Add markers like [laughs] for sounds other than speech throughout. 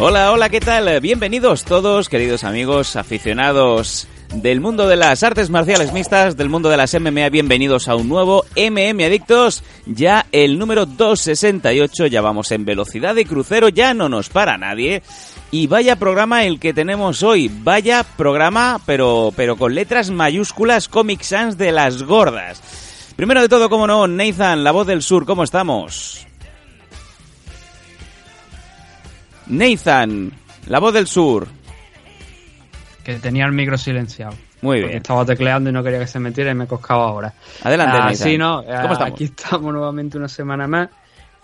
Hola, hola, ¿qué tal? Bienvenidos todos, queridos amigos, aficionados del mundo de las artes marciales mixtas, del mundo de las MMA, bienvenidos a un nuevo MM Adictos, ya el número 268, ya vamos en velocidad de crucero, ya no nos para nadie. Y vaya programa el que tenemos hoy, vaya programa, pero, pero con letras mayúsculas Comic Sans de las gordas. Primero de todo, como no, Nathan, la voz del sur, ¿cómo estamos? Nathan, la voz del sur. Que tenía el micro silenciado. Muy bien. estaba tecleando y no quería que se metiera y me coscaba ahora. Adelante, Ah, Nathan. sí, ¿no? ¿Cómo Ah, estamos? Aquí estamos nuevamente una semana más.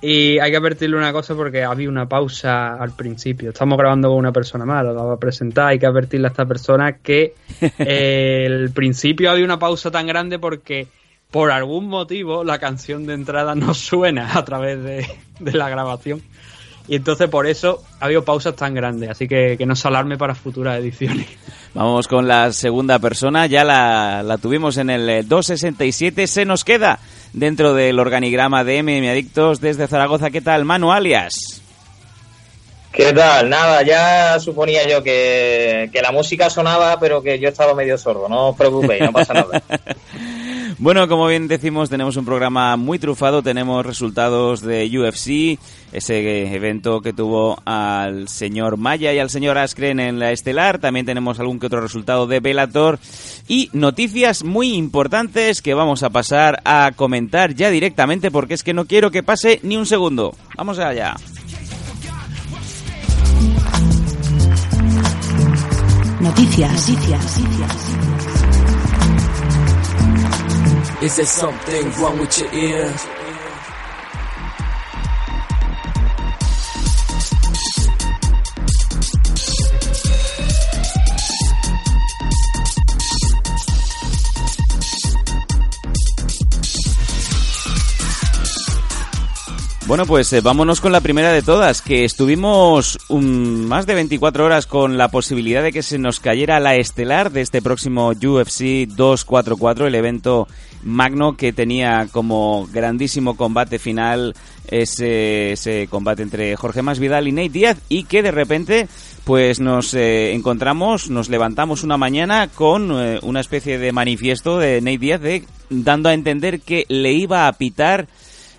Y hay que advertirle una cosa porque había una pausa al principio. Estamos grabando con una persona más, la va a presentar. Hay que advertirle a esta persona que eh, [laughs] el principio había una pausa tan grande porque por algún motivo la canción de entrada no suena a través de, de la grabación. Y entonces por eso ha habido pausas tan grandes. Así que que no se alarme para futuras ediciones. Vamos con la segunda persona, ya la, la tuvimos en el eh, 267, se nos queda dentro del organigrama de MM Adictos desde Zaragoza. ¿Qué tal, Manu Alias? ¿Qué tal? Nada, ya suponía yo que, que la música sonaba, pero que yo estaba medio sordo. No os preocupéis, no pasa nada. [laughs] Bueno, como bien decimos, tenemos un programa muy trufado, tenemos resultados de UFC, ese evento que tuvo al señor Maya y al señor Askren en la estelar, también tenemos algún que otro resultado de Bellator y noticias muy importantes que vamos a pasar a comentar ya directamente porque es que no quiero que pase ni un segundo. Vamos allá. Noticias. Noticias. Is there something wrong with your ears? Bueno, pues eh, vámonos con la primera de todas, que estuvimos un- más de 24 horas con la posibilidad de que se nos cayera la estelar de este próximo UFC 244, el evento magno que tenía como grandísimo combate final ese, ese combate entre Jorge Masvidal y Nate Díaz y que de repente pues nos eh, encontramos, nos levantamos una mañana con eh, una especie de manifiesto de Nate Díaz de, dando a entender que le iba a pitar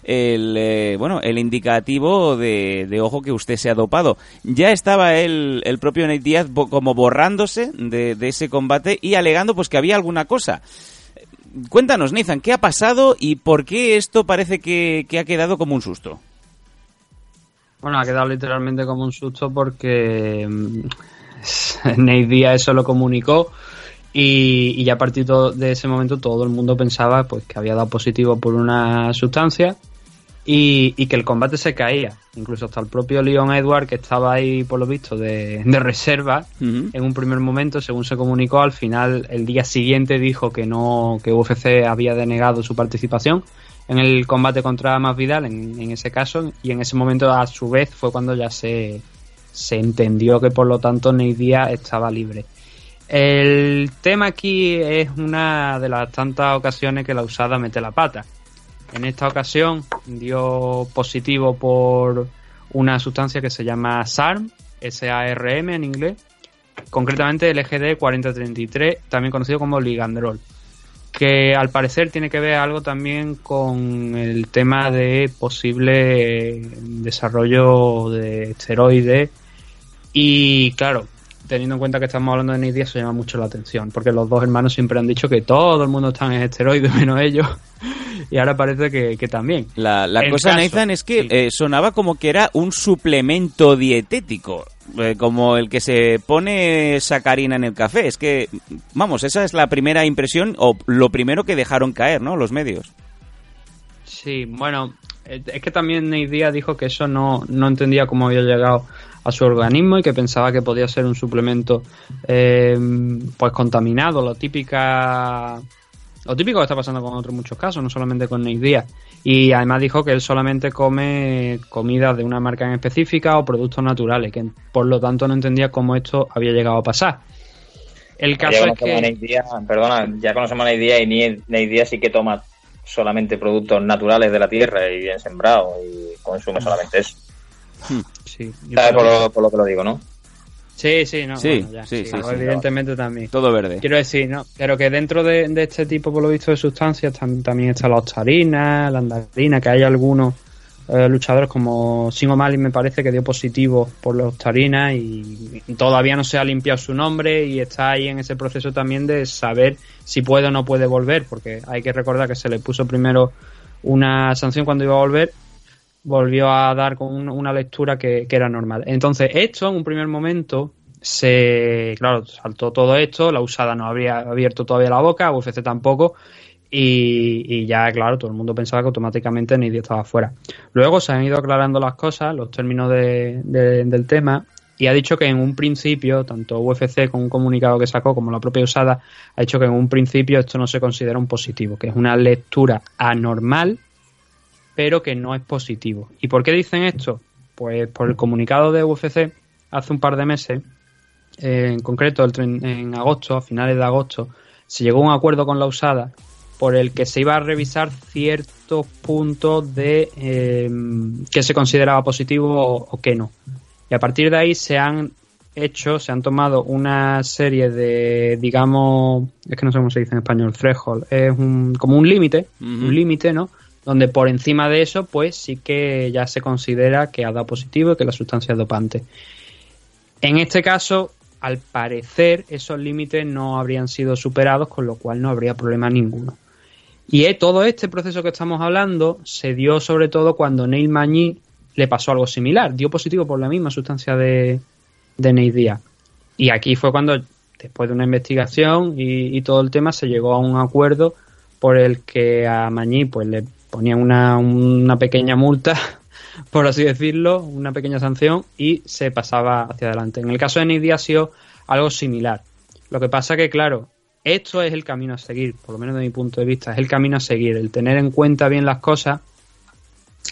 el eh, bueno el indicativo de, ojo que usted se ha dopado. Ya estaba el, el propio Nate Díaz como borrándose de, ese combate y alegando pues que había alguna cosa. Cuéntanos Nathan qué ha pasado y por qué esto parece que, que ha quedado como un susto Bueno, ha quedado literalmente como un susto porque mm, [laughs] Nate Díaz eso lo comunicó y, y ya a partir de ese momento todo el mundo pensaba pues que había dado positivo por una sustancia y, y que el combate se caía. Incluso hasta el propio Leon Edward que estaba ahí por lo visto de, de reserva en un primer momento, según se comunicó, al final el día siguiente dijo que no que UFC había denegado su participación en el combate contra Masvidal en, en ese caso y en ese momento a su vez fue cuando ya se, se entendió que por lo tanto Nate Diaz estaba libre. El tema aquí es una de las tantas ocasiones que la usada mete la pata. En esta ocasión dio positivo por una sustancia que se llama SARM, S-A-R-M en inglés, concretamente el EGD 4033, también conocido como ligandrol, que al parecer tiene que ver algo también con el tema de posible desarrollo de esteroides y claro, teniendo en cuenta que estamos hablando de Nate Diaz, eso llama mucho la atención, porque los dos hermanos siempre han dicho que todo el mundo está en esteroides [laughs] menos ellos, y ahora parece que, que también. La, cosa, caso, Nathan, es que sí. eh, sonaba como que era un suplemento dietético, eh, como el que se pone sacarina en el café. Es que, vamos, esa es la primera impresión o lo primero que dejaron caer, ¿no? Los medios. Sí, bueno, eh, es que también Nate Diaz dijo que eso no, no entendía cómo había llegado a su organismo y que pensaba que podía ser un suplemento eh, pues contaminado, lo típica lo típico que está pasando con otros muchos casos, no solamente con Nate Diaz. Y además dijo que él solamente come comida de una marca en específica o productos naturales, que por lo tanto no entendía cómo esto había llegado a pasar. El caso ya es que... Perdona, ya conocemos a Nate Diaz y Nate Diaz sí que toma solamente productos naturales de la tierra y bien sembrados y consume solamente eso. Sí, yo ¿Sabes por que- lo, por lo que lo digo, no? sí, sí, no, Sí, bueno, ya, sí, sí, sí, sí, evidentemente también. Todo verde. Quiero decir, ¿no? Pero que dentro de, de este tipo, por lo visto, de sustancias tam- también está la ostarina, la andarina, que hay algunos eh, luchadores como Sin O'Malley me parece que dio positivo por la ostarina y todavía no se ha limpiado su nombre y está ahí en ese proceso también de saber si puede o no puede volver, porque hay que recordar que se le puso primero una sanción cuando iba a volver volvió a dar con un- una lectura que, era normal. Entonces, esto en un primer momento se, claro, saltó todo esto, la usada no habría abierto todavía la boca, UFC tampoco, y, y ya, claro, todo el mundo pensaba que automáticamente Nidia estaba fuera. Luego se han ido aclarando las cosas, los términos de- de- del tema, y ha dicho que en un principio, tanto UFC con un comunicado que sacó como la propia usada, ha dicho que en un principio esto no se considera un positivo, que es una lectura anormal pero que no es positivo. ¿Y por qué dicen esto? Pues por el comunicado de UFC hace un par de meses, eh, en concreto en agosto, a finales de agosto, se llegó a un acuerdo con la usada por el que se iba a revisar ciertos puntos de eh, que se consideraba positivo o, o que no. Y a partir de ahí se han hecho, se han tomado una serie de, digamos, es que no sé cómo se dice en español, threshold, es un, como un límite, un límite, ¿no? Donde por encima de eso, pues sí que ya se considera que ha dado positivo y que la sustancia es dopante. En este caso, al parecer, esos límites no habrían sido superados, con lo cual no habría problema ninguno. Y todo este proceso que estamos hablando se dio sobre todo cuando Neil Magny le pasó algo similar. Dio positivo por la misma sustancia de, de Nate Diaz. Y aquí fue cuando, después de una investigación y, y todo el tema, se llegó a un acuerdo por el que a Magny pues, le ponían una, una pequeña multa, [laughs] por así decirlo, una pequeña sanción y se pasaba hacia adelante. En el caso de Nate Diaz ha sido algo similar. Lo que pasa que, claro, esto es el camino a seguir, por lo menos de mi punto de vista, es el camino a seguir, el tener en cuenta bien las cosas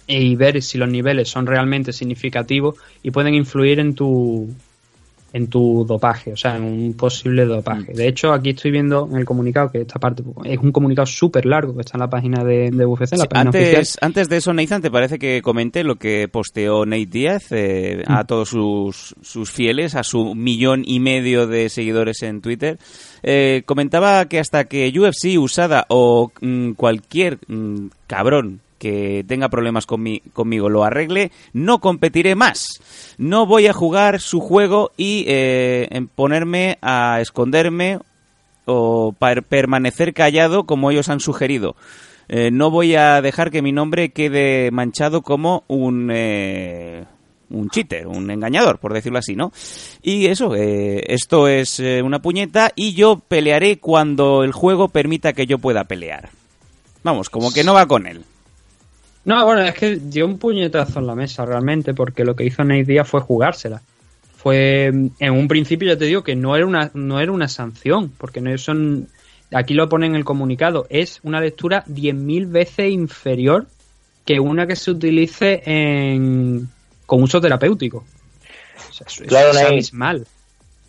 y ver si los niveles son realmente significativos y pueden influir en tu en tu dopaje, o sea, en un posible dopaje. De hecho, aquí estoy viendo en el comunicado que esta parte es un comunicado súper largo que está en la página de, de UFC, la página oficial. antes, antes de eso, Nathan, ¿te parece que comenté lo que posteó Nate Díaz eh, Mm. a todos sus, sus fieles, a su millón y medio de seguidores en Twitter? Eh, comentaba que hasta que UFC, Usada o mm, cualquier mm, cabrón que tenga problemas conmi- conmigo lo arregle, no competiré más. No voy a jugar su juego y eh, ponerme a esconderme o per- permanecer callado como ellos han sugerido. Eh, no voy a dejar que mi nombre quede manchado como un eh, un cheater, un engañador, por decirlo así, ¿no? Y eso, eh, esto es eh, una puñeta y yo pelearé cuando el juego permita que yo pueda pelear. Vamos, como que no va con él. No, bueno, es que dio un puñetazo en la mesa realmente, porque lo que hizo Nate Diaz fue jugársela. Fue, en un principio ya te digo que no era una, no era una sanción, porque no son, aquí lo pone en el comunicado, es una lectura 10.000 veces inferior que una que se utilice en, con uso terapéutico. O sea, eso, Claro, eso es abismal.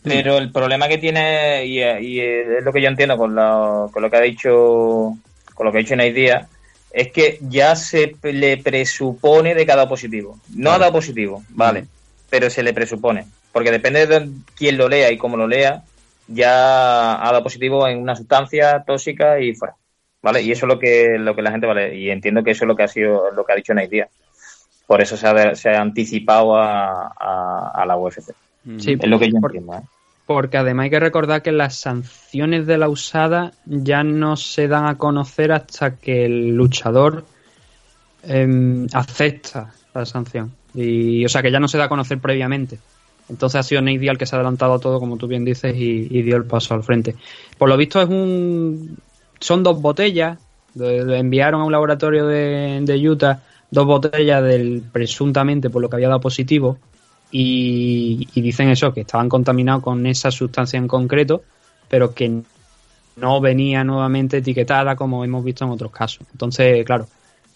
Pero el problema que tiene, y, y es lo que yo entiendo con, la- con lo que ha dicho con lo que ha dicho Nate Díaz, es que ya se le presupone de cada positivo. No ha dado positivo, vale, pero se le presupone. Porque depende de quién lo lea y cómo lo lea, ya ha dado positivo en una sustancia tóxica y fuera. ¿Vale? Y eso es lo que, lo que la gente vale. Y entiendo que eso es lo que ha sido, lo que ha dicho Nate Díaz. Por eso se ha, se ha anticipado a, a- a la UFC. Sí, Es lo que yo entiendo, ¿eh? Porque además hay que recordar que las sanciones de la usada ya no se dan a conocer hasta que el luchador em, acepta la sanción. Y, o sea, que ya no se da a conocer previamente. Entonces ha sido Nate el que se ha adelantado a todo, como tú bien dices, y, dio el paso al frente. Por lo visto es un... Son dos botellas. Le enviaron a un laboratorio de, de Utah dos botellas del presuntamente por lo que había dado positivo y, y dicen eso, que estaban contaminados con esa sustancia en concreto, pero que no venía nuevamente etiquetada como hemos visto en otros casos. Entonces, claro,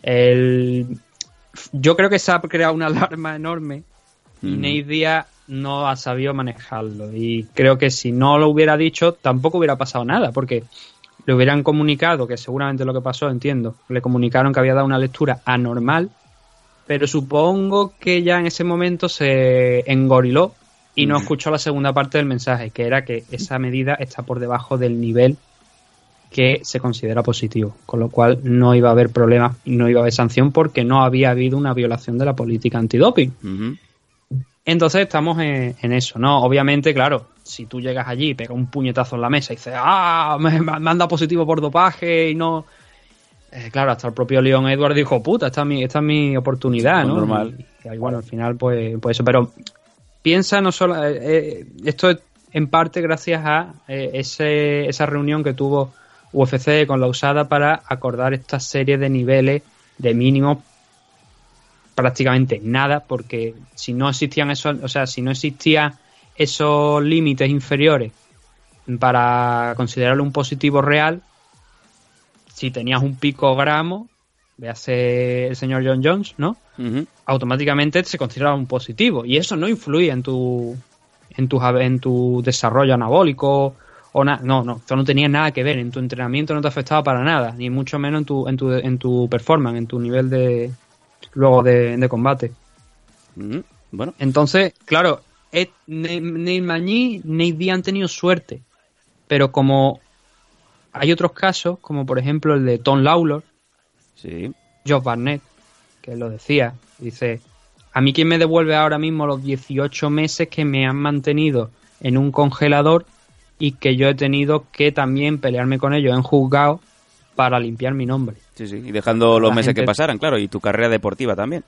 el, yo creo que se ha creado una [laughs] alarma enorme y Mm. Diaz no ha sabido manejarlo. Y creo que si no lo hubiera dicho, tampoco hubiera pasado nada, porque le hubieran comunicado, que seguramente lo que pasó, entiendo, le comunicaron que había dado una lectura anormal, pero supongo que ya en ese momento se engoriló y no escuchó la segunda parte del mensaje, que era que esa medida está por debajo del nivel que se considera positivo, con lo cual no iba a haber problema no iba a haber sanción porque no había habido una violación de la política antidoping. Entonces estamos en, en eso, ¿no? Obviamente, claro, si tú llegas allí y pegas un puñetazo en la mesa y dices, ah, me, me han dado positivo por dopaje y no... Eh, claro, hasta el propio Leon Edwards dijo, puta, esta es mi, esta es mi oportunidad, ¿no? normal. Y, y bueno, al final, pues, pues eso. Pero piensa no solo... eh, eh, esto es en parte gracias a eh, ese, esa reunión que tuvo UFC con la usada para acordar esta serie de niveles de mínimos prácticamente nada, porque si no existían esos, o sea, si no existían esos límites inferiores para considerarlo un positivo real, si tenías un picogramo, véase el señor John Jones, ¿no? Automáticamente se considera un positivo y eso no influye en tu en tu en tu desarrollo anabólico o na- no no eso no tenía nada que ver en tu entrenamiento no te afectaba para nada ni mucho menos en tu en tu en tu performance en tu nivel de luego de, de combate. Bueno, entonces claro Neil Magny Nate Diaz han tenido suerte pero como hay otros casos como por ejemplo el de Tom Lawlor sí. Josh Barnett, que lo decía, dice, a mí quien me devuelve ahora mismo los 18 meses que me han mantenido en un congelador y que yo he tenido que también pelearme con ellos en juzgado para limpiar mi nombre. Sí, sí. Y dejando los La meses que pasaran, claro, y tu carrera deportiva también.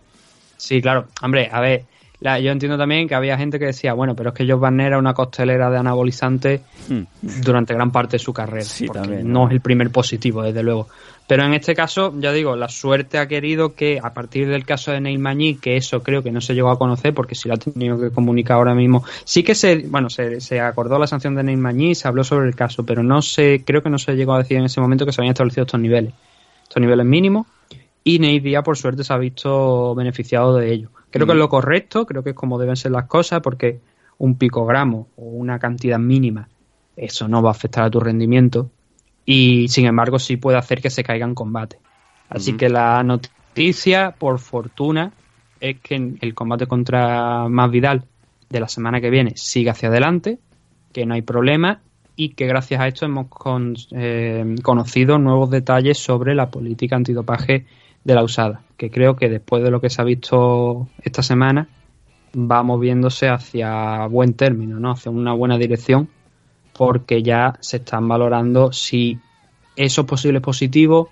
Sí, claro. Hombre, a ver, la- yo entiendo también que había gente que decía, bueno, pero es que Josh Barnett era una costelera de anabolizantes Hmm. durante gran parte de su carrera. Sí, porque también, no ¿no? es el primer positivo, desde luego. Pero en este caso, ya digo, la suerte ha querido que a partir del caso de Magny, que eso creo que no se llegó a conocer porque si lo ha tenido que comunicar ahora mismo, sí que se, bueno, se, se acordó la sanción de Magny, se habló sobre el caso, pero no se, creo que no se llegó a decir en ese momento que se habían establecido estos niveles, estos niveles mínimos, y Nate Diaz por suerte se ha visto beneficiado de ello. Creo que es lo correcto, creo que es como deben ser las cosas, porque un picogramo o una cantidad mínima, eso no va a afectar a tu rendimiento y sin embargo sí puede hacer que se caiga en combate. Así que la noticia, por fortuna, es que el combate contra Masvidal de la semana que viene sigue hacia adelante, que no hay problema y que gracias a esto hemos con- eh, conocido nuevos detalles sobre la política antidopaje de la usada, que creo que después de lo que se ha visto esta semana va moviéndose hacia buen término, ¿no? hacia una buena dirección, porque ya se están valorando si esos posibles positivos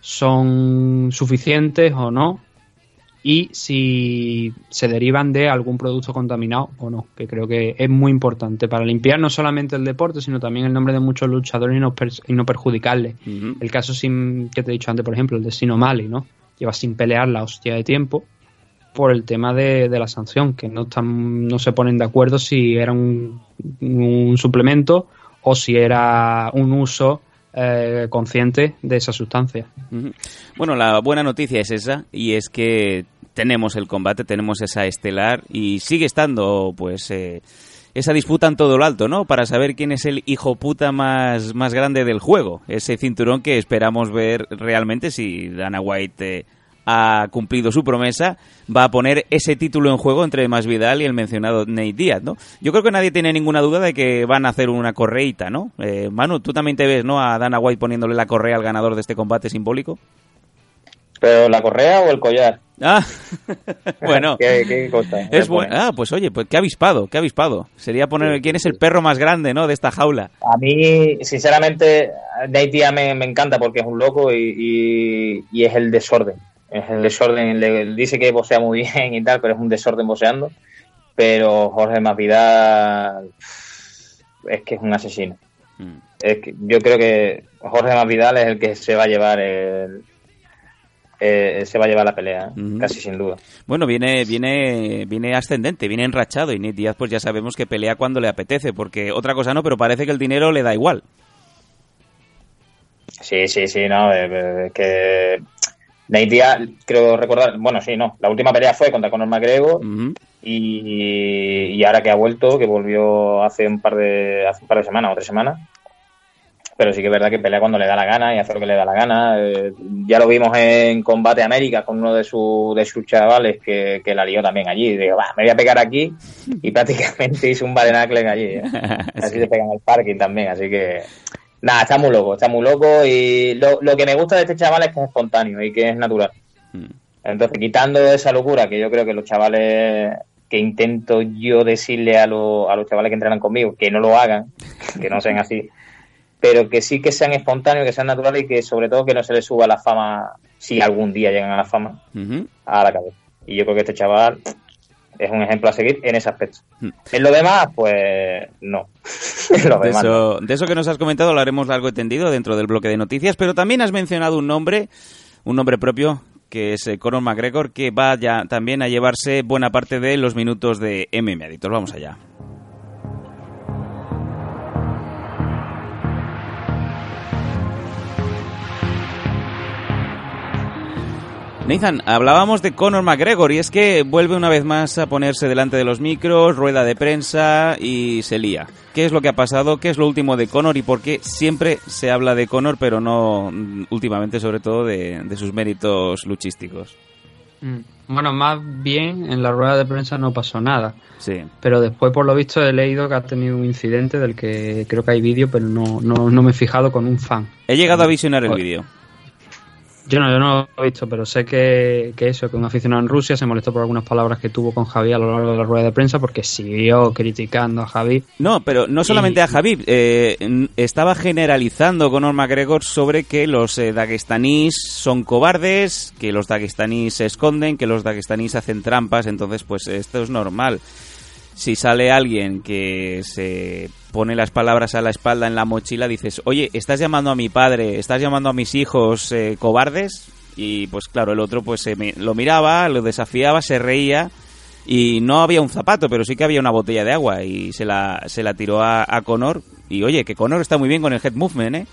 son suficientes o no y si se derivan de algún producto contaminado o no, que creo que es muy importante para limpiar no solamente el deporte, sino también el nombre de muchos luchadores y no, per- y no perjudicarles. El caso sin, que te he dicho antes, por ejemplo, el de Sino Mali, ¿no? Lleva sin pelear la hostia de tiempo por el tema de, de la sanción, que no están, no se ponen de acuerdo si era un, un suplemento o si era un uso eh, consciente de esa sustancia. Bueno, la buena noticia es esa, y es que tenemos el combate, tenemos esa estelar, y sigue estando, pues, eh, esa disputa en todo lo alto, ¿no? Para saber quién es el hijo puta más, más grande del juego. Ese cinturón que esperamos ver realmente si Dana White eh, ha cumplido su promesa, va a poner ese título en juego entre Masvidal y el mencionado Nate Diaz, ¿no? Yo creo que nadie tiene ninguna duda de que van a hacer una correíta, ¿no? Eh, Manu, tú también te ves, ¿no? A Dana White poniéndole la correa al ganador de este combate simbólico. ¿Pero la correa o el collar? Ah, [laughs] bueno. [laughs] ¿Qué, qué cosa? Es bueno. Ah, pues oye, pues qué avispado, qué avispado. Sería poner quién es el perro más grande, ¿no? De esta jaula. A mí, sinceramente, Nate me, me encanta porque es un loco y, y- y es el desorden. Es el desorden. Le, dice que bosea muy [laughs] bien y tal, pero es un desorden boseando. Pero Jorge Masvidal es que es un asesino. Mm. Es que yo creo que Jorge Masvidal es el que se va a llevar el, eh, se va a llevar la pelea, ¿eh? Casi sin duda. Bueno, viene, viene, viene ascendente, viene enrachado y Nate Díaz pues ya sabemos que pelea cuando le apetece, porque otra cosa no, pero parece que el dinero le da igual. Sí, sí, sí, no, eh, eh, que Nate Diaz, creo recordar, bueno, sí, no, la última pelea fue contra Conor McGregor Ujú. y, y ahora que ha vuelto, que volvió hace un par de hace un par de semanas o tres semanas, pero sí que es verdad que pelea cuando le da la gana y hace lo que le da la gana. eh, ya lo vimos en Combate América con uno de, sus de sus chavales que, que la lió también allí. Digo, va, me voy a pegar aquí y [laughs] prácticamente hizo un barenacle allí. ¿eh? [laughs] Así se pega en el parking también, así que... Nada, está muy loco, está muy loco y lo, lo que me gusta de este chaval es que es espontáneo y que es natural. Mm. Entonces, quitando esa locura que yo creo que los chavales que intento yo decirle a, lo- a los chavales que entrenan conmigo que no lo hagan, que no sean así, pero que sí que sean espontáneos, que sean naturales y que sobre todo que no se les suba la fama, si algún día llegan a la fama, a la cabeza. Y yo creo que este chaval es un ejemplo a seguir en ese aspecto. Mm. En lo demás, pues no. [laughs] De no. eso, de eso que nos has comentado lo haremos largo y tendido dentro del bloque de noticias, pero también has mencionado un nombre, un nombre propio, que es eh, Conor McGregor, que va ya también a llevarse buena parte de los minutos de MMA Adictos. Vamos allá. Nathan, hablábamos de Conor McGregor y es que vuelve una vez más a ponerse delante de los micros, rueda de prensa y se lía. ¿Qué es lo que ha pasado? ¿Qué es lo último de Conor y por qué siempre se habla de Conor, pero no mm, últimamente sobre todo de, de sus méritos luchísticos? Mm. Bueno, más bien en la rueda de prensa no pasó nada. Sí. Pero después, por lo visto, he leído que ha tenido un incidente del que creo que hay vídeo, pero no, no, no me he fijado con un fan. He llegado a visionar el vídeo. Yo no, yo no lo he visto, pero sé que, que eso, que un aficionado en Rusia se molestó por algunas palabras que tuvo con Javi a lo largo de la rueda de prensa porque siguió criticando a Javi. No, pero no solamente Y- a Javib, eh, estaba generalizando Conor McGregor sobre que los eh, daguestanís son cobardes, que los daguestanís se esconden, que los daguestanís hacen trampas, entonces pues esto es normal. Si sale alguien que se pone las palabras a la espalda en la mochila, dices, oye, ¿estás llamando a mi padre, estás llamando a mis hijos eh, cobardes? Y pues claro, el otro pues se me- lo miraba, lo desafiaba, se reía y no había un zapato, pero sí que había una botella de agua y se la, se la tiró a, a Conor. Y oye, que Conor está muy bien con el head movement, ¿eh?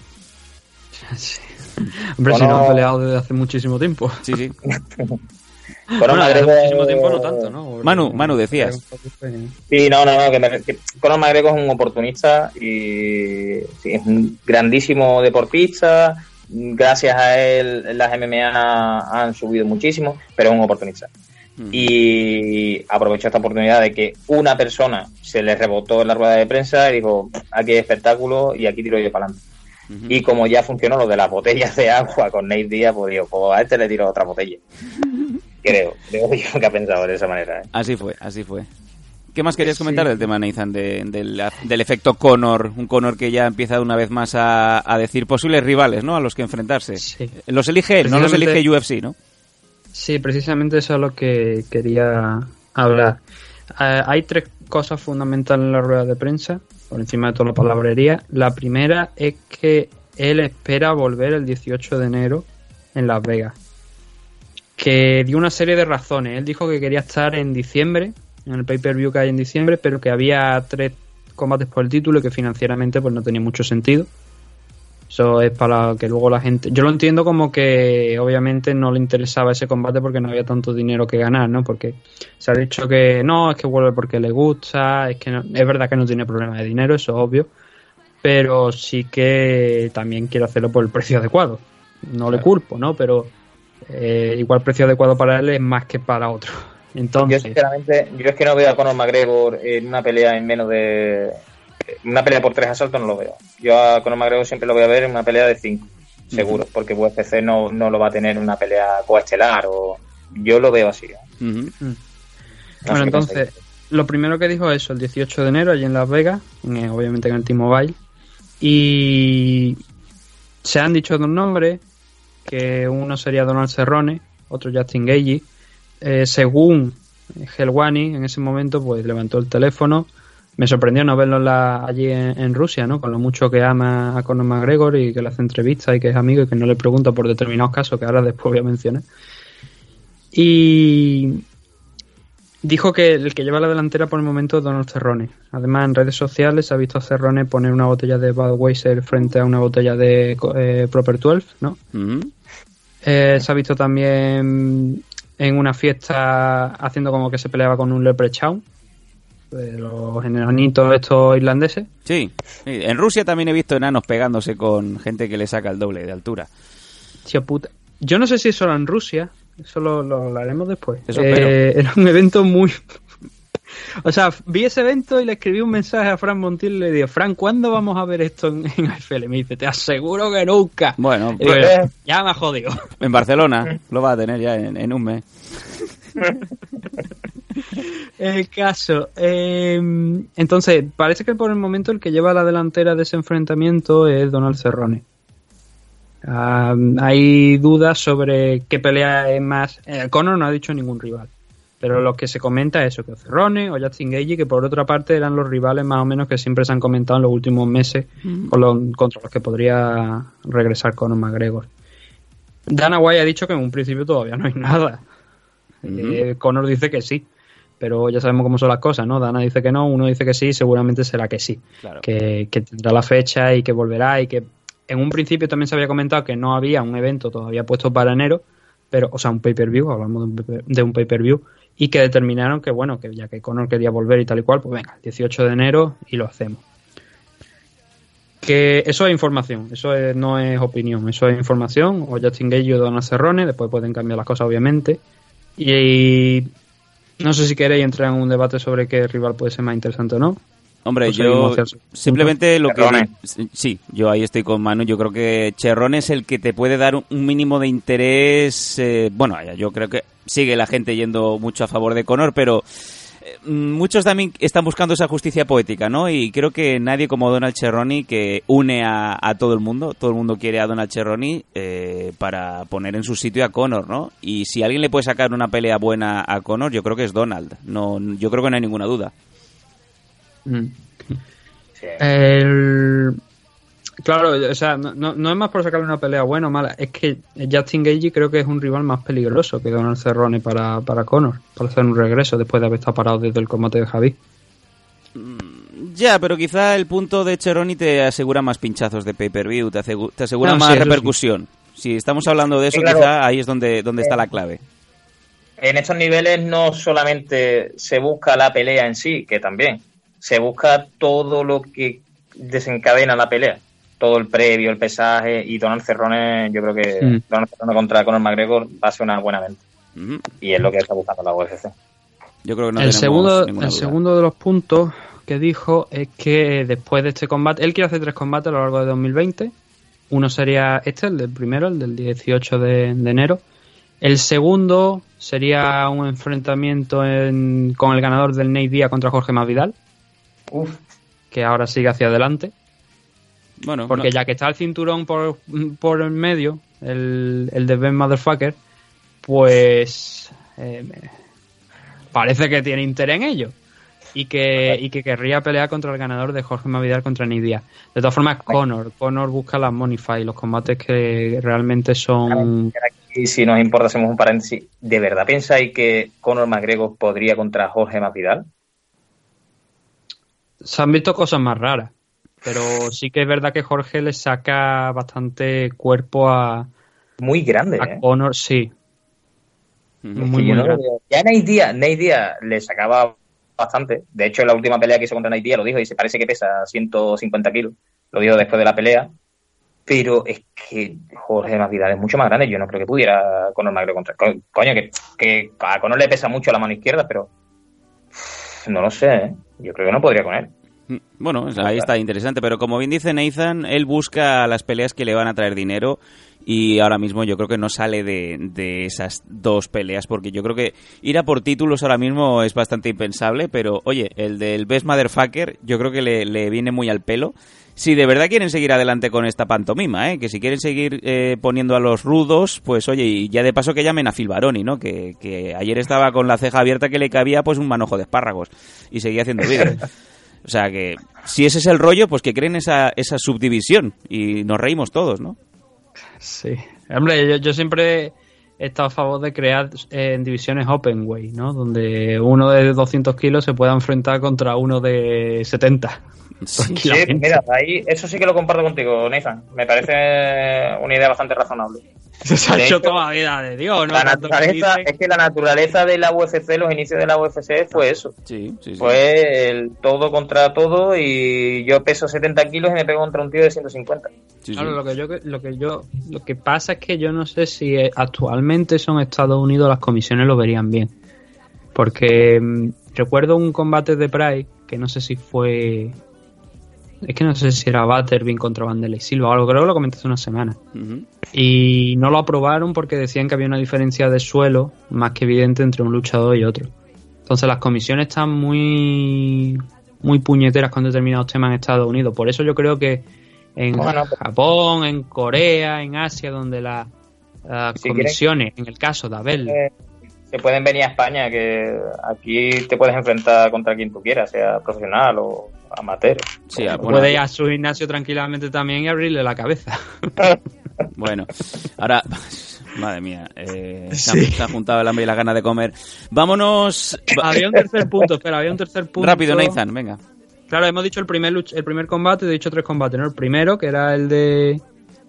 [laughs] Hombre, si no han peleado desde hace muchísimo tiempo. Sí, sí. [laughs] Conor Bueno, McGregor- muchísimo tiempo no tanto, ¿no? Porque- Manu, Manu, decías. Sí, no, no, no, que, me, que Conor McGregor es un oportunista y sí, es un grandísimo deportista. Gracias a él las MMA han subido muchísimo, pero es un oportunista. Mm. Y aprovechó esta oportunidad de que una persona se le rebotó en la rueda de prensa y dijo, aquí hay espectáculo y aquí tiro yo para adelante. Y como ya funcionó lo de las botellas de agua con Nate Díaz, pues digo, pues a este le tiro otra botella. [laughs] Creo, creo yo que ha pensado de esa manera. ¿eh? Así fue, así fue. ¿Qué más querías comentar del tema, Nathan, de- del, del efecto Conor? Un Conor que ya empieza una vez más a, a decir posibles rivales, ¿no? A los que enfrentarse. Sí. Los elige él, no los elige UFC, ¿no? Sí, precisamente eso es lo que quería hablar. Eh, hay tres cosas fundamentales en la rueda de prensa, por encima de toda la palabrería. La primera es que él espera volver el 18 de enero en Las Vegas. Que dio una serie de razones. Él dijo que quería estar en diciembre, en el pay-per-view que hay en diciembre, pero que había tres combates por el título y que financieramente pues no tenía mucho sentido. Eso es para que luego la gente. Yo lo entiendo como que obviamente no le interesaba ese combate porque no había tanto dinero que ganar, ¿no? Porque se ha dicho que no, es que vuelve porque le gusta, es que no- es verdad que no tiene problema de dinero, eso es obvio, pero sí que también quiere hacerlo por el precio adecuado. No le culpo, ¿no? Pero eh, igual precio adecuado para él es más que para otro. [laughs] Yo Entonces, sinceramente, yo es que no veo a Conor McGregor en una pelea en menos de... Una pelea por tres asaltos no lo veo. Yo a Conor McGregor siempre lo voy a ver en una pelea de cinco. seguro, porque UFC no, no lo va a tener en una pelea coestelar o yo lo veo así. ¿eh? No sé bueno, entonces, lo primero que dijo eso, el 18 de enero, allí en Las Vegas, en- obviamente en el T-Mobile, y se han dicho dos nombres, que uno sería Donald Cerrone, otro Justin Gagey. Eh, según Helwani, en ese momento, pues levantó el teléfono. Me sorprendió no verlo allí en, Rusia, ¿no? Con lo mucho que ama a Conor McGregor y que le hace entrevistas y que es amigo y que no le pregunta por determinados casos que ahora después voy a mencionar. Y dijo que el que lleva la delantera por el momento es Donald Cerrone. Además, en redes sociales ha visto a Cerrone poner una botella de Budweiser frente a una botella de eh, Proper 12, ¿no? Eh, se ha visto también en una fiesta haciendo como que se peleaba con un leprechaun, de los enanitos estos irlandeses. Sí. Sí. En Rusia también he visto enanos pegándose con gente que le saca el doble de altura. Puta. Yo no sé si eso era en Rusia, eso lo, lo hablaremos después. Eso Eh, espero. era un evento muy... O sea, vi ese evento y le escribí un mensaje a Fran Montiel y le digo, Fran, ¿cuándo vamos a ver esto en, en AFL? Me dice, te aseguro que nunca. Bueno, digo, pues- ya me ha jodido. en Barcelona lo va a tener ya en, en un mes. El caso. eh, entonces, parece que por el momento el que lleva la delantera de ese enfrentamiento es Donald Cerrone. Hay dudas sobre qué pelea es más. Eh, Conor no ha dicho ningún rival. Pero lo que se comenta es eso, que Cerrone o Justin Gagey, que por otra parte eran los rivales más o menos que siempre se han comentado en los últimos meses con los- contra los que podría regresar Conor McGregor. Dana White ha dicho que en un principio todavía no hay nada. Eh, Conor dice que sí, pero ya sabemos cómo son las cosas, ¿no? Dana dice que no, uno dice que sí, seguramente será que sí. Claro. Que, que tendrá la fecha y que volverá y que en un principio también se había comentado que no había un evento todavía puesto para enero, pero, o sea, un pay-per-view, hablamos de un pay- de un pay-per-view, y que determinaron que, bueno, que ya que Conor quería volver y tal y cual, pues venga, el 18 de enero y lo hacemos. Que eso es información, eso es- no es opinión, eso es información, o Justin Gage o Donald Cerrone, después pueden cambiar las cosas, obviamente. Y no sé si queréis entrar en un debate sobre qué rival puede ser más interesante o no. Hombre, Pues yo simplemente lo que... Sí, yo ahí estoy con Manu. Yo creo que Cherrón es el que te puede dar un- mínimo de interés. eh, bueno, yo creo que sigue la gente yendo mucho a favor de Conor, pero eh, muchos también están buscando esa justicia poética, ¿no? Y creo que nadie como Donald Cerrone que une a, a todo el mundo. Todo el mundo quiere a Donald Cerrone eh, para poner en su sitio a Conor, ¿no? Y si alguien le puede sacar una pelea buena a Conor, yo creo que es Donald. No, yo creo que no hay ninguna duda. Mm. Sí. El- Claro, o sea, no, es más por sacarle una pelea buena o mala, es que Justin Gage creo que es un rival más peligroso que Donald Cerrone para, para Conor, para hacer un regreso después de haber estado parado desde el combate de Javi. Ya, pero quizá el punto de Cheroni te asegura más pinchazos de pay-per-view, te, asegu- te asegura No, más sí, eso sí. repercusión. Si estamos hablando de eso, claro. quizá ahí es donde, donde está la clave. En estos niveles no solamente se busca la pelea en sí, que también, se busca todo lo que desencadena la pelea. Todo el previo, el pesaje y Donald Cerrone, yo creo que Mm. Donald Cerrone contra Conor McGregor va a ser una buena venta. Y es lo que está buscando la UFC. Yo creo que no el segundo, el segundo de los puntos que dijo es que después de este combate, él quiere hacer tres combates a lo largo de 2020. Uno sería este, el del primero, el del 18 de, de enero. El segundo sería un enfrentamiento en- con el ganador del Nate Díaz contra Jorge Masvidal, Uf, que ahora sigue hacia adelante. Bueno, Porque no- ya que está el cinturón por, por el medio, el, el de Ben Motherfucker, pues eh, parece que tiene interés en ello. Y que, y que querría pelear contra el ganador de Jorge Masvidal contra Nidia. De todas formas, Conor. Conor busca las Fight, los combates que realmente son... Y si nos importa, hacemos un paréntesis. ¿De verdad pensáis que Conor McGregor podría contra Jorge Masvidal? Se han visto cosas más raras. Pero sí que es verdad que Jorge le saca bastante cuerpo a, Muy grande, a ¿eh? Conor, sí. Muy, no grande. Ya Nate Diaz le sacaba bastante. De hecho, en la última pelea que hizo contra Nate lo dijo y se parece que pesa 150 kilos. Lo dijo después de la pelea. Pero es que Jorge Masvidal es mucho más grande. Yo no creo que pudiera Conor McGregor contra... co- Coño, que, que a Conor le pesa mucho la mano izquierda, pero... No lo sé, ¿eh? Yo creo que no podría con él. Mm, Bueno, ahí está interesante, pero como bien dice Nathan, él busca las peleas que le van a traer dinero y ahora mismo yo creo que no sale de, de esas dos peleas porque yo creo que ir a por títulos ahora mismo es bastante impensable, pero oye, el del Best Motherfucker yo creo que le, le viene muy al pelo. Si de verdad quieren seguir adelante con esta pantomima, ¿eh? que si quieren seguir eh, poniendo a los rudos, pues oye, y ya de paso que llamen a Phil Baroni, ¿no? Que, ayer estaba con la ceja abierta que le cabía pues un manojo de espárragos y seguía haciendo vídeos. O sea que si ese es el rollo, pues que creen esa, subdivisión y nos reímos todos, ¿no? Sí. Hombre, yo siempre he estado a favor de crear eh, en divisiones open way, ¿no? Donde uno de 200 kilos se pueda enfrentar contra uno de 70. Sí, [laughs] mira, ahí eso sí que lo comparto contigo, Nathan. Me parece una idea bastante razonable. [laughs] Se ha hecho hecho, toda la vida de Dios, ¿no? La naturaleza, es que la naturaleza de la UFC, los inicios de la UFC fue eso. Sí, sí, sí. Fue el todo contra todo y yo peso 70 kilos y me pego contra un tío de 150. Sí, sí. Claro, lo que yo lo que yo lo que pasa es que yo no sé si eh, actualmente son Estados Unidos las comisiones lo verían bien. Porque mm, recuerdo un combate de Pride que no sé si fue es que no sé si era Butterbean contra Vanderlei Silva o algo, creo que lo comenté hace una semana. Y no lo aprobaron porque decían que había una diferencia de suelo más que evidente entre un luchador y otro. Entonces las comisiones están muy muy puñeteras con determinados temas en Estados Unidos. Por eso yo creo que en Bueno, pues- Japón, en Corea, en Asia, donde las las Si comisiones, en el caso de Abel, Eh, se pueden venir a España, que aquí te puedes enfrentar contra quien tú quieras, sea profesional o amateur. Sí, bueno, puede ir a su gimnasio tranquilamente también y abrirle la cabeza. [laughs] Bueno, ahora, [laughs] madre mía, eh, se han juntado el hambre y la gana de comer. Vámonos. había un tercer punto, espera, había un tercer punto. Rápido, Nathan, venga. Claro, hemos dicho el primer luch- el primer combate, he dicho tres combates, ¿no? El primero, que era el de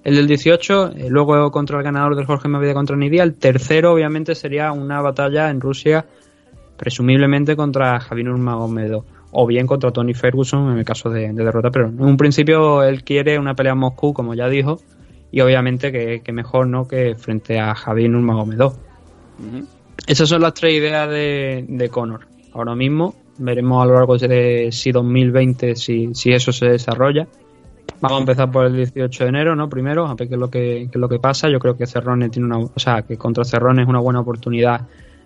el del 18, eh, luego contra el ganador del Jorge Mavida contra Nidia, el tercero obviamente sería una batalla en Rusia, presumiblemente contra Javier Nurmagomedov, o bien contra Tony Ferguson en el caso de, de derrota, pero en un principio él quiere una pelea en Moscú, como ya dijo, y obviamente que, que mejor no que frente a Javier Nurmagomedov. Ujú. Esas son las tres ideas de, de Conor. Ahora mismo veremos a lo largo de si 2020 si, si eso se desarrolla. Vamos a empezar por el 18 de enero, ¿no? Primero, a ver qué es lo que, qué es lo que pasa. Yo creo que Cerrone tiene una, o sea, que contra Cerrone es una buena oportunidad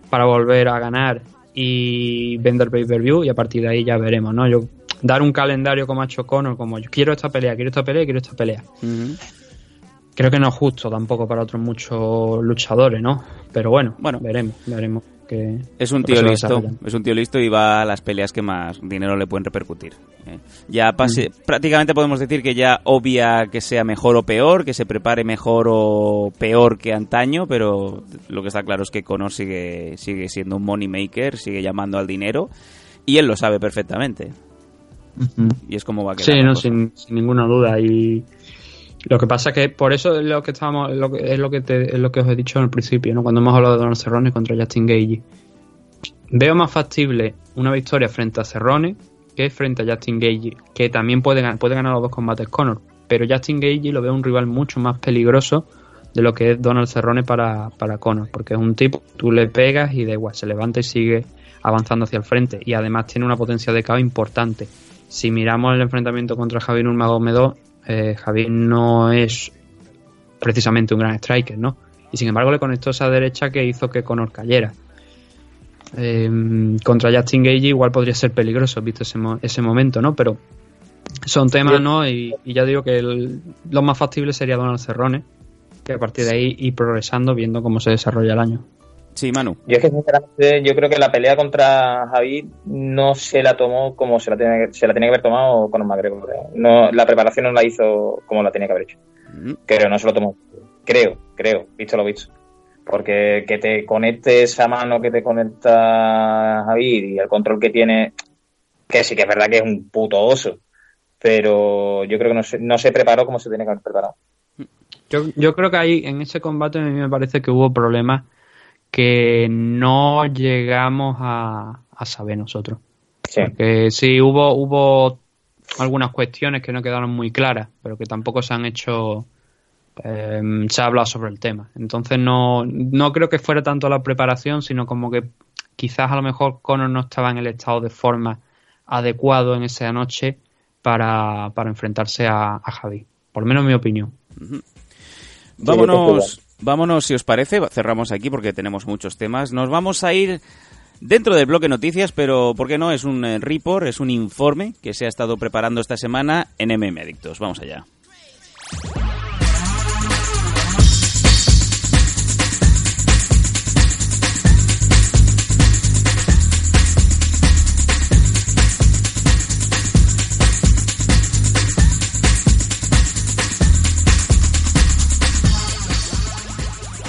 para volver a ganar y vender pay-per-view y a partir de ahí ya veremos, ¿no? Yo dar un calendario como ha hecho Conor, como yo quiero esta pelea, quiero esta pelea, quiero esta pelea. Creo que no es justo tampoco para otros muchos luchadores, ¿no? Pero bueno, Bueno. veremos, veremos que Es un tío listo, es un tío listo y va a las peleas que más dinero le pueden repercutir. ¿eh? Ya pase, prácticamente podemos decir que ya obvia que sea mejor o peor, que se prepare mejor o peor que antaño, pero lo que está claro es que Conor sigue, sigue siendo un money maker, sigue llamando al dinero y él lo sabe perfectamente. Y es como va a quedar. Sí, no, sin, sin ninguna duda. Y lo que pasa es que por eso es lo que estábamos, lo que, es lo que te- es lo que os he dicho al principio, ¿no? Cuando hemos hablado de Donald Cerrone contra Justin Gage. Veo más factible una victoria frente a Cerrone que frente a Justin Gage, que también puede, puede ganar los dos combates Conor. Pero Justin Gage lo veo un rival mucho más peligroso de lo que es Donald Cerrone para, para Conor, porque es un tipo, tú le pegas y da igual, se levanta y sigue avanzando hacia el frente. Y además tiene una potencia de KO importante. Si miramos el enfrentamiento contra Javier Nurmagomedov, eh, Javier no es precisamente un gran striker, ¿no? Y sin embargo le conectó esa derecha que hizo que Conor cayera. Eh, contra Justin Gage igual podría ser peligroso, visto ese, mo- ese momento, ¿no? Pero son temas, ¿no? Y, y ya digo que el- lo más factible sería Donald Cerrone, que a partir de ahí ir progresando viendo cómo se desarrolla el año. Sí, Manu. Yo es que sinceramente yo creo que la pelea contra Javi no se la tomó como se la tenía que, se la tenía que haber tomado con McGregor. ¿eh? No, la preparación no la hizo como la tenía que haber hecho. Ujú. Creo, no se lo tomó. Creo, creo, visto lo visto. Porque que te conecte esa mano que te conecta Javi y el control que tiene, que sí que es verdad que es un puto oso. Pero yo creo que no se, no se preparó como se tenía que haber preparado. Yo, yo creo que ahí en ese combate a mí me parece que hubo problemas que no llegamos a, a saber nosotros. Sí. Porque sí, hubo, hubo algunas cuestiones que no quedaron muy claras, pero que tampoco se han hecho, eh, se ha hablado sobre el tema. Entonces no, no creo que fuera tanto la preparación, sino como que quizás a lo mejor Conor no estaba en el estado de forma adecuado en esa noche para, para enfrentarse a, a Javi. Por lo menos en mi opinión. Vámonos, vámonos, si os parece, cerramos aquí porque tenemos muchos temas. Nos vamos a ir dentro del bloque noticias, pero ¿por qué no? Es un eh, report, es un informe que se ha estado preparando esta semana en MM Adictos. Vamos allá.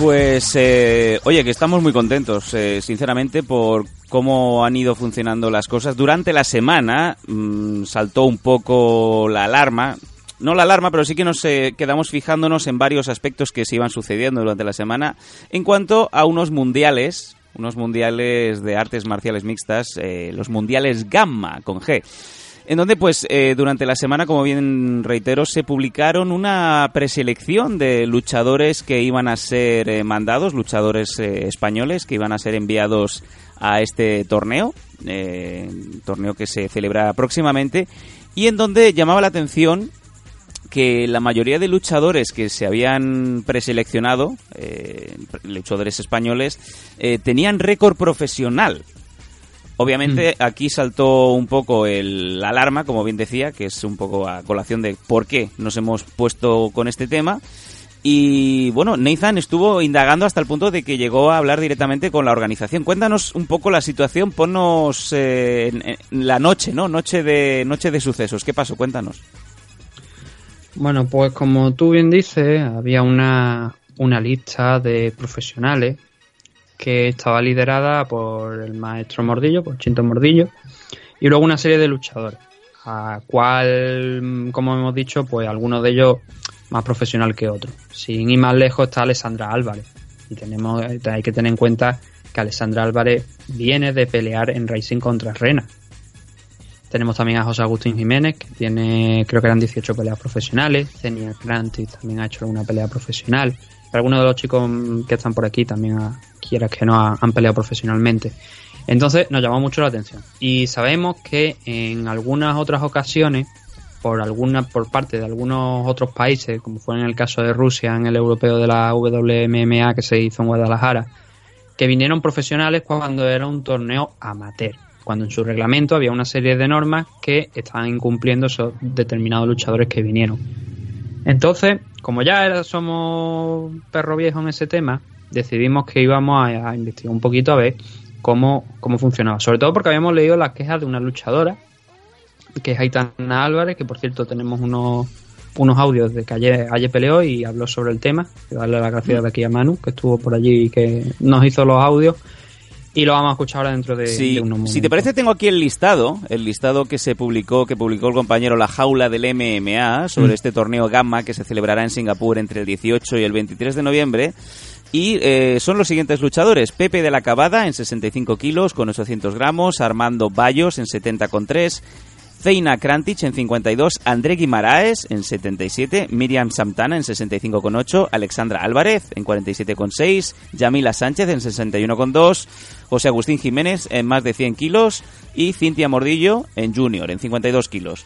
Pues, eh, oye, que estamos muy contentos, eh, sinceramente, por cómo han ido funcionando las cosas. Durante la semana mm, saltó un poco la alarma. No la alarma, pero sí que nos eh, quedamos fijándonos en varios aspectos que se iban sucediendo durante la semana en cuanto a unos mundiales, unos mundiales de artes marciales mixtas, eh, los mundiales Gamma con G en donde pues eh, durante la semana, como bien reitero, se publicaron una preselección de luchadores que iban a ser eh, mandados, luchadores eh, españoles que iban a ser enviados a este torneo, torneo que se celebra próximamente, y en donde llamaba la atención que la mayoría de luchadores que se habían preseleccionado, luchadores españoles, tenían récord profesional. Obviamente mm. aquí saltó un poco el, la alarma, como bien decía, que es un poco a colación de por qué nos hemos puesto con este tema. Y bueno, Nathan estuvo indagando hasta el punto de que llegó a hablar directamente con la organización. Cuéntanos un poco la situación, ponnos eh, en, la noche, ¿no? Noche de, noche de sucesos. ¿Qué pasó? Cuéntanos. Bueno, pues como tú bien dices, había una, una lista de profesionales que estaba liderada por el maestro Mordillo, por Chinto Mordillo, y luego una serie de luchadores, a cual, como hemos dicho, pues algunos de ellos más profesional que otros. Sin ir más lejos está Alessandra Álvarez, y tenemos, hay que tener en cuenta que Alessandra Álvarez viene de pelear en Racing contra Rena. Tenemos también a José Agustín Jiménez, que tiene, creo que eran 18 peleas profesionales. Zenia Crantis también ha hecho alguna pelea profesional. Algunos de los chicos que están por aquí también, quieras que no, han peleado profesionalmente. Entonces nos llamó mucho la atención. Y sabemos que en algunas otras ocasiones, por alguna, por parte de algunos otros países, como fue en el caso de Rusia, en el europeo de la WMMA que se hizo en Guadalajara, que vinieron profesionales cuando era un torneo amateur, cuando en su reglamento había una serie de normas que estaban incumpliendo esos determinados luchadores que vinieron. Entonces, como ya somos perro viejo en ese tema, decidimos que íbamos a, investigar un poquito a ver cómo, cómo funcionaba. Sobre todo porque habíamos leído las quejas de una luchadora, que es Aitana Álvarez, que por cierto tenemos unos, unos audios de que ayer, ayer peleó y habló sobre el tema. Darle las gracias de aquí a Manu, que estuvo por allí y que nos hizo los audios. Y lo vamos a escuchar ahora dentro de, unos momentos. Si te parece, tengo aquí el listado, el listado que se publicó, que publicó el compañero La Jaula del MMA sobre mm. este torneo Gamma que se celebrará en Singapur entre el 18 y el 23 de noviembre. Y eh, son los siguientes luchadores. Pepe de la Cabada en 65 kilos con 800 gramos. Armando Bayos en 70,3. Zeina Krantic en 52, André Guimaraes en 77, Miriam Samtana en 65,8, Alexandra Álvarez en 47,6, Yamila Sánchez en 61,2, José Agustín Jiménez en más de 100 kilos y Cintia Mordillo en junior en 52 kilos.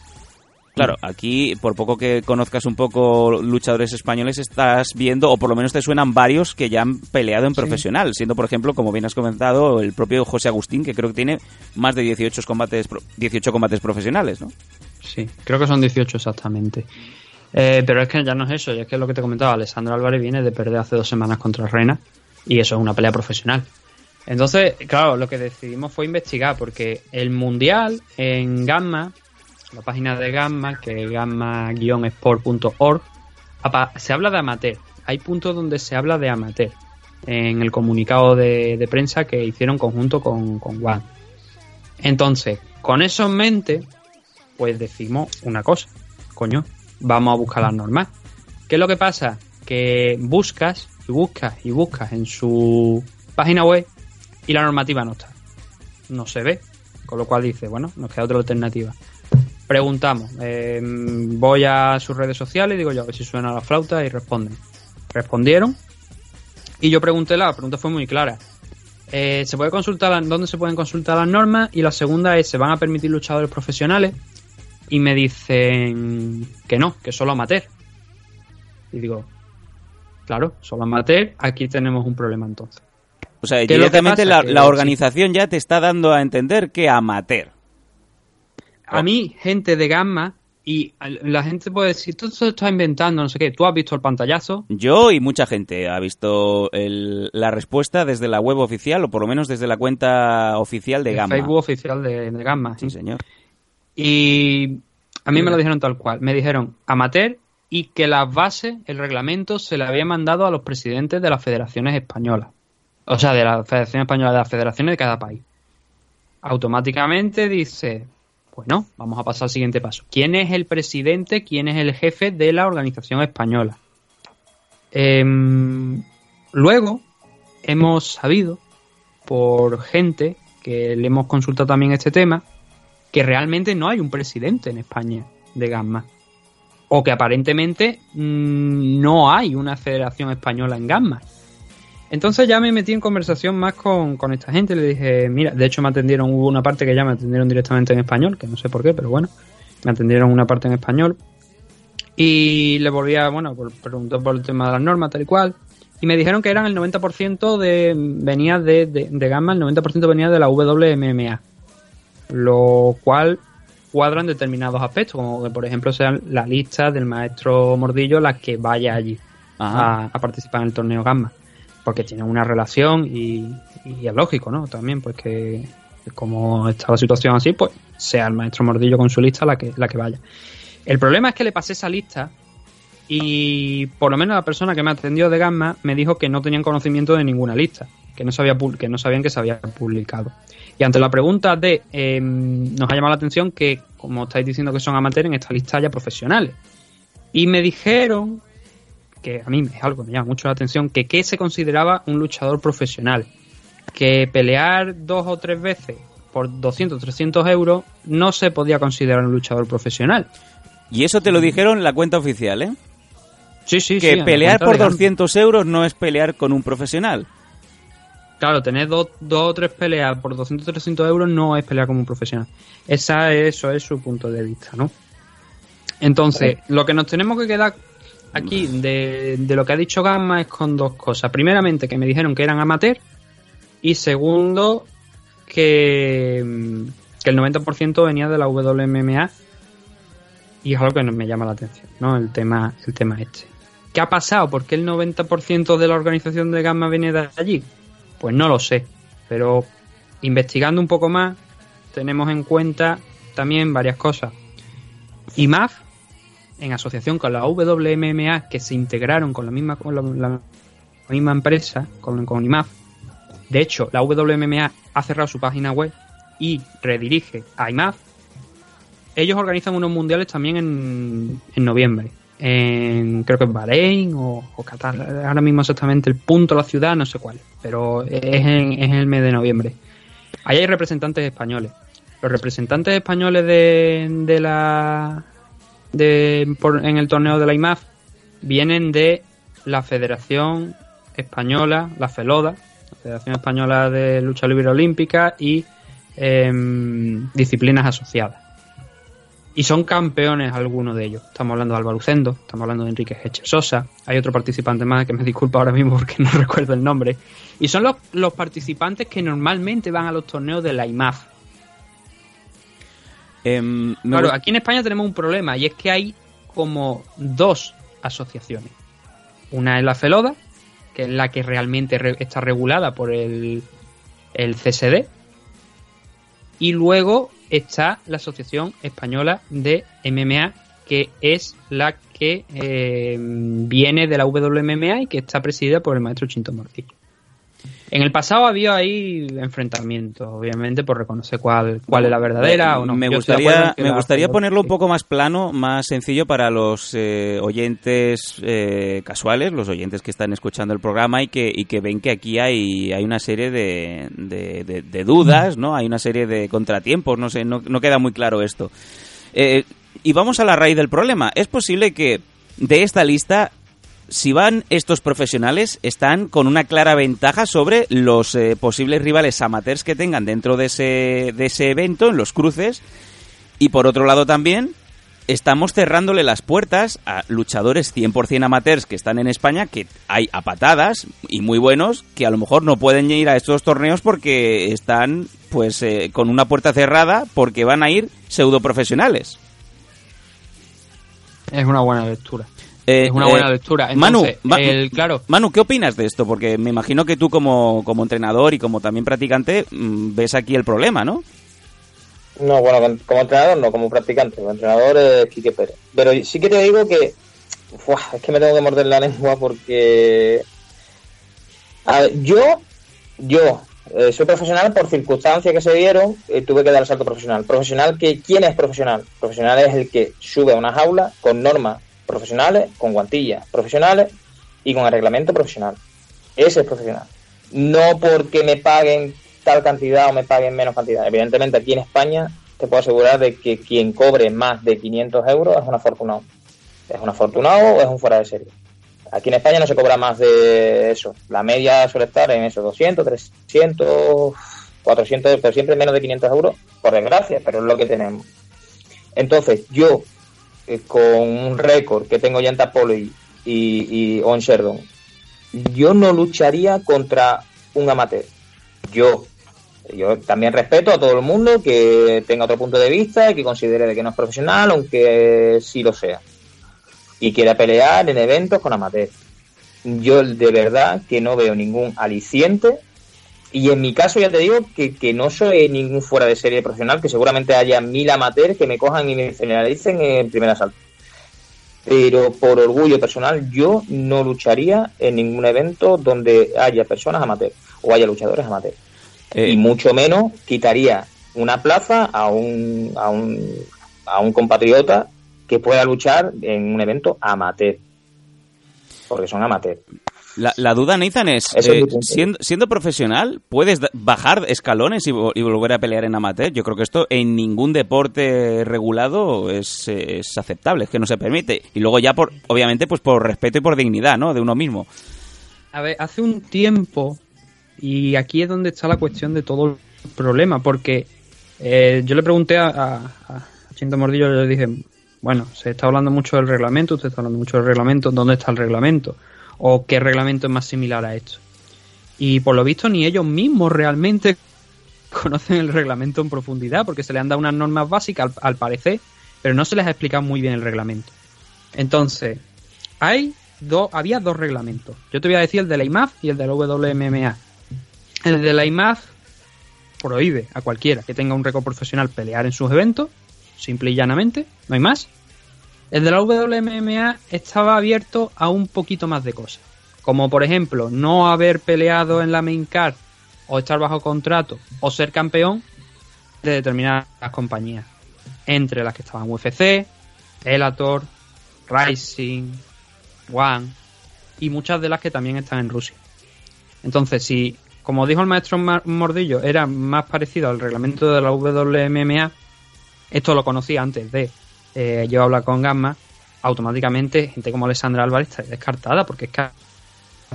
Claro, aquí, por poco que conozcas un poco luchadores españoles, estás viendo, o por lo menos te suenan varios que ya han peleado en profesional, siendo, por ejemplo, como bien has comentado, el propio José Agustín, que creo que tiene más de 18 combates, 18 combates profesionales, ¿no? Sí, creo que son 18 exactamente. Eh, pero es que ya no es eso, ya es que lo que te comentaba, Alessandro Álvarez viene de perder hace dos semanas contra Reina, y eso es una pelea profesional. Entonces, claro, lo que decidimos fue investigar, porque el Mundial en Gamma la página de Gamma, que es gamma-sport.org, se habla de amateur. Hay puntos donde se habla de amateur en el comunicado de, prensa que hicieron conjunto con, con. Entonces, con eso en mente, pues decimos una cosa. Coño, vamos a buscar las normas. ¿Qué es lo que pasa? Que buscas y buscas y buscas en su página web y la normativa no está. No se ve. Con lo cual dice, bueno, nos queda otra alternativa preguntamos. Eh, voy a sus redes sociales digo yo a ver si suena la flauta y responden. Respondieron y yo pregunté, la pregunta fue muy clara. eh, se puede consultar la- dónde se pueden consultar las normas y la segunda es se van a permitir luchadores profesionales y me dicen que no, que solo amateur. Y digo, claro, solo amateur, aquí tenemos un problema entonces. O sea, ¿Qué es lo que directamente la, sí. organización ya te está dando a entender que amateur. A mí, gente de Gamma, y la gente puede decir, tú te estás inventando, no sé qué, tú has visto el pantallazo, Yo y mucha gente ha visto el- la respuesta desde la web oficial, o por lo menos desde la cuenta oficial de el Gamma. Facebook oficial de, de Gamma. Sí, señor. Y a mí me lo dijeron tal cual. Me dijeron amateur y que las bases, el reglamento, se le había mandado a los presidentes de las federaciones españolas. O sea, de la Federación Española, de las federaciones de cada país. Automáticamente dice, bueno, vamos a pasar al siguiente paso. ¿Quién es el presidente, quién es el jefe de la organización española? Em, luego hemos sabido por gente que le hemos consultado también este tema que realmente no hay un presidente en España de Gamma. O que aparentemente mm, no hay una federación española en Gamma. Entonces ya me metí en conversación más con, con esta gente. Le dije, mira, de hecho me atendieron, hubo una parte que ya me atendieron directamente en español, que no sé por qué, pero bueno, me atendieron una parte en español. Y le volví a, bueno, preguntó por el tema de las normas, tal y cual. Y me dijeron que eran el 90% de, venía de, de, de Gamma, el 90% venía de la WMMA lo cual cuadra en determinados aspectos, como que por ejemplo sean la lista del maestro Mordillo la que vaya allí a, a participar en el torneo Gamma, porque tienen una relación y, es lógico, ¿no? También, pues que como está la situación así, pues sea el maestro Mordillo con su lista la que, la que vaya. El problema es que le pasé esa lista y por lo menos la persona que me atendió de Gamma me dijo que no tenían conocimiento de ninguna lista, que no, sabía, que no sabían que se había publicado. Y ante la pregunta de, eh, nos ha llamado la atención que, como estáis diciendo que son amateurs, en esta lista haya profesionales. Y me dijeron, que a mí es algo que me llama mucho la atención, que qué se consideraba un luchador profesional. Que pelear dos o tres veces por 200, 300 euros no se podía considerar un luchador profesional. Y eso te lo dijeron la cuenta oficial, ¿eh? Sí, sí, que sí, la pelear por de Gamma. 200 euros no es pelear con un profesional. Claro, tener dos, dos o tres peleas por 200 300 euros no es pelear como un profesional. Esa, eso es su punto de vista, ¿no? Entonces, lo que nos tenemos que quedar aquí de, de lo que ha dicho Gamma es con dos cosas. Primeramente, que me dijeron que eran amateur. Y segundo, que, mm, que el 90% venía de la WMMA. Y es algo que me llama la atención, ¿no? El tema, el tema este. ¿Qué ha pasado? ¿Por qué el 90% de la organización de Gamma viene de allí? Pues no lo sé, pero investigando un poco más tenemos en cuenta también varias cosas. IMAF, en asociación con la WMMA, que se integraron con la misma, con la, misma empresa, con, con IMAF, de hecho, la WMMA ha cerrado su página web y redirige a IMAF. Ellos organizan unos mundiales también en, en noviembre. En, creo que en Bahrein o, o Qatar. Ahora mismo exactamente el punto, la ciudad, no sé cuál. Pero es en, es en el mes de noviembre. Ahí hay representantes españoles. Los representantes españoles de, de la. De, por- en el torneo de la IMAF vienen de la Federación Española, la FELODA, la Federación Española de Lucha Libre Olímpica y em, disciplinas asociadas. Y son campeones algunos de ellos. Estamos hablando de Álvaro Lucendo, estamos hablando de Enrique Heche Sosa. Hay otro participante más que me disculpa ahora mismo porque [laughs] no recuerdo el nombre. Y son los participantes que normalmente van a los torneos de la IMAF. Em, Claro, aquí en España tenemos un problema y es que hay como dos asociaciones. Una es la FELODA, que es la que realmente re- está regulada por el, el CSD. Y luego está la Asociación Española de MMA, que es la que eh, viene de la WMMA y que está presidida por el maestro Chinto Morcillo. En el pasado había ahí enfrentamientos, obviamente, por reconocer cuál, cuál es la verdadera o no. Me gustaría, me gustaría ponerlo un poco más plano, más sencillo para los eh, oyentes eh, casuales, los oyentes que están escuchando el programa y que, y que ven que aquí hay, hay una serie de, de, de- de dudas, ¿no? Hay una serie de contratiempos, no sé, no, no queda muy claro esto. Eh, y vamos a la raíz del problema. ¿Es posible que de esta lista si van estos profesionales, están con una clara ventaja sobre los eh, posibles rivales amateurs que tengan dentro de ese, de ese evento, en los cruces. Y por otro lado también, estamos cerrándole las puertas a luchadores 100% amateurs que están en España, que hay a patadas y muy buenos, que a lo mejor no pueden ir a estos torneos porque están pues eh, con una puerta cerrada porque van a ir pseudo profesionales. Es una buena lectura. Eh, es una eh, buena lectura. Manu, Entonces, Ma- el- claro, Manu, ¿qué opinas de esto? Porque me imagino que tú como, como entrenador y como también practicante mm, ves aquí el problema, ¿no? No, bueno, como entrenador no, como practicante. Como entrenador es Quique Pérez. Pero sí que te digo que. Es que me tengo que morder la [laughs] lengua porque. A ver, yo. Yo. eh, soy profesional por circunstancias que se dieron. eh, tuve que dar el salto profesional. Profesional, que ¿quién es profesional? Profesional es el que sube a una jaula con normas profesionales, con guantillas profesionales y con el reglamento profesional. Ese es profesional. No porque me paguen tal cantidad o me paguen menos cantidad. Evidentemente aquí en España te puedo asegurar de que quien cobre más de 500 euros es un afortunado. Es un afortunado o es un fuera de serie. Aquí en España no se cobra más de eso. La media suele estar en eso, 200, 300, 400, pero siempre menos de 500 euros, por desgracia, pero es lo que tenemos. Entonces, yo, eh, con un récord que tengo ya en Tapolo y, y, y o en Sherdon, yo no lucharía contra un amateur. Yo. Yo también respeto a todo el mundo que tenga otro punto de vista y que considere de que no es profesional, aunque sí lo sea. Y quiera pelear en eventos con amateurs. Yo de verdad que no veo ningún aliciente. Y en mi caso ya te digo que, que no soy ningún fuera de serie profesional, que seguramente haya mil amateurs que me cojan y me generalicen en primer asalto. Pero por orgullo personal, yo no lucharía en ningún evento donde haya personas amateurs o haya luchadores amateurs. Eh, Y mucho menos quitaría una plaza a un, a un, a un compatriota que pueda luchar en un evento amateur. Porque son amateurs. La, la duda, Nathan, es, eh, siendo, siendo profesional, ¿puedes bajar escalones y, vo- y volver a pelear en amateur? Yo creo que esto en ningún deporte regulado es, es aceptable, es que no se permite. Y luego ya, por obviamente, pues por respeto y por dignidad, ¿no? De uno mismo. A ver, hace un tiempo, y aquí es donde está la cuestión de todo el problema, porque eh, yo le pregunté a, a, a Chinto Mordillo, yo le dije, bueno, se está hablando mucho del reglamento, usted está hablando mucho del reglamento, ¿dónde está el reglamento? ¿O qué reglamento es más similar a esto? Y por lo visto ni ellos mismos realmente [laughs] conocen el reglamento en profundidad, porque se le han dado unas normas básicas al, parecer, pero no se les ha explicado muy bien el reglamento. Entonces, hay dos, había dos reglamentos. Yo te voy a decir el de la IMAF y el de la WMMA. El de la IMAF prohíbe a cualquiera que tenga un récord profesional pelear en sus eventos, simple y llanamente, no hay más. El de la WMMA estaba abierto a un poquito más de cosas, como por ejemplo no haber peleado en la main card o estar bajo contrato o ser campeón de determinadas compañías, entre las que estaban UFC, Elator, Rising, One y muchas de las que también están en Rusia. Entonces, si, como dijo el maestro Mordillo, era más parecido al reglamento de la WMMA, esto lo conocía antes de eh, yo hablar con Gamma, automáticamente gente como Alessandra Álvarez está descartada porque es que ha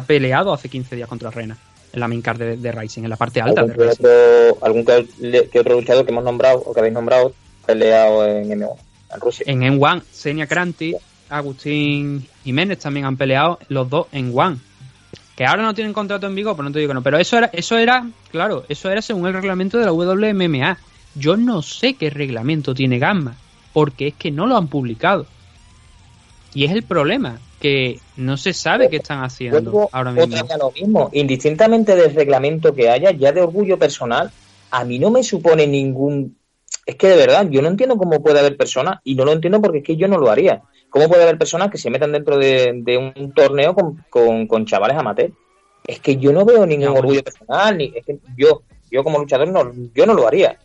peleado hace 15 días contra Rena en la main card de, de Rising, en la parte alta de algún, que Rising. otro, algún que, que otro luchador que hemos nombrado o que habéis nombrado peleado en M1, en Rusia. En N1, Senia Cranti, Agustín Jiménez también han peleado los dos en One. Que ahora no tienen contrato en Vigo, pero no te digo que no. Pero eso era, eso era, claro, eso era según el reglamento de la WMMA. Yo no sé qué reglamento tiene Gamma, porque es que no lo han publicado. Y es el problema, que no se sabe qué están haciendo Vuelvo ahora otra mismo. lo mismo. Indistintamente del reglamento que haya, ya de orgullo personal, a mí no me supone ningún. Es que de verdad, yo no entiendo cómo puede haber personas, y no lo entiendo porque es que yo no lo haría. ¿Cómo puede haber personas que se metan dentro de, de un torneo con, con, con chavales amateurs? Es que yo no veo ningún orgullo personal, ni es que yo, yo como luchador no, yo no lo haría.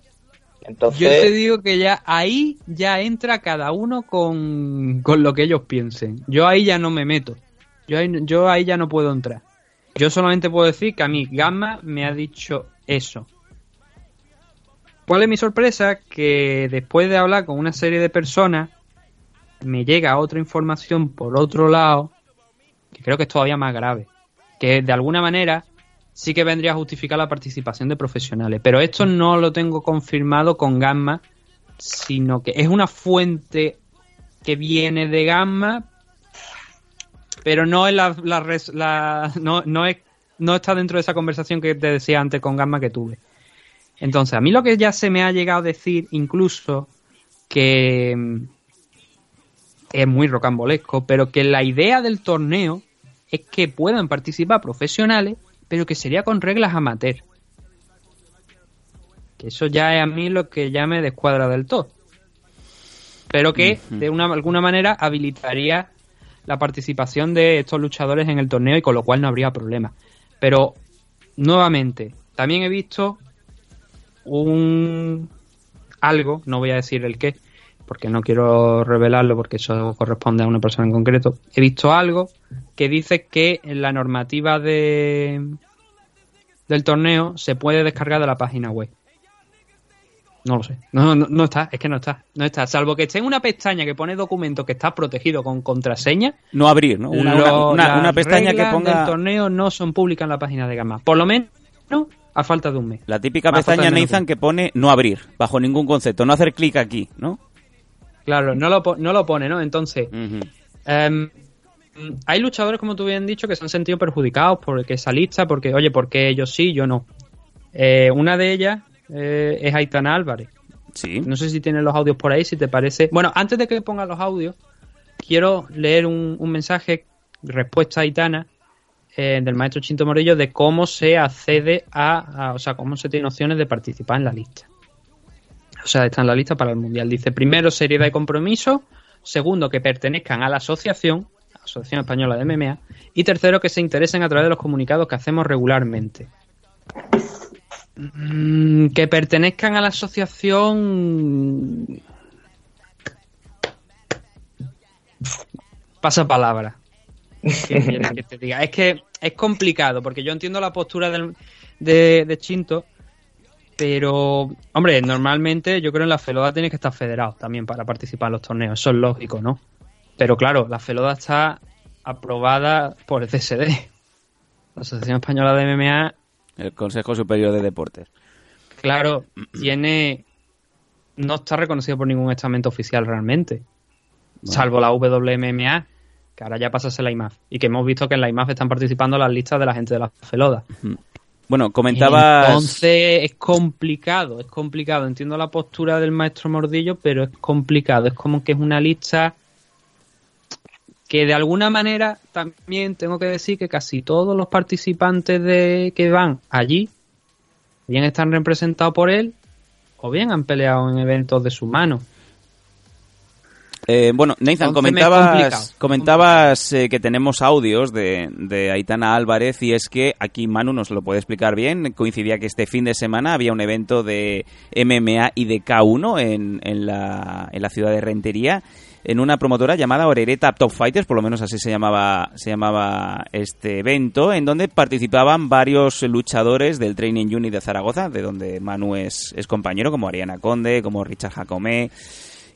Entonces, Yo te digo que ya ahí ya entra cada uno con, con lo que ellos piensen. Yo ahí ya no me meto. Yo ahí, yo ahí ya no puedo entrar. Yo solamente puedo decir que a mí Gamma me ha dicho eso. ¿Cuál es mi sorpresa? Que después de hablar con una serie de personas, me llega otra información por otro lado que creo que es todavía más grave, que de alguna manera sí que vendría a justificar la participación de profesionales, pero esto no lo tengo confirmado con Gamma, sino que es una fuente que viene de Gamma, pero no es la, no, no es no está dentro de esa conversación que te decía antes con Gamma que tuve. Entonces, a mí lo que ya se me ha llegado a decir, incluso, que mm, es muy rocambolesco, pero que la idea del torneo es que puedan participar profesionales, pero que sería con reglas amateur. Que eso ya es a mí lo que ya me descuadra del todo. Pero que de una alguna manera habilitaría la participación de estos luchadores en el torneo y con lo cual no habría problema. Pero nuevamente, también he visto un algo, no voy a decir el qué, porque no quiero revelarlo porque eso corresponde a una persona en concreto. He visto algo que dice que en la normativa de del torneo se puede descargar de la página web. No lo sé. No, no, no está, es que no está. No está. Salvo que esté en una pestaña que pone documento que está protegido con contraseña. No abrir, ¿no? Una, una- lo- una- las una pestaña que ponga del torneo no son públicas en la página de Gama. Por lo menos a falta de un mes. la típica pestaña Nathan que pone no abrir, bajo ningún concepto, no hacer clic aquí, ¿no? Claro, no lo, no lo pone, ¿no? Entonces, hay luchadores, como tú bien dicho, que se han sentido perjudicados por esa lista, porque, oye, ¿por qué ellos sí, yo no? Eh, una de ellas eh, es Aitana Álvarez. Sí. No sé si tienes los audios por ahí, si te parece. Bueno, antes de que pongas los audios, quiero leer un, un mensaje, respuesta a Aitana, eh, del maestro Chinto Morillo, de cómo se accede a, a- o sea, cómo se tiene opciones de participar en la lista. O sea, está en la lista para el Mundial. Dice, primero, seriedad y compromiso. Segundo, que pertenezcan a la asociación, Asociación Española de MMA. Y tercero, que se interesen a través de los comunicados que hacemos regularmente. Mm, que pertenezcan a la asociación. Pasa palabra. ¿Qué quieres que te diga? Es que es complicado, porque yo entiendo la postura del- de, de Chinto, pero, hombre, normalmente yo creo en la Feloda tienes que estar federado también para participar en los torneos, eso es lógico, ¿no? Pero claro, la Feloda está aprobada por el CSD, la Asociación Española de MMA, El Consejo Superior de Deportes. claro, tiene. No está reconocido por ningún estamento oficial realmente. Salvo la WMMA, que ahora ya pasa a ser la IMAF. Y que hemos visto que en la IMAF están participando las listas de la gente de la Feloda. Bueno, comentabas... Entonces es complicado, es complicado. Entiendo la postura del maestro Mordillo, pero es complicado. Es como que es una lista que de alguna manera también tengo que decir que casi todos los participantes de que van allí bien están representados por él o bien han peleado en eventos de su mano. Eh, bueno, Nathan, comentabas, comentabas eh, que tenemos audios de, de Aitana Álvarez y es que aquí Manu nos lo puede explicar bien. Coincidía que este fin de semana había un evento de MMA y de K1 en, en, la, en la ciudad de Rentería en una promotora llamada Orereta Top Fighters, por lo menos así se llamaba, se llamaba este evento, en donde participaban varios luchadores del Training Unit de Zaragoza, de donde Manu es, compañero, como Ariana Conde, como Richard Jacomé,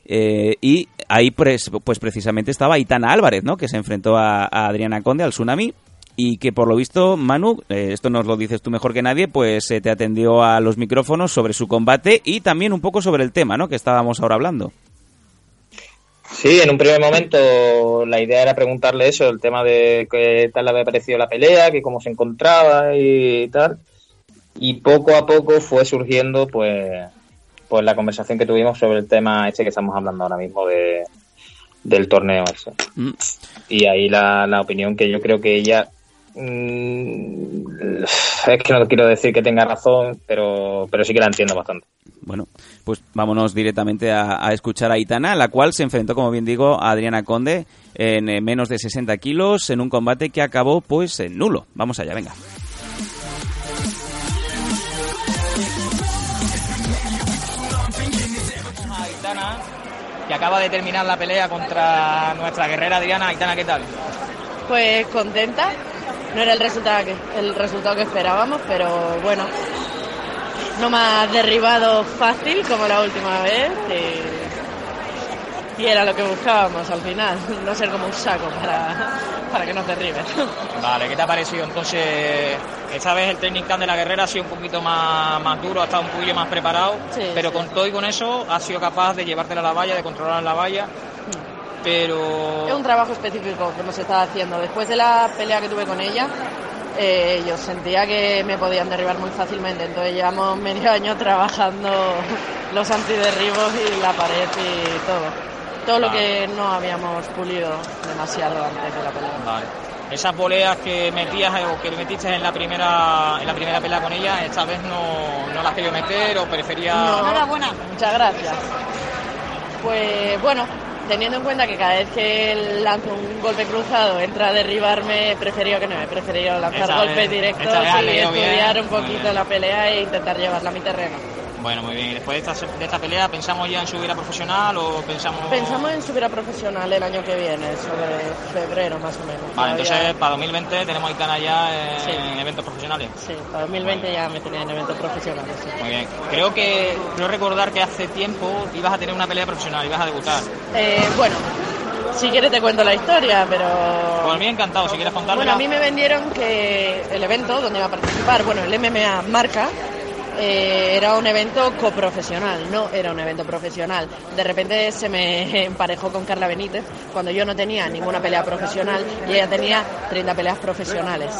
eh, y ahí pues, precisamente estaba Aitana Álvarez, ¿no? Que se enfrentó a, a Adriana Conde, al Tsunami, y que por lo visto, Manu, eh, esto nos lo dices tú mejor que nadie, pues eh, te atendió a los micrófonos sobre su combate y también un poco sobre el tema, ¿no? Que estábamos ahora hablando. Sí, en un primer momento la idea era preguntarle eso, el tema de qué tal le había parecido la pelea, que cómo se encontraba y tal. Y poco a poco fue surgiendo pues, pues la conversación que tuvimos sobre el tema este que estamos hablando ahora mismo de, del torneo ese. Mm. Y ahí la, la opinión que yo creo que ella mm, es que no quiero decir que tenga razón, pero, pero sí que la entiendo bastante. Bueno, pues vámonos directamente a, a escuchar a Aitana, la cual se enfrentó, como bien digo, a Adriana Conde en eh, menos de 60 kilos en un combate que acabó pues en nulo. Vamos allá, venga. Aitana, que acaba de terminar la pelea contra nuestra guerrera Adriana. Aitana, ¿qué tal? Pues contenta. No era el resultado que, el resultado que esperábamos, pero bueno. No me ha derribado fácil como la última vez. Y era lo que buscábamos al final, [laughs] no ser como un saco para, para que nos derriben. [laughs] Vale, ¿qué te ha parecido? Entonces, esta vez el training camp de la guerrera ha sido un poquito más, más duro, ha estado un poquillo más preparado, Sí, pero sí. con todo y con eso ha sido capaz de llevártela a la valla, de controlar la valla. Pero Es un trabajo específico que hemos estado haciendo. Después de la pelea que tuve con ella, eh, yo sentía que me podían derribar muy fácilmente. Entonces llevamos medio año trabajando los antiderribos y la pared y todo. Todo lo que no habíamos pulido demasiado antes de la pelea. Vale. Esas voleas que metías eh, o que metiste en la primera en la primera pelea con ella, esta vez no, no las quería meter o prefería. No, Muchas gracias. Pues bueno, teniendo en cuenta que cada vez que lanzo un golpe cruzado entra a derribarme, he preferido que no, he preferido lanzar Esta golpes vez- directos y estudiar bien. un poquito la pelea e intentar llevarla a mi terreno. Bueno, muy bien. ¿Y después de esta, de esta pelea pensamos ya en subir a profesional o pensamos.? Pensamos en subir a profesional el año que viene, sobre febrero más o menos. Vale, Todavía- entonces para 2020 tenemos a Itana ya en, Sí. eventos profesionales. Sí, para 2020 ya me tenía en eventos profesionales. sí. Muy bien. Creo que creo recordar que hace tiempo ibas a tener una pelea profesional, ibas a debutar. Eh, bueno, si quieres te cuento la historia, pero... Por mí encantado, si quieres contarme. Bueno, a mí me vendieron que el evento donde iba a participar, bueno, el MMA Marca, eh, era un evento coprofesional, no era un evento profesional. De repente se me [laughs] emparejó con Carla Benítez cuando yo no tenía ninguna pelea profesional y ella tenía 30 peleas profesionales.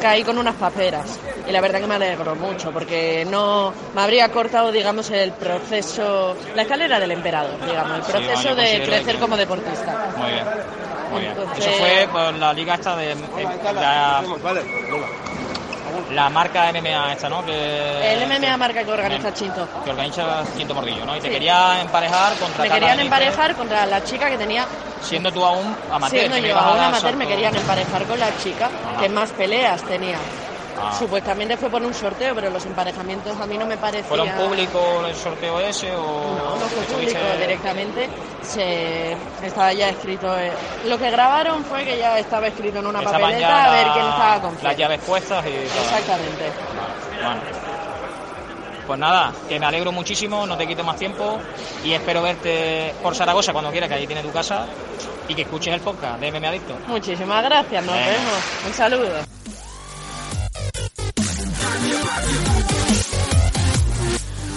Caí con unas paperas y la verdad que me alegro mucho porque no me habría cortado, digamos, el proceso, la escalera del emperador, digamos, el Sí, bueno, proceso de crecer que- como deportista. Muy bien. Muy bien. Entonces- Eso fue por la liga esta de. eh, la, la marca MMA esta, ¿no? Que, El MMA Marca que organiza Chinto. que organiza Quinto Mordillo, ¿no? Y te quería emparejar contra Me querían emparejar contra la chica que tenía, Siendo tú aún amateur. siendo yo aún amateur, me querían emparejar con la chica que más peleas tenía. Ah. Supuestamente fue por un sorteo, pero los emparejamientos a mí no me parecían... ¿Fueron público el sorteo ese o.? No, no fue público directamente, se, estaba ya escrito. eh, lo que grabaron fue que ya estaba escrito en una Estaban papeleta a ver quién estaba con Las llaves puestas y. Exactamente. Bueno. Pues nada, que me alegro muchísimo, no te quito más tiempo y espero verte por Zaragoza cuando quieras, que ahí tiene tu casa, y que escuches el podcast de MMA Adicto. Muchísimas gracias, nos vemos. Un saludo.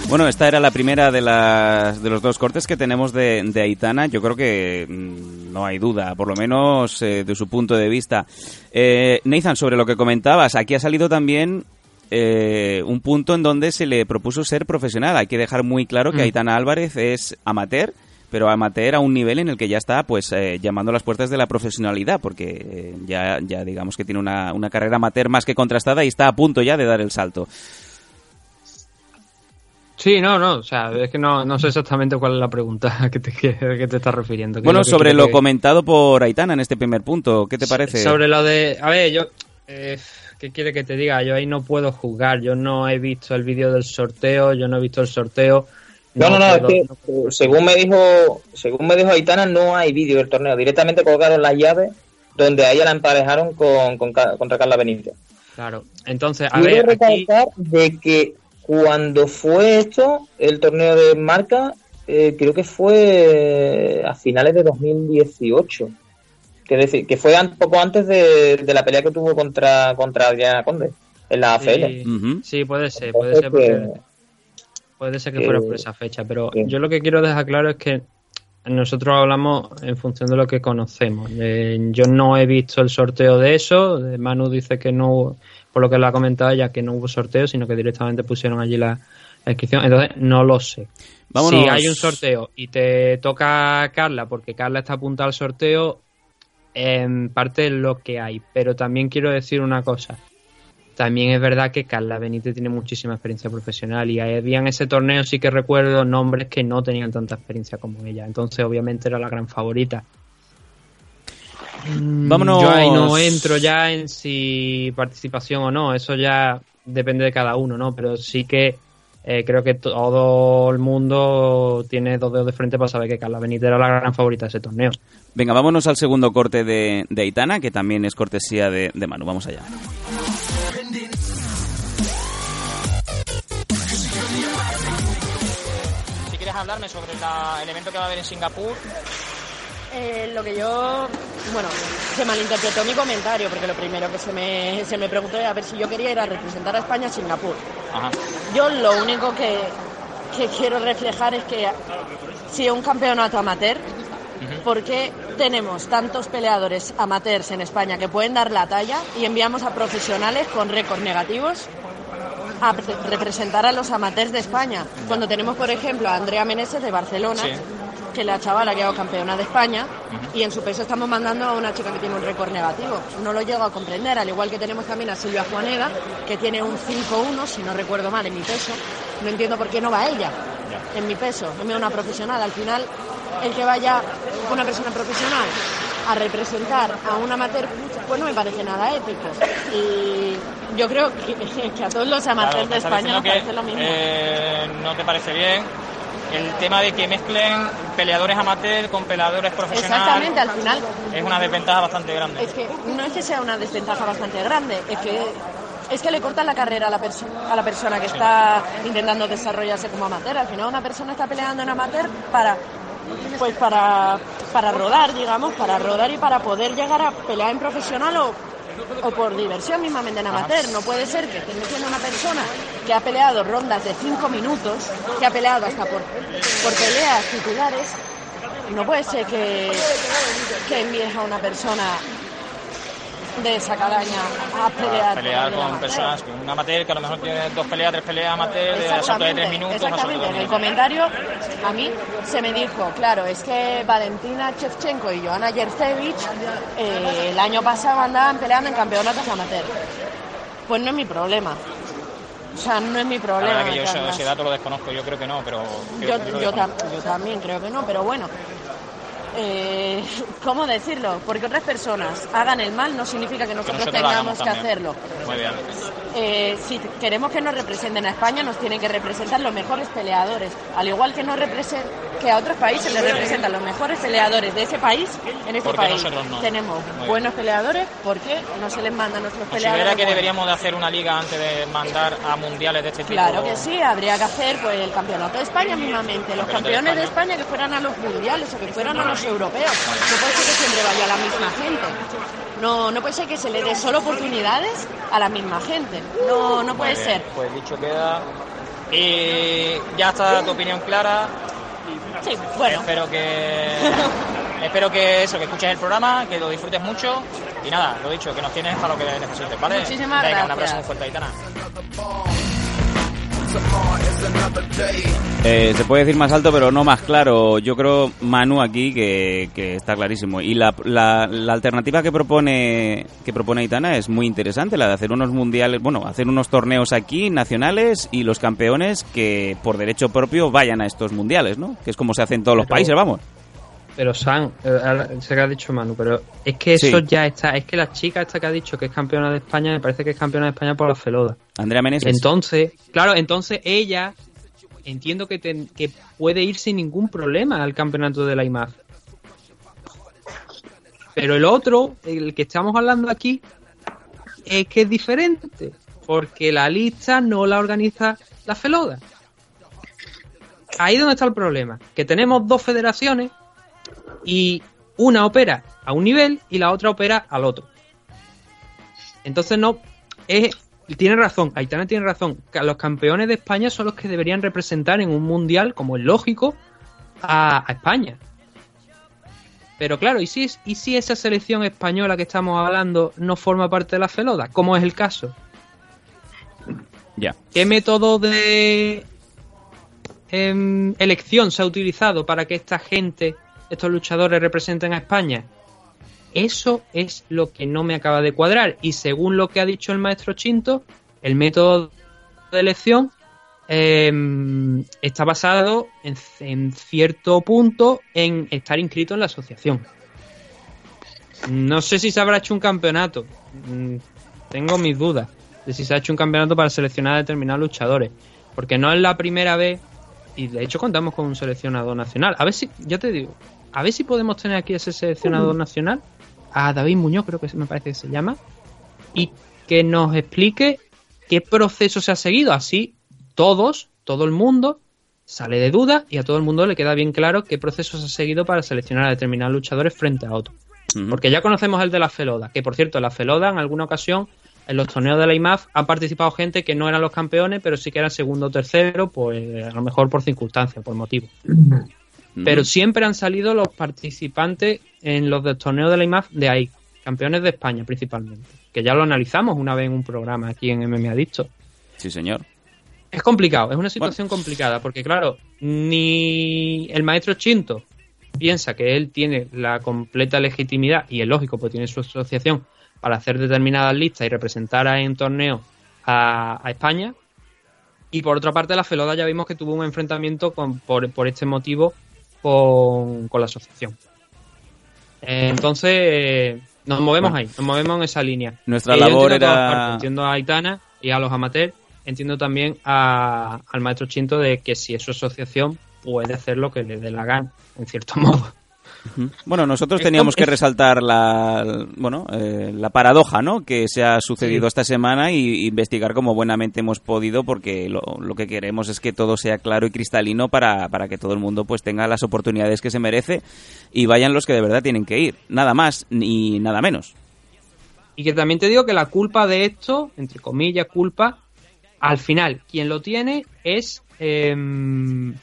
Bueno, esta era la primera de, las, de los dos cortes que tenemos de, de Aitana. Yo creo que mm, no hay duda, por lo menos eh, de su punto de vista. Eh, Nathan, sobre lo que comentabas, aquí ha salido también eh, un punto en donde se le propuso ser profesional. Hay que dejar muy claro que Mm. Aitana Álvarez es amateur, pero amateur a un nivel en el que ya está pues eh, llamando a las puertas de la profesionalidad, porque eh, ya, ya digamos que tiene una, una carrera amateur más que contrastada y está a punto ya de dar el salto. Sí, no, no, o sea, es que no, no sé exactamente cuál es la pregunta a [laughs] que te, que, que te estás refiriendo. ¿Qué es Bueno, lo sobre lo que- comentado por Aitana en este primer punto, ¿qué te parece? Sobre lo de. A ver, yo. eh, ¿Qué quiere que te diga? Yo ahí no puedo juzgar. Yo no he visto el vídeo del sorteo. Yo no he visto el sorteo. No, no, no, es que según me dijo, según me dijo Aitana, no hay vídeo del torneo. Directamente colgaron las llaves donde a ella la emparejaron con, con contra Carla Benítez. Claro. Entonces, a Quiero ver, aquí. recalcar de que cuando fue esto, el torneo de marca, eh, creo que fue a finales de 2018. Que decir, que fue un poco antes de, de la pelea que tuvo contra, contra Adriana Conde en la AFL. Sí, sí, puede ser, puede ser porque que- puede ser que fuera por esa fecha, pero yo lo que quiero dejar claro es que nosotros hablamos en función de lo que conocemos. Eh, yo no he visto el sorteo de eso. eh, Manu dice que no, hubo- por lo que lo ha comentado ella, que no hubo sorteo, sino que directamente pusieron allí la, la inscripción. Entonces, no lo sé. Vámonos. Si hay un sorteo y te toca Carla, porque Carla está apuntada al sorteo, en parte es lo que hay. Pero también quiero decir una cosa. También es verdad que Carla Benítez tiene muchísima experiencia profesional y había en ese torneo sí que recuerdo nombres que no tenían tanta experiencia como ella. Entonces obviamente era la gran favorita. Mm, Vámonos. Yo ahí no entro ya en si participación o no, eso ya depende de cada uno, ¿no? Pero sí que eh, creo que todo el mundo tiene dos dedos de frente para saber que Carla Benítez era la gran favorita de ese torneo. Venga, vámonos al segundo corte de, de Aitana, que también es cortesía de, de Manu. Vamos allá. Si quieres hablar hablarme sobre la- el evento que va a haber en Singapur. Eh, lo que yo, bueno, se malinterpretó mi comentario, porque lo primero que se me, se me preguntó era a ver si yo quería ir a representar a España a Singapur. Ajá. Yo lo único que, que quiero reflejar es que si es un campeonato amateur, ¿por qué tenemos tantos peleadores amateurs en España que pueden dar la talla y enviamos a profesionales con récords negativos a pre- representar a los amateurs de España? Cuando tenemos, por ejemplo, a Andrea Meneses de Barcelona, Sí. Que la chavala que ha quedado campeona de España, y en su peso estamos mandando a una chica que tiene un récord negativo. No lo llego a comprender, al igual que tenemos también a Silvia Juaneda, que tiene un 5-1, si no recuerdo mal, en mi peso. No entiendo por qué no va ella en mi peso, en una profesional. Al final, el que vaya una persona profesional a representar a un amateur, pues no me parece nada épico. Y yo creo que, [laughs] que a todos los amateurs Claro, me de España nos parece lo mismo. eh, no te parece bien el tema de que mezclen peleadores amateur con peleadores profesionales. Exactamente, al final Es una desventaja bastante grande. Es que no es que sea una desventaja bastante grande, es que es que le cortan la carrera a la, perso- a la persona que está intentando desarrollarse como amateur. Al final una persona está peleando en amateur para pues para, para rodar, digamos, para rodar y para poder llegar a pelear en profesional o, o por diversión mismamente en amateur. No puede ser que estés metiendo una persona que ha peleado rondas de 5 minutos, que ha peleado hasta por, por peleas titulares. No puede ser que, que envíes a una persona de esa calaña a pelear. A con personas, con un amateur que a lo mejor tiene dos peleas, tres peleas amateur, de asalto de tres minutos, exactamente. En el minutos. comentario a mí se me dijo, claro, es que Valentina Shevchenko y Joana Jercevich eh, el año pasado andaban peleando en campeonatos amateur. Pues no es mi problema. O sea, no es mi La problema. verdad que yo ese, ese dato lo desconozco, yo creo que no, pero... Yo, tam- yo también creo que no, pero bueno. Eh, ¿Cómo decirlo? Porque otras personas hagan el mal no significa que Que nosotros, tengamos que hacerlo. Muy bien. Eh, si queremos que nos representen a España, nos tienen que representar los mejores peleadores. Al igual que, que a otros países les representan los mejores peleadores de ese país, en este ¿Por qué país no? tenemos Muy bien. buenos peleadores, ¿por qué no se les manda a nuestros ¿Considera peleadores? que buenos? deberíamos de hacer una liga antes de mandar a mundiales de este tipo? Claro que sí, habría que hacer pues el campeonato de España mismamente, los de campeones de España. España que fueran a los mundiales o que fueran a los europeos. No puede ser que siempre vaya la misma gente. No, no puede ser que se le dé solo oportunidades a la misma gente. No, no puede Muy ser. Pues dicho queda. Y ya está tu opinión clara. Sí, bueno. Espero que. [laughs] espero que eso, que escuches el programa, que lo disfrutes mucho. Y nada, lo dicho, que nos tienes para lo que necesites, ¿vale? Muchísimas Venga, un gracias. abrazo muy fuerte, Aitana. Eh, se puede decir más alto, pero no más claro. Yo creo, Manu, aquí, que, que está clarísimo. Y la, la, la alternativa que propone que propone Aitana es muy interesante, la de hacer unos mundiales, bueno, hacer unos torneos aquí, nacionales, y los campeones que por derecho propio vayan a estos mundiales, ¿no? Que es como se hace en todos los países, vamos. Pero San, eh, sé que ha dicho Manu, pero es que eso Sí. ya está. Es que la chica esta que ha dicho que es campeona de España, me parece que es campeona de España por la Feloda. Andrea Meneses. Entonces, claro, entonces ella entiendo que, ten- que puede ir sin ningún problema al campeonato de la IMAF. Pero el otro, el que estamos hablando aquí, es que es diferente, porque la lista no la organiza la Feloda. Ahí es donde está el problema, que tenemos dos federaciones y una opera a un nivel y la otra opera al otro. Entonces no es tiene razón, Aitana tiene razón. que Los campeones de España son los que deberían representar en un mundial, como es lógico, a, a España. Pero claro, ¿y si, es- ¿y si esa selección española que estamos hablando no forma parte de la Feloda? Como es el caso. Ya. ¿Qué método de em, elección se ha utilizado para que esta gente, estos luchadores, representen a España? Eso es lo que no me acaba de cuadrar. Y según lo que ha dicho el maestro Chinto, el método de elección em, está basado en, en cierto punto en estar inscrito en la asociación. No sé si se habrá hecho un campeonato. Mm, Tengo mis dudas de si se ha hecho un campeonato para seleccionar a determinados luchadores. Porque no es la primera vez. Y de hecho contamos con un seleccionador nacional. A ver si, ya te digo, a ver si podemos tener aquí ese seleccionador nacional. A David Muñoz, creo que se- me parece que se llama. Y que nos explique qué proceso se ha seguido. Así todos, todo el mundo, sale de duda y a todo el mundo le queda bien claro qué procesos ha seguido para seleccionar a determinados luchadores frente a otros. Porque ya conocemos el de la Feloda, que por cierto, la Feloda en alguna ocasión en los torneos de la IMAF han participado gente que no eran los campeones, pero sí que eran segundo o tercero, pues a lo mejor por circunstancias, por motivo. Pero siempre han salido los participantes en los torneos de la IMAF de ahí, campeones de España principalmente, que ya lo analizamos una vez en un programa aquí en MMA Adicto. Sí, señor. Es complicado, es una situación complicada, porque claro, ni el maestro Chinto piensa que él tiene la completa legitimidad, y es lógico, porque tiene su asociación, para hacer determinadas listas y representar en torneo a, a España. Y por otra parte, la Feloda ya vimos que tuvo un enfrentamiento con, por, por este motivo con, con la asociación. Entonces, nos movemos ahí, nos movemos en esa línea. Nuestra Eh, yo labor entiendo era- partes, entiendo a Aitana y a los amateurs, entiendo también a- al maestro Chinto de que si es su asociación puede hacer lo que le dé la gana, en cierto [laughs] modo. Bueno, nosotros teníamos que resaltar la, bueno, eh, la paradoja, ¿no? Que se ha sucedido Sí. esta semana y investigar como buenamente hemos podido, porque lo, lo que queremos es que todo sea claro y cristalino para, para que todo el mundo pues tenga las oportunidades que se merece y vayan los que de verdad tienen que ir. Nada más ni nada menos. Y que también te digo que la culpa de esto, entre comillas, culpa, al final, quien lo tiene es em,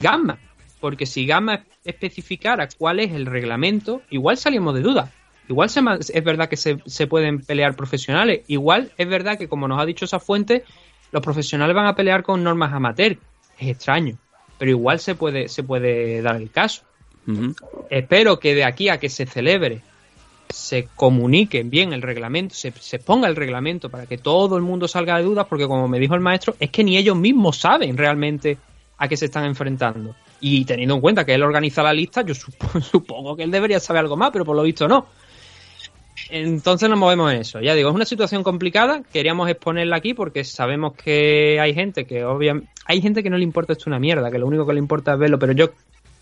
Gamma. Porque si Gamma especificara cuál es el reglamento, igual salimos de duda. Igual se es verdad que se, se pueden pelear profesionales. Igual es verdad que, como nos ha dicho esa fuente, los profesionales van a pelear con normas amateur. Es extraño. Pero igual se puede, se puede dar el caso. Espero que de aquí a que se celebre se comunique bien el reglamento, se, se ponga el reglamento para que todo el mundo salga de dudas, porque como me dijo el maestro, es que ni ellos mismos saben realmente a qué se están enfrentando. Y teniendo en cuenta que él organiza la lista, yo supo- [laughs] supongo que él debería saber algo más, pero por lo visto no. Entonces nos movemos en eso. Ya digo, es una situación complicada. Queríamos exponerla aquí porque sabemos que hay gente que obviamente hay gente que no le importa esto una mierda, que lo único que le importa es verlo. Pero yo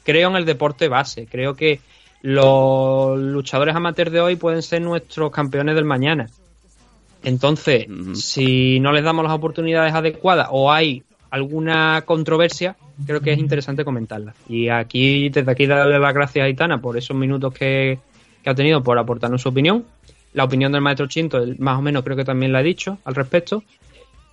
creo en el deporte base. Creo que los luchadores amateurs de hoy pueden ser nuestros campeones del mañana. Entonces, si no les damos las oportunidades adecuadas o hay alguna controversia, creo que es interesante comentarla. Y aquí, desde aquí, darle las gracias a Aitana por esos minutos que, ha tenido por aportarnos su opinión. La opinión del maestro Chinto, más o menos creo que también la he dicho al respecto.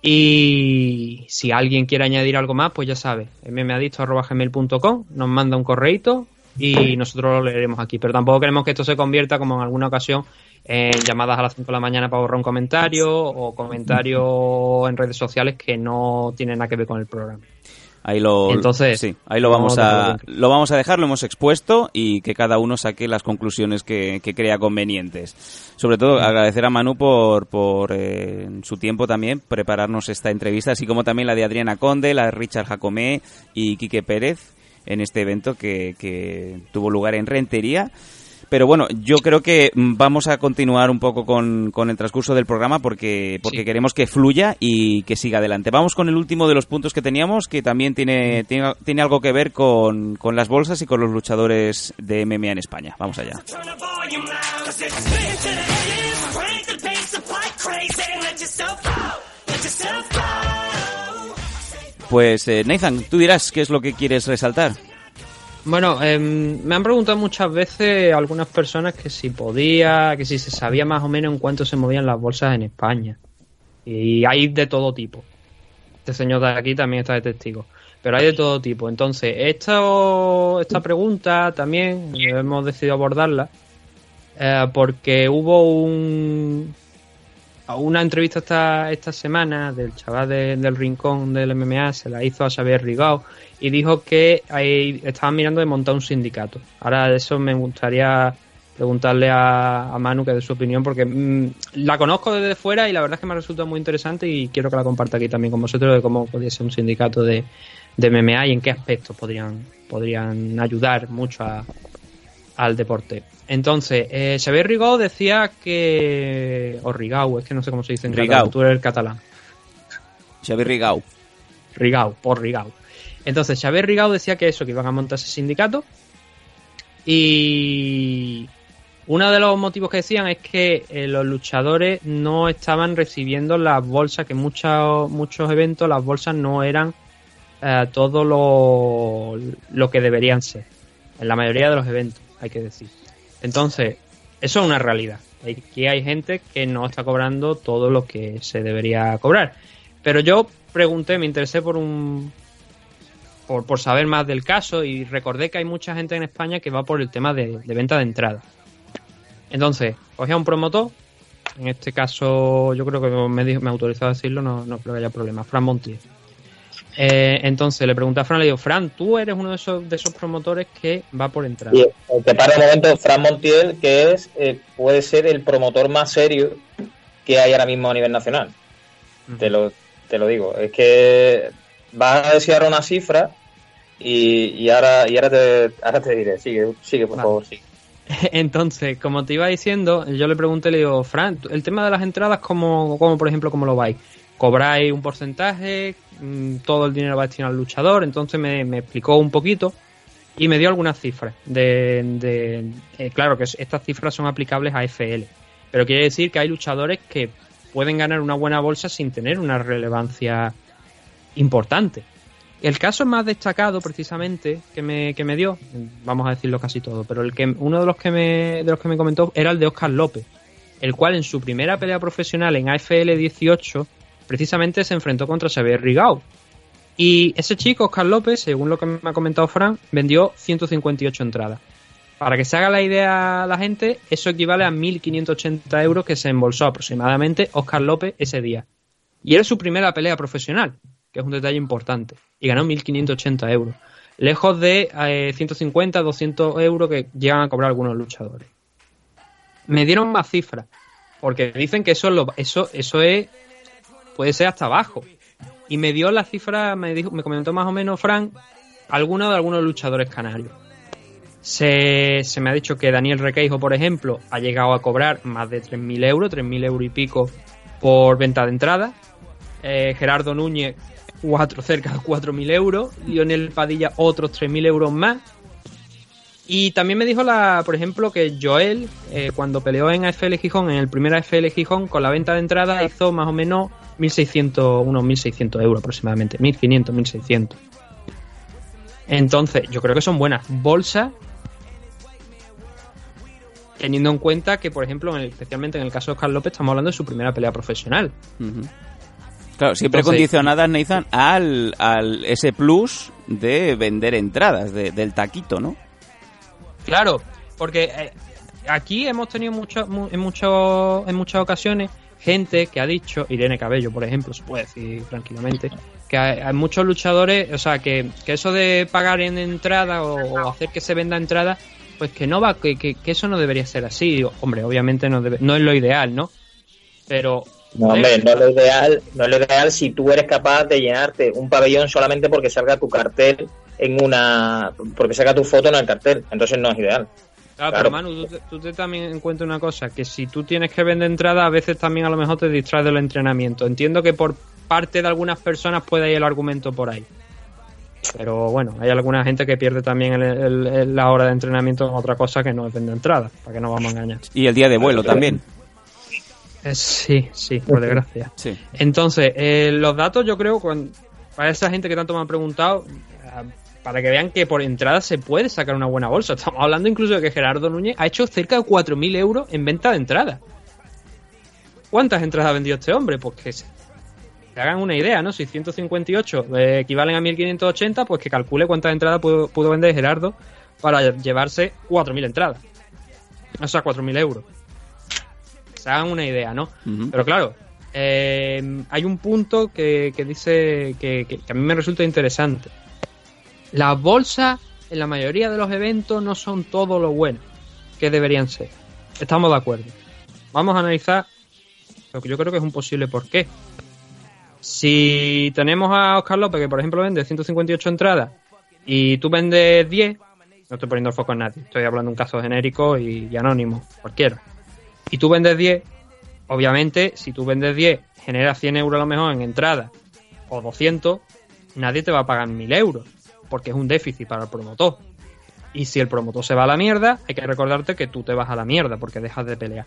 Y si alguien quiere añadir algo más, pues ya sabe, mmadicto.gmail.com, nos manda un correito y nosotros lo leeremos aquí. Pero tampoco queremos que esto se convierta, como en alguna ocasión, en llamadas a las 5 de la mañana para borrar un comentario o comentarios en redes sociales que no tienen nada que ver con el programa. Ahí lo, Entonces, sí, ahí lo vamos a lo vamos a dejar, lo hemos expuesto y que cada uno saque las conclusiones que, que crea convenientes. Sobre todo agradecer a Manu por por eh, su tiempo también prepararnos esta entrevista, así como también la de Adriana Conde, la de Richard Jacomé y Quique Pérez en este evento que, que tuvo lugar en Rentería. Pero bueno, yo creo que mm, vamos a continuar un poco con, con el transcurso del programa porque, porque queremos que fluya y que siga adelante. Vamos con el último de los puntos que teníamos, que también tiene, tiene, tiene algo que ver con, con las bolsas y con los luchadores de MMA en España. Vamos allá. Pues eh, Nathan, tú dirás qué es lo que quieres resaltar. Bueno, em, me han preguntado muchas veces algunas personas que si podía, que si se sabía más o menos en cuánto se movían las bolsas en España. Y hay de todo tipo. Este señor de aquí también está de testigo. Pero hay de todo tipo. Entonces, esta, esta pregunta también hemos decidido abordarla eh, porque hubo un, una entrevista esta, esta semana del chaval de- del rincón del MMA, se la hizo a Xavier Rigao y dijo que ahí estaban mirando de montar un sindicato. Ahora de eso me gustaría preguntarle a, a Manu que dé su opinión porque mm, la conozco desde fuera y la verdad es que me ha resultado muy interesante y quiero que la comparta aquí también con vosotros de cómo podría ser un sindicato de, de MMA y en qué aspectos podrían, podrían ayudar mucho a- al deporte. Entonces, eh, Xavier Rigau decía que... o Rigau, es que no sé cómo se dice en Rigau. catalán, tú eres el catalán. Xavier Rigau. Rigau, por Rigau. Entonces, Xavier Rigau decía que eso, que iban a montar ese sindicato. Y uno de los motivos que decían es que eh, los luchadores no estaban recibiendo las bolsas, que muchos, muchos eventos las bolsas no eran eh, todo lo, lo que deberían ser. En la mayoría de los eventos, hay que decir. Entonces, eso es una realidad. Aquí hay gente que no está cobrando todo lo que se debería cobrar. Pero yo pregunté, me interesé por un por, por saber más del caso y recordé que hay mucha gente en España que va por el tema de, venta de entrada. Entonces, cogí a un promotor, en este caso yo creo que me autorizó a decirlo, no, no creo que haya problema, Fran Montiel. Eh, entonces le pregunté a Fran, le digo, Fran, tú eres uno de esos, de esos promotores que va por entrada. Y eh, te para un momento Fran Montiel, que es eh, puede ser el promotor más serio que hay ahora mismo a nivel nacional. Te lo, te lo digo. Es que vas a ahora una cifra y, y ahora y ahora te, ahora te diré. Sigue, sigue por Vale. favor, sigue. [laughs] Entonces, como te iba diciendo, yo le pregunté, le digo, Fran, ¿tú- el tema de las entradas, ¿cómo, cómo por ejemplo, cómo lo vais? ¿Cobráis un porcentaje? Mm, ¿Todo el dinero va destinado al luchador? Entonces me, explicó un poquito y me dio algunas cifras. De, eh, claro que es- estas cifras son aplicables a FL, pero quiere decir que hay luchadores que pueden ganar una buena bolsa sin tener una relevancia importante. El caso más destacado, precisamente, que me, que me dio, vamos a decirlo casi todo, pero el que uno de los que me, de los que me comentó era el de Oscar López, el cual en su primera pelea profesional en AFL 18 precisamente se enfrentó contra Xavier Rigao. Y ese chico, Oscar López, según lo que me ha comentado Fran, vendió 158 entradas. Para que se haga la idea la gente, eso equivale a 1.580 euros que se embolsó aproximadamente Oscar López ese día. Y era su primera pelea profesional, que es un detalle importante. Y ganó 1.580 euros. Lejos de eh, 150, 200 euros que llegan a cobrar algunos luchadores. Me dieron más cifras. Porque dicen que eso, es lo- eso, eso es. Puede ser hasta abajo. Y me dio la cifra, me, dijo, me comentó más o menos Frank, algunos de algunos luchadores canarios. Se, se me ha dicho que Daniel Requeijo, por ejemplo, ha llegado a cobrar más de 3.000 euros, 3.000 euros y pico por venta de entrada. Eh, Gerardo Núñez, cuatro, cerca de 4.000 euros. Lionel Padilla, otros 3.000 euros más. Y también me dijo, la, por ejemplo, que Joel, eh, cuando peleó en AFL Gijón, en el primer AFL Gijón, con la venta de entrada hizo más o menos 1.600, unos 1.600 euros aproximadamente, 1.500, 1.600. Entonces, yo creo que son buenas bolsas, teniendo en cuenta que, por ejemplo, en el- especialmente en el caso de Oscar López, estamos hablando de su primera pelea profesional. Claro, siempre Entonces- condicionadas, Nathan, al, al ese plus de vender entradas, de- del taquito, ¿no? Claro, porque eh, aquí hemos tenido mucho, mu- en, mucho, en muchas ocasiones gente que ha dicho, Irene Cabello, por ejemplo, se puede decir tranquilamente, que hay, hay muchos luchadores, o sea, que, que eso de pagar en entrada o, o hacer que se venda entrada, pues que no va, que, que, que eso no debería ser así. Digo, Hombre, obviamente no, debe- no es lo ideal, ¿no? Pero No, hombre, no es lo ideal, no es lo ideal si tú eres capaz de llenarte un pabellón solamente porque salga tu cartel en una, porque salga tu foto en el cartel. Entonces no es ideal. Claro, Claro. pero Manu, tú te, tú te también encuentras una cosa, que si tú tienes que vender entrada, a veces también a lo mejor te distraes del entrenamiento. Entiendo que por parte de algunas personas puede ir el argumento por ahí. Pero bueno, hay alguna gente que pierde también el- el- el- la hora de entrenamiento en otra cosa que no es vender entrada, para que no vamos a engañar. Y el día de vuelo también. Eh, sí, sí, por desgracia. Sí. Entonces, eh, los datos yo creo, para esa gente que tanto me han preguntado, para que vean que por entrada se puede sacar una buena bolsa. Estamos hablando incluso de que Gerardo Núñez ha hecho cerca de 4.000 euros en venta de entrada. ¿Cuántas entradas ha vendido este hombre? Pues que se hagan una idea, ¿no? Si 158 eh, equivalen a 1.580, pues que calcule cuántas entradas pudo, pudo vender Gerardo para llevarse 4.000 entradas. O sea, 4.000 euros. Se hagan una idea, ¿no? Pero claro, eh, hay un punto que, que dice que, que- que a mí me resulta interesante. Las bolsas en la mayoría de los eventos no son todo lo bueno que deberían ser. Estamos de acuerdo. Vamos a analizar lo que yo creo que es un posible porqué. Si tenemos a Oscar López, que por ejemplo vende 158 entradas, y tú vendes 10, no estoy poniendo el foco en nadie, estoy hablando de un caso genérico y, anónimo, cualquiera. Y tú vendes 10, obviamente, si tú vendes 10, generas 100 euros a lo mejor en entrada, o 200, nadie te va a pagar 1000 euros, porque es un déficit para el promotor. Y si el promotor se va a la mierda, hay que recordarte que tú te vas a la mierda porque dejas de pelear.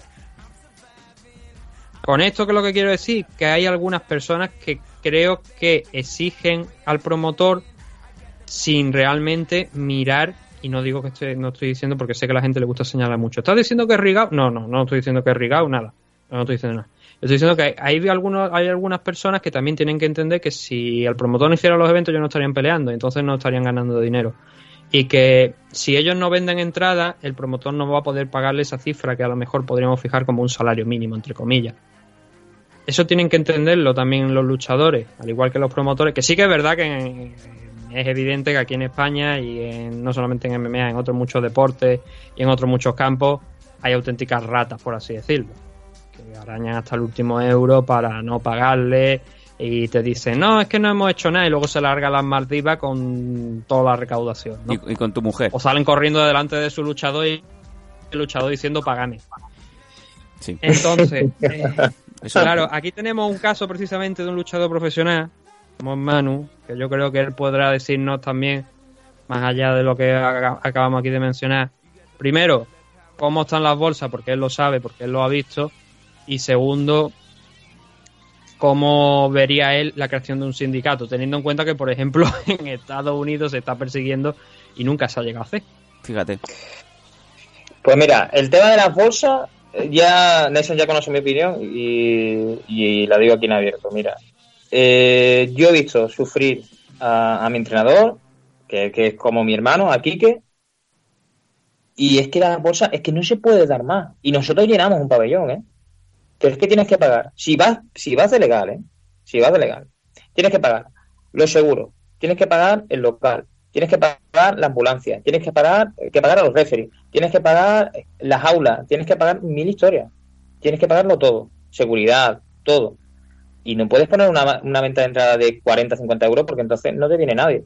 Con esto que lo que quiero decir, que hay algunas personas que creo que exigen al promotor sin realmente mirar y no digo que estoy, no estoy diciendo porque sé que a la gente le gusta señalar mucho. ¿Estás diciendo que es Rigao? No, no, no estoy diciendo que es Rigao, nada. No estoy diciendo nada. Estoy diciendo que hay, algunos, hay algunas personas que también tienen que entender que si el promotor no hiciera los eventos, ellos no estarían peleando, entonces no estarían ganando dinero. Y que si ellos no venden entrada, el promotor no va a poder pagarle esa cifra que a lo mejor podríamos fijar como un salario mínimo, entre comillas. Eso tienen que entenderlo también los luchadores, al igual que los promotores, que sí que es verdad que es evidente que aquí en España y en, no solamente en MMA, en otros muchos deportes y en otros muchos campos hay auténticas ratas, por así decirlo, que arañan hasta el último euro para no pagarle y te dicen, no, es que no hemos hecho nada y luego se larga las Maldivas con toda la recaudación. ¿no? Y, y, con tu mujer. O salen corriendo delante de su luchador y el luchador diciendo pagame. Sí. Entonces, [laughs] eh, claro, aquí tenemos un caso precisamente de un luchador profesional como Manu, que yo creo que él podrá decirnos también, más allá de lo que acabamos aquí de mencionar, primero, cómo están las bolsas, porque él lo sabe, porque él lo ha visto, y segundo, cómo vería él la creación de un sindicato, teniendo en cuenta que, por ejemplo, [laughs] en Estados Unidos se está persiguiendo y nunca se ha llegado a hacer. Fíjate. Pues mira, el tema de las bolsas, ya Nelson ya conoce mi opinión y, y la digo aquí en abierto. Mira, eh, yo he visto sufrir a, a mi entrenador, que, que, es como mi hermano, a Quique, y es que la bolsa es que no se puede dar más. Y nosotros llenamos un pabellón, ¿eh? Que es que tienes que pagar. Si vas, si vas de legal, ¿eh? Si vas de legal, tienes que pagar los seguros, tienes que pagar el local, tienes que pagar la ambulancia, tienes que pagar, que pagar a los referees, tienes que pagar las aulas, tienes que pagar mil historias, tienes que pagarlo todo, seguridad, todo y no puedes poner una, una, venta de entrada de 40, 50 euros porque entonces no te viene nadie.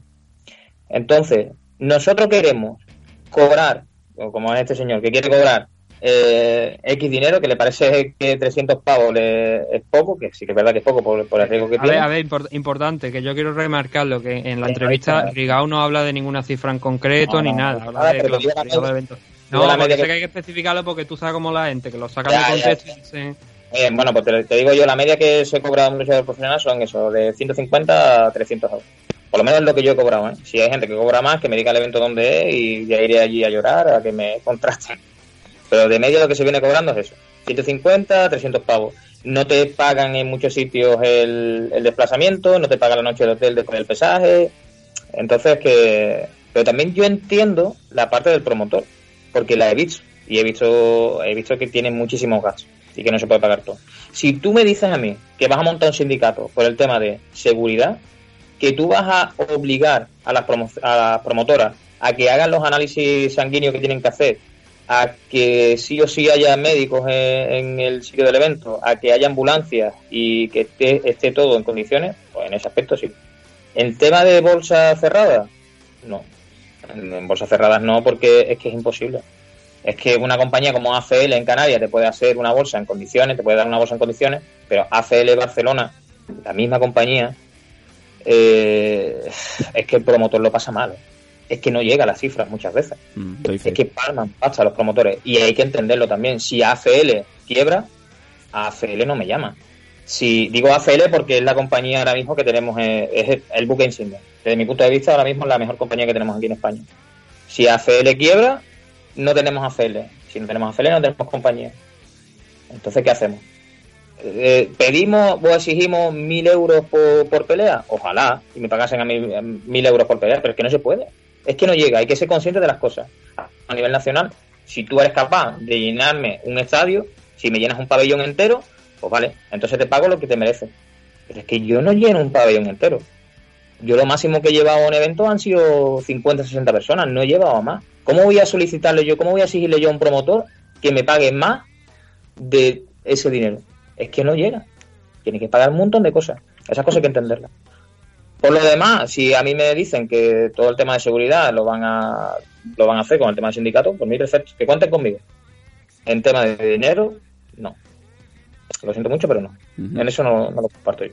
Entonces, nosotros queremos cobrar, o como es este señor, que quiere cobrar eh, X dinero, que le parece que 300 pavos le, es poco, que sí que es verdad que es poco por, por el riesgo que a tiene. Ver, a ver, import, importante, que yo quiero remarcarlo, que en la entrevista Rigao no habla de ninguna cifra en concreto No, ni no, nada. no, Habla nada, de que la los- los media- eventos. No, la sé que- que hay que especificarlo porque tú sabes cómo la gente, que lo sacan Ya, de ya. contexto y dicen... Eh, bueno, pues te, te digo yo, la media que se cobra un luchador profesional son eso, de 150 a 300 euros. Por lo menos es lo que yo he cobrado, ¿eh? Si hay gente que cobra más, que me diga el evento donde es y ya iré allí a llorar, a que me contrasten. Pero de media lo que se viene cobrando es eso. 150, 300 pavos. No te pagan en muchos sitios el, el desplazamiento, no te pagan la noche de hotel después del pesaje. Entonces que... Pero también yo entiendo la parte del promotor, porque la he visto. Y he visto, he visto que tienen muchísimos gastos y que no se puede pagar todo. Si tú me dices a mí que vas a montar un sindicato por el tema de seguridad, que tú vas a obligar a las, promo a las promotoras a que hagan los análisis sanguíneos que tienen que hacer, a que sí o sí haya médicos en, el sitio del evento, a que haya ambulancias y que esté, esté todo en condiciones, pues en ese aspecto sí. En tema de bolsa cerrada, no. En, en bolsas cerradas no, porque es que es imposible. Es que una compañía como ACL en Canarias te puede hacer una bolsa en condiciones, te puede dar una bolsa en condiciones, pero ACL Barcelona, la misma compañía, eh, es que el promotor lo pasa mal. Es que no llega a las cifras muchas veces. Mm. Es que palman pasta los promotores. Y hay que entenderlo también. Si ACL quiebra, ACL no me llama. Si digo ACL porque es la compañía ahora mismo que tenemos, eh, es el buque insignia. Desde mi punto de vista, ahora mismo es la mejor compañía que tenemos aquí en España. Si ACL quiebra, no tenemos ACL. Si no tenemos ACL, no tenemos compañía. Entonces, ¿qué hacemos? Eh, ¿Pedimos o exigimos mil euros por, por pelea? Ojalá, y me pagasen a mí a mil euros por pelea, pero es que no se puede. Es que no llega, hay que ser consciente de las cosas. A nivel nacional, si tú eres capaz de llenarme un estadio, si me llenas un pabellón entero, pues vale, entonces te pago lo que te mereces. Pero es que yo no lleno un pabellón entero. Yo lo máximo que he llevado a un evento han sido 50, 60 personas, no he llevado a más. ¿Cómo voy a solicitarle yo, cómo voy a exigirle yo a un promotor que me pague más de ese dinero? Es que no llega. Tiene que pagar un montón de cosas. Esas cosas hay que entenderlas. Por lo demás, si a mí me dicen que todo el tema de seguridad lo van a lo van a hacer con el tema del sindicato, pues mire, perfecto, que cuenten conmigo. En tema de dinero, no. Lo siento mucho, pero no. En eso no, no lo comparto yo.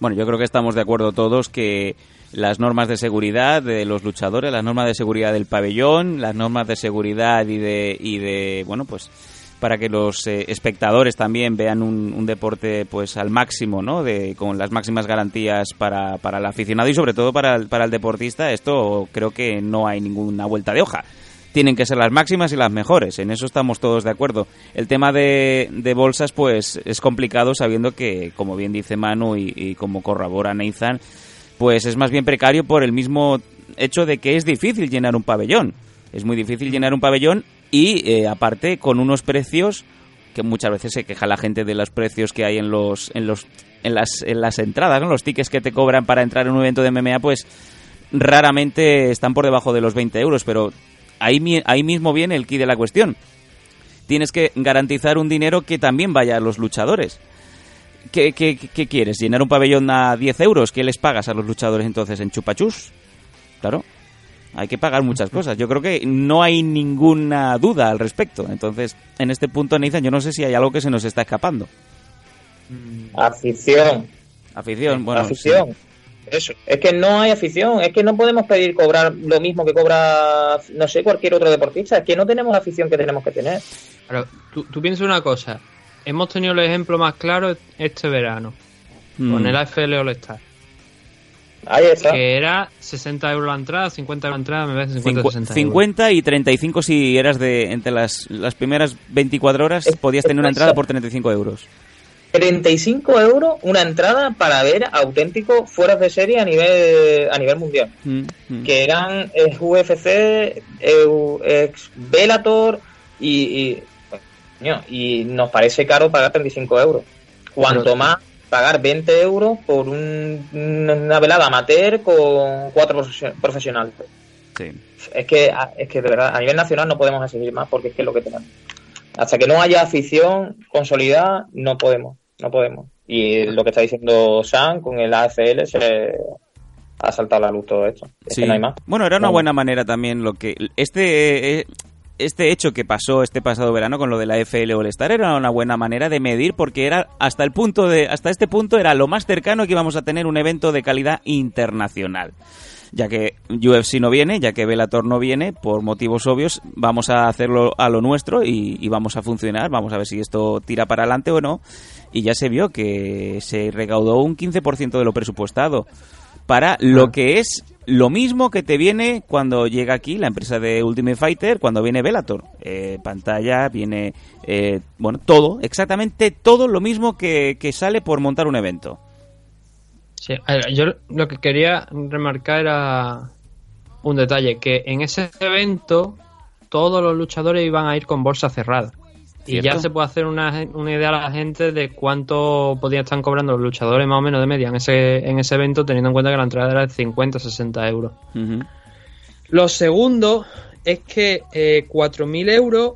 Bueno, yo creo que estamos de acuerdo todos que las normas de seguridad de los luchadores, las normas de seguridad del pabellón, las normas de seguridad y de, y de bueno, pues para que los eh, espectadores también vean un, un deporte pues al máximo, ¿no? De, con las máximas garantías para, para el aficionado y sobre todo para el, para el deportista, esto creo que no hay ninguna vuelta de hoja. Tienen que ser las máximas y las mejores, en eso estamos todos de acuerdo. El tema de, de bolsas pues es complicado sabiendo que, como bien dice Manu y, y como corrobora Nathan, pues es más bien precario por el mismo hecho de que es difícil llenar un pabellón. Es muy difícil llenar un pabellón y eh, aparte con unos precios que muchas veces se queja la gente de los precios que hay en los en los en las, en las entradas, ¿no? Los tickets que te cobran para entrar en un evento de MMA, pues raramente están por debajo de los 20 euros, pero ahí, ahí mismo viene el key de la cuestión. Tienes que garantizar un dinero que también vaya a los luchadores. ¿Qué, qué, qué quieres? ¿Llenar un pabellón a 10 euros? ¿Qué les pagas a los luchadores entonces en chupachus? Claro, hay que pagar muchas cosas. Yo creo que no hay ninguna duda al respecto. Entonces, en este punto, Nathan, yo no sé si hay algo que se nos está escapando. Afición. Afición, bueno. afición. Eso. Es que no hay afición. Es que no podemos pedir cobrar lo mismo que cobra, no sé, cualquier otro deportista. Es que no tenemos la afición que tenemos que tener. Tú, tú piensas una cosa. Hemos tenido el ejemplo más claro este verano. Mm. Con el AFL All Star. Ahí está. Que era 60 euros la entrada, 50 euros la entrada, me parece 50 Cincu- 60 euros. 50 y 35 si eras de entre las, las primeras 24 horas podías tener una entrada por 35 euros. 35 euros una entrada para ver auténticos fueras de serie a nivel a nivel mundial. Mm, mm. Que eran ex UFC, ex Bellator y, y, y nos parece caro pagar 35 euros. Cuanto Pero- más pagar 20 euros por un- una velada amateur con cuatro profesio- profesionales. Sí. Es que, es que de verdad, a nivel nacional no podemos exigir más porque es que es lo que tenemos. Hasta que no haya afición consolidada, no podemos, no podemos. Y lo que está diciendo Sam con el AFL se ha saltado a la luz todo esto. Es Sí. que no hay más. Bueno, era una No. buena manera también lo que este eh, este hecho que pasó este pasado verano con lo de la FL All Star era una buena manera de medir porque era hasta el punto de hasta este punto era lo más cercano que íbamos a tener un evento de calidad internacional. Ya que UFC no viene, ya que Bellator no viene, por motivos obvios, vamos a hacerlo a lo nuestro y, y vamos a funcionar. Vamos a ver si esto tira para adelante o no. Y ya se vio que se recaudó un 15% de lo presupuestado para lo que es lo mismo que te viene cuando llega aquí la empresa de Ultimate Fighter, cuando viene Bellator. Eh, pantalla, viene, eh, bueno, todo, exactamente todo lo mismo que, que sale por montar un evento. Sí, yo lo que quería remarcar era un detalle, que en ese evento todos los luchadores iban a ir con bolsa cerrada. Y ¿Cierto? ya se puede hacer una, una idea a la gente de cuánto podían estar cobrando los luchadores más o menos de media en ese, en ese evento, teniendo en cuenta que la entrada era de 50 60 euros. Lo segundo es que eh, 4.000 euros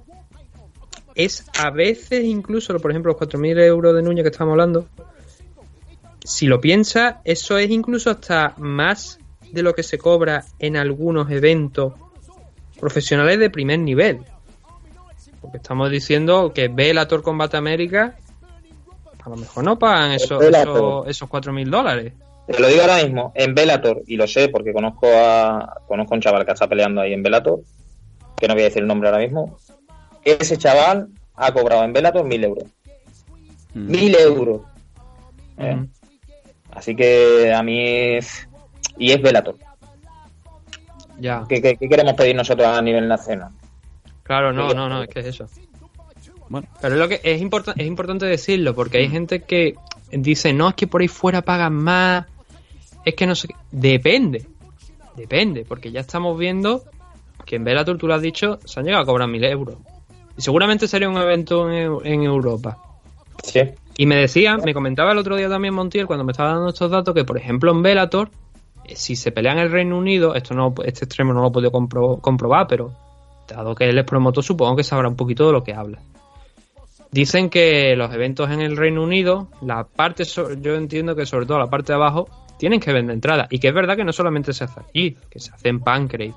es a veces incluso, por ejemplo, los 4.000 euros de Núñez que estamos hablando, si lo piensas, eso es incluso hasta más de lo que se cobra en algunos eventos profesionales de primer nivel. Porque estamos diciendo que Bellator Combat América a lo mejor no pagan esos, esos, esos 4.000 dólares. Te lo digo ahora mismo, en Bellator, y lo sé porque conozco a conozco a un chaval que está peleando ahí en Bellator, que no voy a decir el nombre ahora mismo, ese chaval ha cobrado en Bellator mil euros. Mm. Mil euros. ¿eh? Así que a mí... es- Y es Bellator. Ya. ¿Qué, qué- qué queremos pedir nosotros a nivel nacional? Claro, no, no, no, es que es eso. Bueno. Pero es lo que es, importa- es importante decirlo, porque hay gente que dice, no, es que por ahí fuera pagan más, es que no sé qué. Depende, depende, porque ya estamos viendo que en Bellator, tú lo has dicho, se han llegado a cobrar mil euros. Y seguramente sería un evento en, Eu- en Europa. Sí. Y me decía, me comentaba el otro día también Montiel, cuando me estaba dando estos datos, que por ejemplo en Bellator, eh, si se pelea en el Reino Unido, esto no, este extremo no lo he podido compro- comprobar, pero dado que él es promotor, supongo que sabrá un poquito de lo que habla. Dicen que los eventos en el Reino Unido, la parte, yo entiendo que sobre todo la parte de abajo, tienen que vender entradas. Y que es verdad que no solamente se hace aquí, que se hace en Pancrase,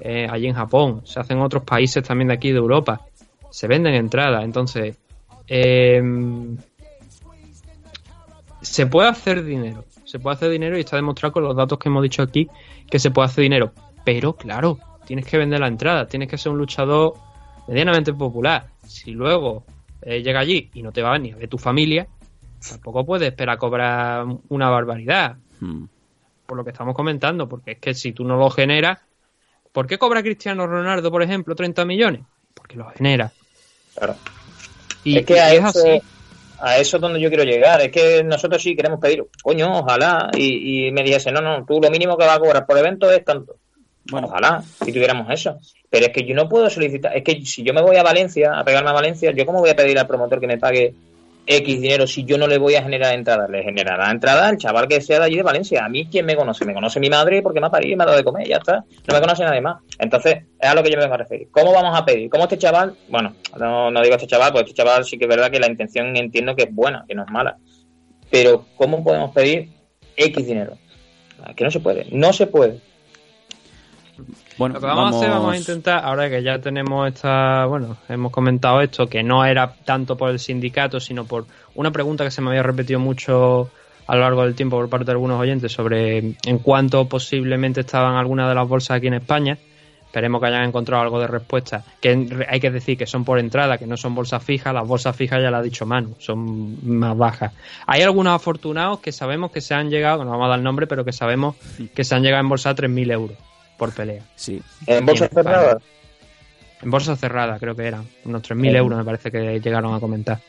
eh, allí en Japón, se hace en otros países también de aquí de Europa. Se venden entradas. Entonces, em, se puede hacer dinero. Se puede hacer dinero y está demostrado con los datos que hemos dicho aquí que se puede hacer dinero. Pero claro, tienes que vender la entrada. Tienes que ser un luchador medianamente popular, si luego eh, llega allí y no te va ni a ver tu familia, tampoco puedes esperar cobrar una barbaridad. Hmm. Por lo que estamos comentando, porque es que si tú no lo generas, ¿por qué cobra Cristiano Ronaldo, por ejemplo, 30 millones? Porque lo genera. Claro. Y es que a eso, así. a eso es donde yo quiero llegar. Es que nosotros sí queremos pedir, coño, ojalá. Y, y me dijese, no, no, tú lo mínimo que vas a cobrar por evento es tanto. Bueno, ojalá, si tuviéramos eso. Pero es que yo no puedo solicitar. Es que si yo me voy a Valencia, a pegarme a Valencia, ¿yo cómo voy a pedir al promotor que me pague X dinero si yo no le voy a generar entrada? Le generará entrada al chaval que sea de allí de Valencia. A mí, ¿quién me conoce? Me conoce mi madre porque me ha parido y me ha dado de comer, ya está. No me conoce nadie más. Entonces, es a lo que yo me vengo a referir. ¿Cómo vamos a pedir? ¿Cómo este chaval? Bueno, no, no digo este chaval, pues este chaval sí que es verdad que la intención entiendo que es buena, que no es mala. Pero, ¿cómo podemos pedir X dinero? Que no se puede. No se puede. Bueno, Lo que vamos, a hacer, vamos a intentar, ahora que ya tenemos esta, bueno, hemos comentado esto, que no era tanto por el sindicato, sino por una pregunta que se me había repetido mucho a lo largo del tiempo por parte de algunos oyentes sobre en cuánto posiblemente estaban algunas de las bolsas aquí en España. Esperemos que hayan encontrado algo de respuesta. Que hay que decir que son por entrada, que no son bolsas fijas. Las bolsas fijas ya la ha dicho Manu, son más bajas. Hay algunos afortunados que sabemos que se han llegado, que no vamos a dar el nombre, pero que sabemos que se han llegado en bolsa a 3.000 euros por pelea. Sí. ¿En bolsa en cerrada? En bolsa cerrada, creo que eran. Unos 3.000 euros me parece que llegaron a comentar.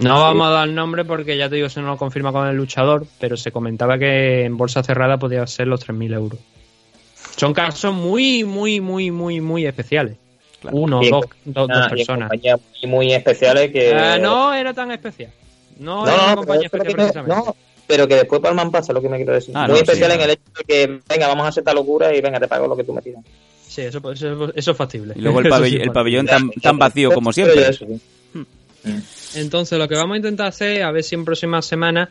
No vamos a dar el nombre porque ya te digo, se no lo confirma con el luchador, pero se comentaba que en bolsa cerrada podía ser los 3.000 euros. Son casos muy, muy, muy, muy, muy especiales. Uno, Y en dos, dos, dos Ah, y personas. compañías muy, especiales que... Ah, no era tan especial. No, No, era una compañía especial precisamente. no, pero que después Palman pasa lo que me quiero decir. Ah, muy no, especial sí, en el hecho de que, venga, vamos a hacer esta locura y venga, te pago lo que tú me pidas. Sí, eso, eso, eso es factible. Y luego el, [laughs] Eso pabell- sí el pabellón tan, tan vacío como siempre. Entonces, lo que vamos a intentar hacer, a ver si en próximas semanas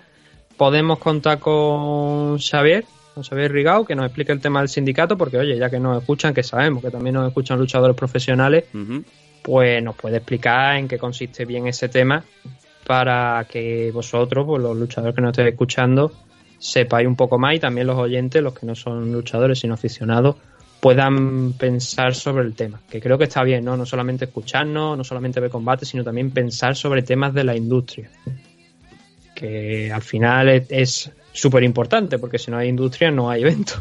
podemos contar con Xavier, con Xavier Rigao, que nos explique el tema del sindicato, porque oye, ya que nos escuchan, que sabemos que también nos escuchan luchadores profesionales, pues nos puede explicar en qué consiste bien ese tema para que vosotros, pues los luchadores que nos estéis escuchando, sepáis un poco más y también los oyentes, los que no son luchadores sino aficionados, puedan pensar sobre el tema. Que creo que está bien, ¿no? No solamente escucharnos, no solamente ver combate, sino también pensar sobre temas de la industria. Que al final es- súper importante, porque si no hay industria no hay evento.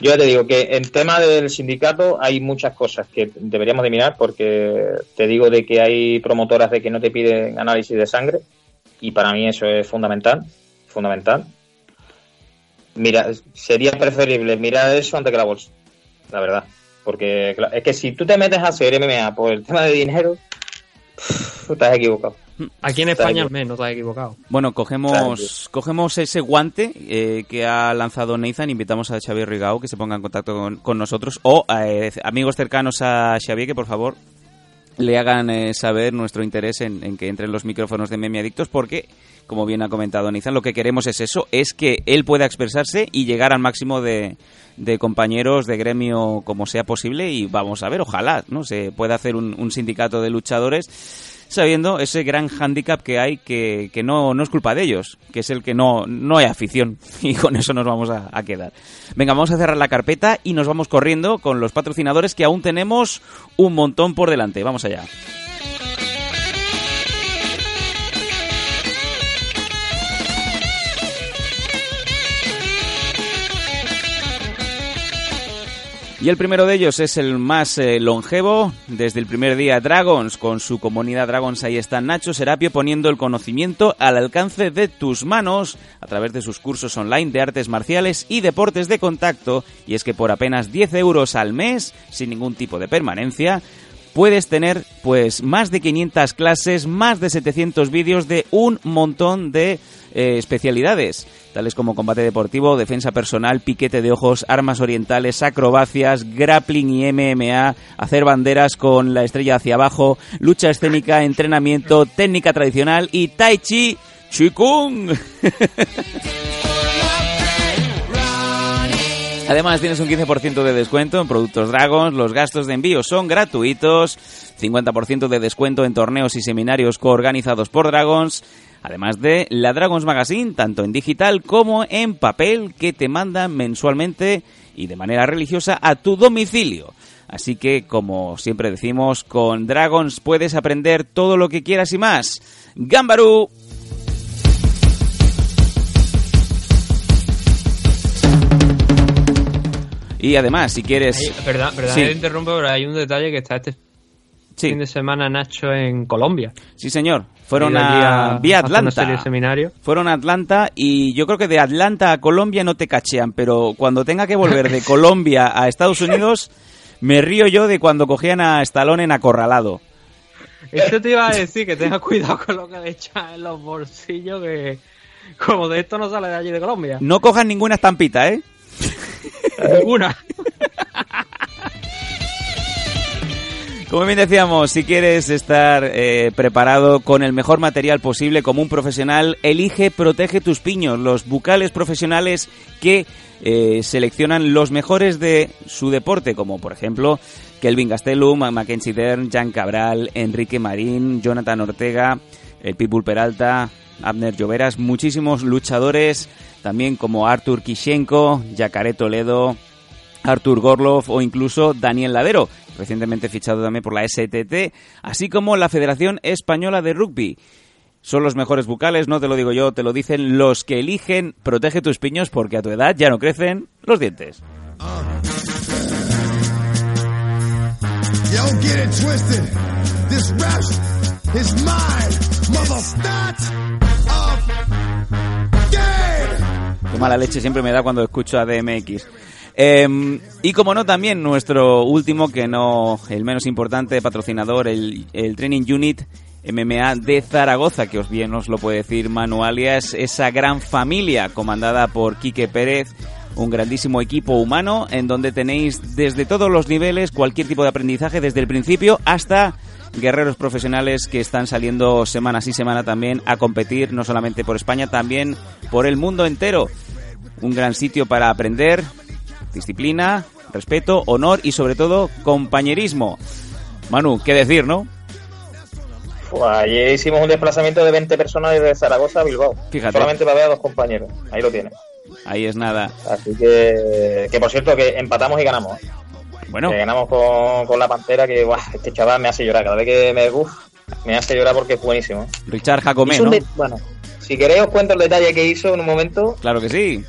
Yo ya te digo que en tema del sindicato hay muchas cosas que deberíamos de mirar porque te digo de que hay promotoras de que no te piden análisis de sangre y para mí eso es fundamental, fundamental. Mira, sería preferible mirar eso antes que la bolsa, la verdad. Porque es que si tú te metes a hacer MMA por el tema de dinero, estás equivocado. Aquí en España al menos, estás equivocado. Bueno, cogemos, cogemos ese guante eh, que ha lanzado Nathan. Invitamos a Xavier Rigao que se ponga en contacto con, con nosotros. O eh, amigos cercanos a Xavier que por favor le hagan eh, saber nuestro interés en, en que entren los micrófonos de Memi Adictos porque, como bien ha comentado Nathan, lo que queremos es eso, es que él pueda expresarse y llegar al máximo de, de compañeros de gremio como sea posible y vamos a ver, ojalá, ¿no? Se pueda hacer un, un sindicato de luchadores sabiendo ese gran hándicap que hay que, que no, no es culpa de ellos, que es el que no, no hay afición [laughs] y con eso nos vamos a, a quedar. Venga, vamos a cerrar la carpeta y nos vamos corriendo con los patrocinadores que aún tenemos un montón por delante. Vamos allá. Y el primero de ellos es el más eh, longevo. Desde el primer día Dragons, con su comunidad Dragons, ahí está Nacho Serapio poniendo el conocimiento al alcance de tus manos a través de sus cursos online de artes marciales y deportes de contacto. Y es que por apenas 10 euros al mes, sin ningún tipo de permanencia, puedes tener pues más de 500 clases, más de 700 vídeos de un montón de eh, especialidades, tales como combate deportivo, defensa personal, piquete de ojos, armas orientales, acrobacias, grappling y MMA, hacer banderas con la estrella hacia abajo, lucha escénica, entrenamiento, técnica tradicional y tai chi chikung. [laughs] Además tienes un 15% de descuento en productos Dragons, los gastos de envío son gratuitos, 50% de descuento en torneos y seminarios coorganizados por Dragons, además de la Dragons Magazine, tanto en digital como en papel, que te mandan mensualmente y de manera religiosa a tu domicilio. Así que, como siempre decimos, con Dragons puedes aprender todo lo que quieras y más. ¡Gambaru! Y además, si quieres... Perdón, perdón, Sí. interrumpo, pero hay un detalle que está este fin de semana Nacho en Colombia. Sí, señor. Fueron a, a- vía una Atlanta. seminarios. Fueron a Atlanta y yo creo que de Atlanta a Colombia no te cachean, pero cuando tenga que volver de [laughs] Colombia a Estados Unidos, me río yo de cuando cogían a Stallone en acorralado. Eso te iba a decir, que tengas cuidado con lo que le echas en los bolsillos, que como de esto no sale de allí de Colombia. No cojan ninguna estampita, ¿eh? Ninguna. [laughs] Como bien decíamos, si quieres estar eh, preparado con el mejor material posible como un profesional, elige Protege tus piños, los bucales profesionales que eh, seleccionan los mejores de su deporte, como por ejemplo Kelvin Gastelum, Mackenzie Dern, Jan Cabral, Enrique Marín, Jonathan Ortega, el Pitbull Peralta, Abner Lloveras, muchísimos luchadores, también como Artur Kishenko, Yacaré Toledo, Artur Gorlov o incluso Daniel Ladero, recientemente fichado también por la STT, así como la Federación Española de Rugby. Son los mejores bucales, no te lo digo yo, te lo dicen los que eligen. Protege tus piños porque a tu edad ya no crecen los dientes. Qué mala leche siempre me da cuando escucho a DMX. Eh, y como no, también nuestro último, que no el menos importante, patrocinador, el, el Training Unit MMA de Zaragoza, que os bien os lo puede decir Manu alias, esa gran familia comandada por Quique Pérez, un grandísimo equipo humano en donde tenéis desde todos los niveles cualquier tipo de aprendizaje, desde el principio hasta guerreros profesionales que están saliendo semana sí semana también a competir, no solamente por España, también por el mundo entero. Un gran sitio para aprender, disciplina, respeto, honor y sobre todo compañerismo. Manu, ¿qué decir, no? Pues ayer hicimos un desplazamiento de 20 personas desde Zaragoza a Bilbao. Fíjate. Solamente para ver a dos compañeros. Ahí lo tienes. Ahí es nada. Así que, que por cierto, que empatamos y ganamos. ¿eh? Bueno. Que ganamos con, con la Pantera, que este chaval me hace llorar. Cada vez que me, uf, me hace llorar porque es buenísimo. ¿eh? Richard Jacomé, ¿no? Bueno, si queréis os cuento el detalle que hizo en un momento. Claro que sí.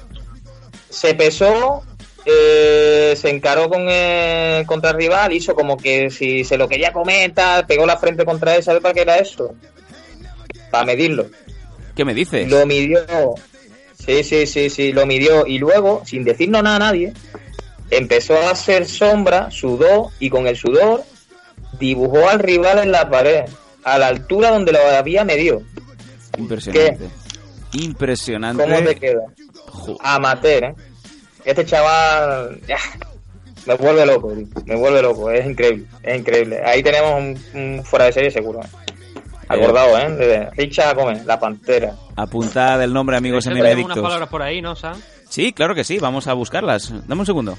Se pesó, eh, se encaró con el, contra el rival, hizo como que si se lo quería comer, pegó la frente contra él. ¿Sabes para qué era eso? Para medirlo. ¿Qué me dices? Lo midió. Sí, sí, sí, sí, lo midió. Y luego, sin decirnos nada a nadie, empezó a hacer sombra, sudó y con el sudor dibujó al rival en la pared, a la altura donde lo había medido. Impresionante. Impresionante. ¿Cómo te queda? Amateur, ¿eh? Este chaval ya, me vuelve loco, tío. me vuelve loco, es increíble, es increíble. Ahí tenemos un, un fuera de serie seguro. ¿eh? Acordado, ¿eh? De Richard Gómez, la pantera. Apuntad el nombre, amigos Tenemos unas adictos. palabras por ahí, ¿no, Sam? Sí, claro que sí, vamos a buscarlas. Dame un segundo.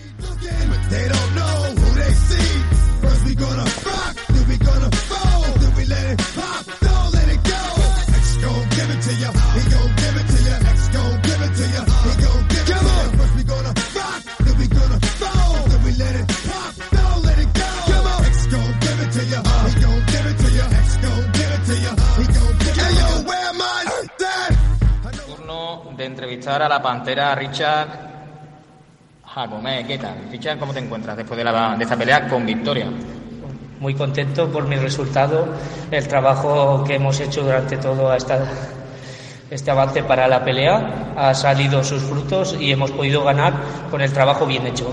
Entrevistar a la pantera Richard Jacomé. ¿Qué tal? Richard, ¿cómo te encuentras después de, la, de esta pelea con victoria? muy contento por mi resultado, el trabajo que hemos hecho durante todo esta, este avance para la pelea ha salido sus frutos y hemos podido ganar con el trabajo bien hecho.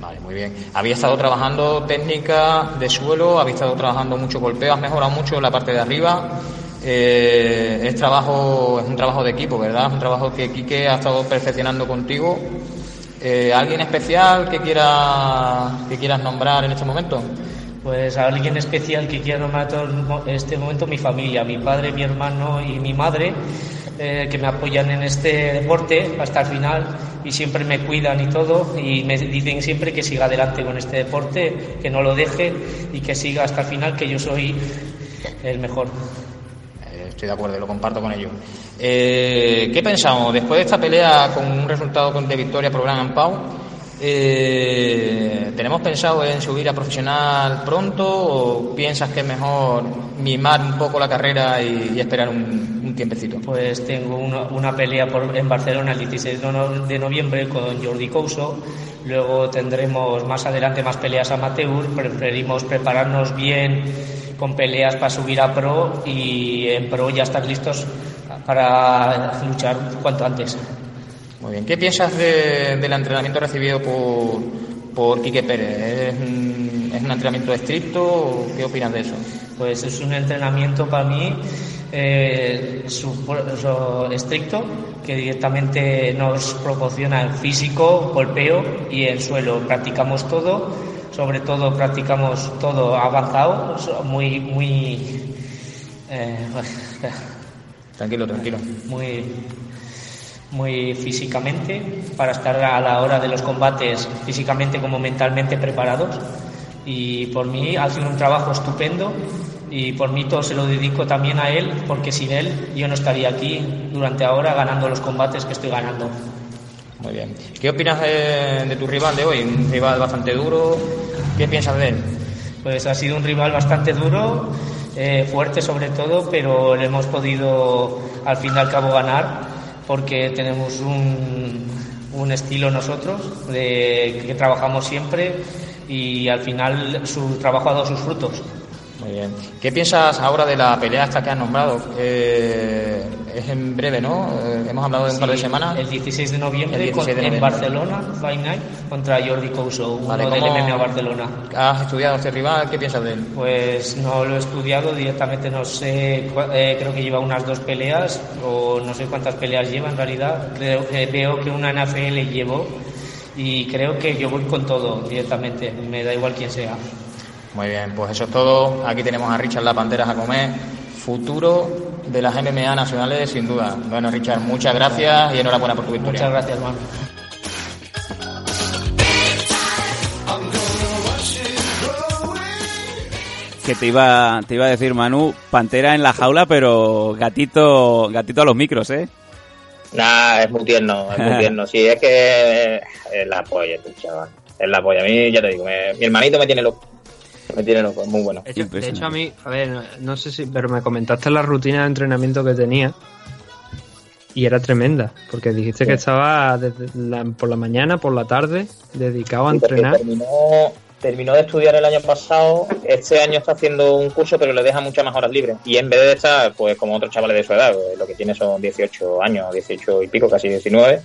Vale, muy bien. Había estado trabajando técnica de suelo, había estado trabajando mucho golpeo, has mejorado mucho la parte de arriba. Eh, es trabajo, es un trabajo de equipo, ¿verdad? Es un trabajo que Quique ha estado perfeccionando contigo. Eh, ¿Alguien especial que quiera que quieras nombrar en este momento? Pues a alguien especial que quiero nombrar en este momento, mi familia, mi padre, mi hermano y mi madre, eh, que me apoyan en este deporte hasta el final y siempre me cuidan y todo y me dicen siempre que siga adelante con este deporte, que no lo deje y que siga hasta el final, que yo soy el mejor. Estoy de acuerdo, lo comparto con ellos. Eh, ¿Qué pensamos? Después de esta pelea con un resultado de victoria por Gran Pau, Eh, ¿Tenemos pensado en subir a profesional pronto o piensas que es mejor mimar un poco la carrera y, y esperar un, un tiempecito? Pues tengo una, una pelea por- en Barcelona el 16 de no- de noviembre con Jordi Couso. Luego tendremos más adelante más peleas amateur. Preferimos prepararnos bien con peleas para subir a pro y en pro ya estar listos para luchar cuanto antes. Muy bien. ¿Qué piensas de- del entrenamiento recibido por, por Quique Pérez? ¿Es un, ¿Es un entrenamiento estricto o qué opinas de eso? Pues es un entrenamiento para mí eh, estricto que directamente nos proporciona el físico, golpeo y el suelo. Practicamos todo, sobre todo practicamos todo avanzado, muy, muy, eh, Tranquilo, tranquilo. muy, muy físicamente para estar a la hora de los combates físicamente como mentalmente preparados y por mí ha sido un trabajo estupendo y por mí todo se lo dedico también a él porque sin él yo no estaría aquí durante ahora ganando los combates que estoy ganando. Muy bien. ¿Qué opinas de, de tu rival de hoy? Un rival bastante duro. ¿Qué piensas de él? Pues ha sido un rival bastante duro, eh, fuerte sobre todo, pero le hemos podido al fin y al cabo ganar porque tenemos un, un estilo nosotros de que trabajamos siempre y al final su trabajo ha dado sus frutos. Muy bien. ¿Qué piensas ahora de la pelea esta que has nombrado? Eh, es en breve, ¿no? Eh, hemos hablado de un par de Sí, semanas. El 16 de noviembre, El 16 de con- en noviembre. Barcelona, Fight Night, contra Jordi Couso, uno Vale, del ¿cómo- MMA Barcelona. ¿Has estudiado este rival? ¿Qué piensas de él? Pues no lo he estudiado directamente, no sé, eh, creo que lleva unas dos peleas o no sé cuántas peleas lleva en realidad. Creo que veo que una NFL llevó y creo que yo voy con todo directamente, me da igual quién sea. Muy bien, pues eso es todo. Aquí tenemos a Richard La Pantera a comer. Futuro de las MMA nacionales, sin duda. Bueno, Richard, muchas gracias y enhorabuena por tu victoria. Muchas gracias, man. Que te iba, te iba a decir, Manu, pantera en la jaula, pero gatito, gatito a los micros, ¿eh? Nah, es muy tierno, es muy tierno. [laughs] Sí, es que es la polla, tu chaval. Es la polla. A mí, ya te digo, me- mi hermanito me tiene loco. Me tiene loco, es muy bueno. De hecho, de hecho, a mí, a ver, no, no sé si, pero me comentaste la rutina de entrenamiento que tenía y era tremenda, porque dijiste que estaba desde la- por la mañana, por la tarde, dedicado a Sí, entrenar. Terminó, terminó de estudiar el año pasado, este año está haciendo un curso, pero le deja muchas más horas libres. Y en vez de estar, pues como otros chavales de su edad, pues, lo que tiene son 18 años, 18 y pico, casi 19,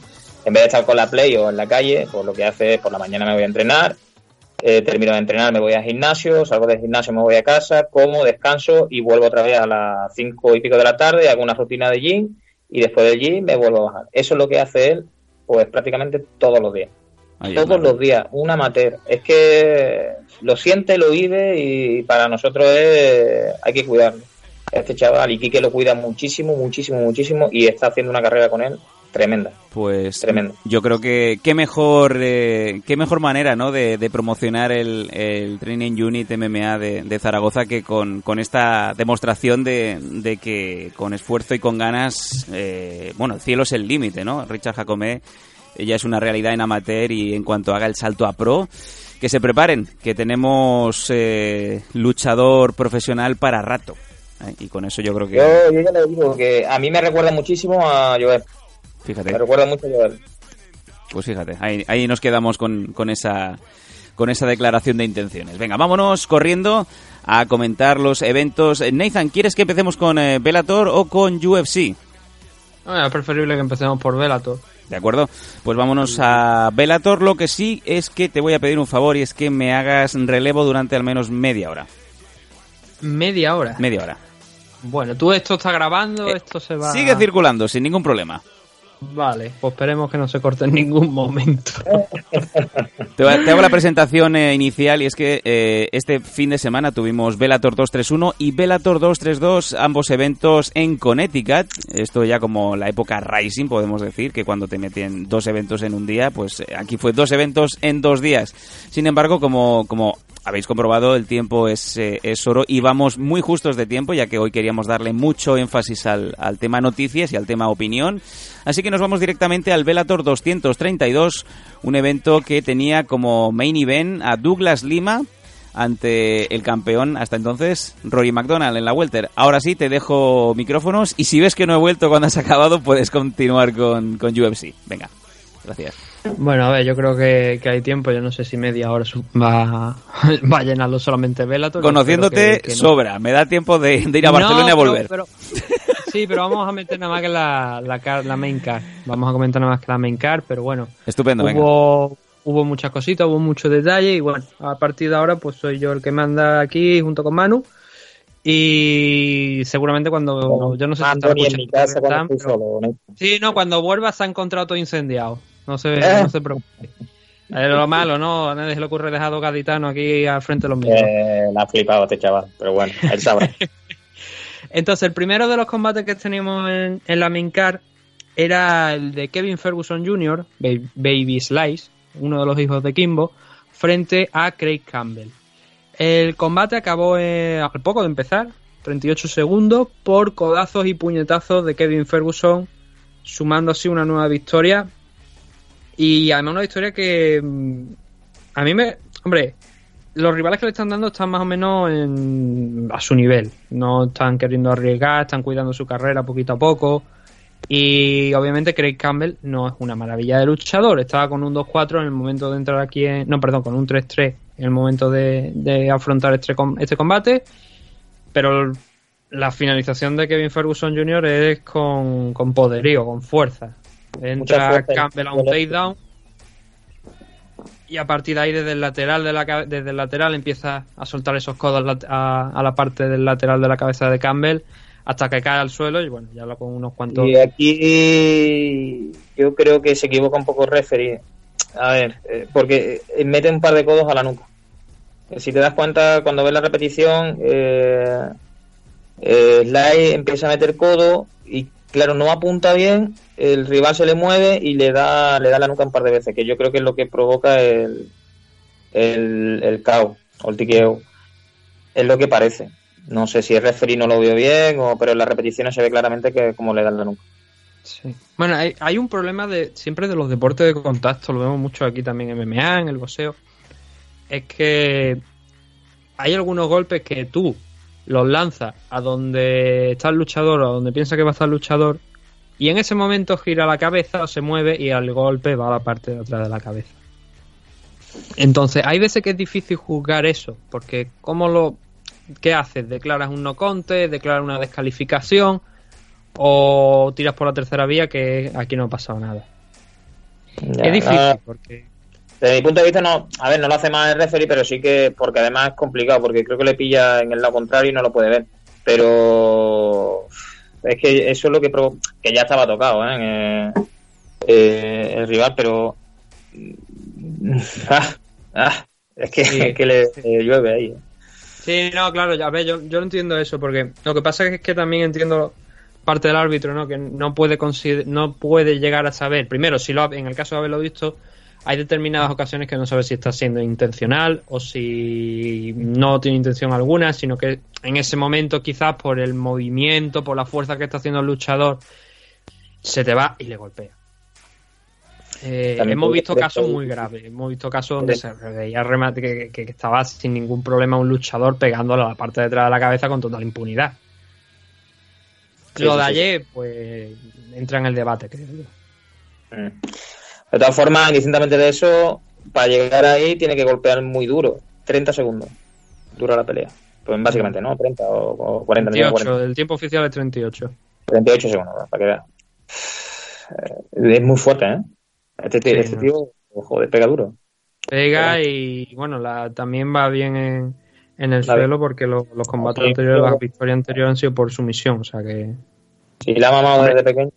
en vez de estar con la play o en la calle, pues lo que hace es por la mañana me voy a entrenar, eh, termino de entrenar, me voy al gimnasio, salgo del gimnasio, me voy a casa, como, descanso y vuelvo otra vez a las 5 y pico de la tarde, hago una rutina de gym y después del gym me vuelvo a bajar. Eso es lo que hace él, pues prácticamente todos los días. Ahí todos los días, un amateur. Es que lo siente, lo vive y para nosotros es, hay que cuidarlo. Este chaval y Quique lo cuida muchísimo, muchísimo, muchísimo y está haciendo una carrera con él tremenda. Pues Tremendo. yo creo que qué mejor eh, qué mejor manera ¿no? de, de promocionar el, el Training Unit MMA de, de Zaragoza que con, con esta demostración de, de que con esfuerzo y con ganas, eh, bueno, el cielo es el límite, ¿no? Richard Jacomé ya es una realidad en amateur y en cuanto haga el salto a pro, que se preparen, que tenemos eh, luchador profesional para rato. ¿eh? Y con eso yo creo que... Yo, yo ya le digo que a mí me recuerda muchísimo a Joel. Fíjate. Me recuerda mucho a. Pues fíjate, ahí, ahí nos quedamos con, con esa con esa declaración de intenciones. Venga, vámonos corriendo a comentar los eventos. Eh, Nathan, ¿quieres que empecemos con eh, Bellator o con UFC? Es preferible que empecemos por Velator. ¿De acuerdo? Pues vámonos a Bellator. Lo que sí es que te voy a pedir un favor y es que me hagas relevo durante al menos media hora. Media hora. Media hora. Bueno, tú esto está grabando, esto se va. Eh, Sigue circulando sin ningún problema. Vale, pues esperemos que no se corte en ningún momento. [laughs] Te, hago la presentación eh, inicial y es que eh, este fin de semana tuvimos Bellator 231 y Bellator 232, ambos eventos en Connecticut. Esto ya como la época Rising, podemos decir, que cuando te meten dos eventos en un día, pues eh, aquí fue dos eventos en dos días. Sin embargo, como, como habéis comprobado, el tiempo es, eh, es oro y vamos muy justos de tiempo, ya que hoy queríamos darle mucho énfasis al, al tema noticias y al tema opinión. Así que nos vamos directamente al Velator 232, un evento que tenía como main event a Douglas Lima ante el campeón hasta entonces, Rory McDonald en la Welter. Ahora sí, te dejo micrófonos y si ves que no he vuelto cuando has acabado, puedes continuar con, con UFC. Venga, gracias. Bueno, a ver, yo creo que, que hay tiempo. Yo no sé si media hora su- va, [laughs] va a llenarlo solamente Bellator. Conociéndote, que, que no. sobra. Me da tiempo de, de ir a Barcelona No, y a volver. pero- sí, pero vamos a meter nada más que la, la, car- la main card. Vamos a comentar nada más que la main card, pero bueno. Estupendo, venga. hubo, hubo muchas cositas, hubo mucho detalle y bueno, a partir de ahora pues soy yo el que manda aquí junto con Manu. Y seguramente cuando yo no sé si ni en escuchando mi casa Sam, cuando estoy pero- solo. ¿no? Sí, no, cuando vuelva se ha encontrado todo incendiado. No se, Eh. no se preocupe. Es lo malo, ¿no? A nadie se le ocurre dejado gaditano aquí al frente de los míos. Eh, la ha flipado este chaval, pero bueno, él sabrá. [laughs] Entonces, el primero de los combates que teníamos en, en la main card era el de Kevin Ferguson Jr., Ba- Baby Slice, uno de los hijos de Kimbo, frente a Craig Campbell. El combate acabó eh, al poco de empezar, 38 segundos, por codazos y puñetazos de Kevin Ferguson, sumando así una nueva victoria. Y además una victoria que mm, a mí me... Hombre, los rivales que le están dando están más o menos en- a su nivel. No están queriendo arriesgar, están cuidando su carrera poquito a poco. Y obviamente Craig Campbell no es una maravilla de luchador. Estaba con un 2-4 en el momento de entrar aquí en... No, perdón, con un 3-3 en el momento de, de afrontar este, este combate. Pero la finalización de Kevin Ferguson Jr. es con, con poderío, con fuerza. Entra. Campbell a un takedown y a partir de ahí desde el lateral de la desde el lateral empieza a soltar esos codos a, a la parte del lateral de la cabeza de Campbell hasta que cae al suelo y bueno ya lo con unos cuantos Y aquí yo creo que se equivoca un poco el referee. A ver, eh, porque eh, mete un par de codos a la nuca. Eh, Si te das cuenta, cuando ves la repetición, eh, eh, Sly empieza a meter codo y claro, no apunta bien, el rival se le mueve y le da, le da la nuca un par de veces, que yo creo que es lo que provoca el, el, KO o el tiqueo. Es lo que parece. No sé si el referee no lo vio bien, o, pero en las repeticiones se ve claramente que como le dan la nuca. Sí. Bueno, hay, hay un problema de siempre de los deportes de contacto, lo vemos mucho aquí también en MMA, en el boxeo. Es que hay algunos golpes que tú los lanzas a donde está el luchador o a donde piensa que va a estar el luchador y en ese momento gira la cabeza o se mueve y el golpe va a la parte de atrás de la cabeza. Entonces, hay veces que es difícil juzgar eso, porque ¿cómo lo... ¿Qué haces? ¿Declaras un no contest? ¿Declaras una descalificación? ¿O tiras por la tercera vía que aquí no ha pasado nada? Ya, es difícil, no, porque... desde mi punto de vista, no, a ver, no lo hace mal el referee, pero sí que, porque además es complicado, porque creo que le pilla en el lado contrario y no lo puede ver. Pero es que eso es lo que provo- que ya estaba tocado, ¿eh? Eh, el rival, pero [laughs] ah, ah, es que, Sí. es que le le llueve ahí. ¿eh? Sí, no, claro, ya ves, yo, yo no entiendo eso, porque lo que pasa es que también entiendo parte del árbitro, ¿no? Que no puede no puede llegar a saber, primero, si lo ha- en el caso de haberlo visto, hay determinadas ocasiones que no sabe si está siendo intencional o si no tiene intención alguna, sino que en ese momento quizás por el movimiento, por la fuerza que está haciendo el luchador, se te va y le golpea. Eh, hemos visto casos muy graves. Hemos visto casos donde se veía remate que, estaba sin ningún problema un luchador pegándole a la parte de atrás de la cabeza con total impunidad. Lo de ayer, pues, entra en el debate, creo yo. Mm. De todas formas, indistintamente de eso, para llegar ahí tiene que golpear muy duro. 30 segundos dura la pelea. Pues básicamente, ¿no? 30 o, o 40, no llega a 38, 40. el tiempo oficial es 38. 38 segundos, para que veas. Eh, Es muy fuerte, ¿eh? Este, tío- Sí, este no. joder, pega duro. Pega y, bueno, la, también va bien en, en el bien. suelo porque lo- los combates Sí, anteriores, las victorias anteriores han sido por sumisión, o sea que... Si la ha mamado desde pequeño.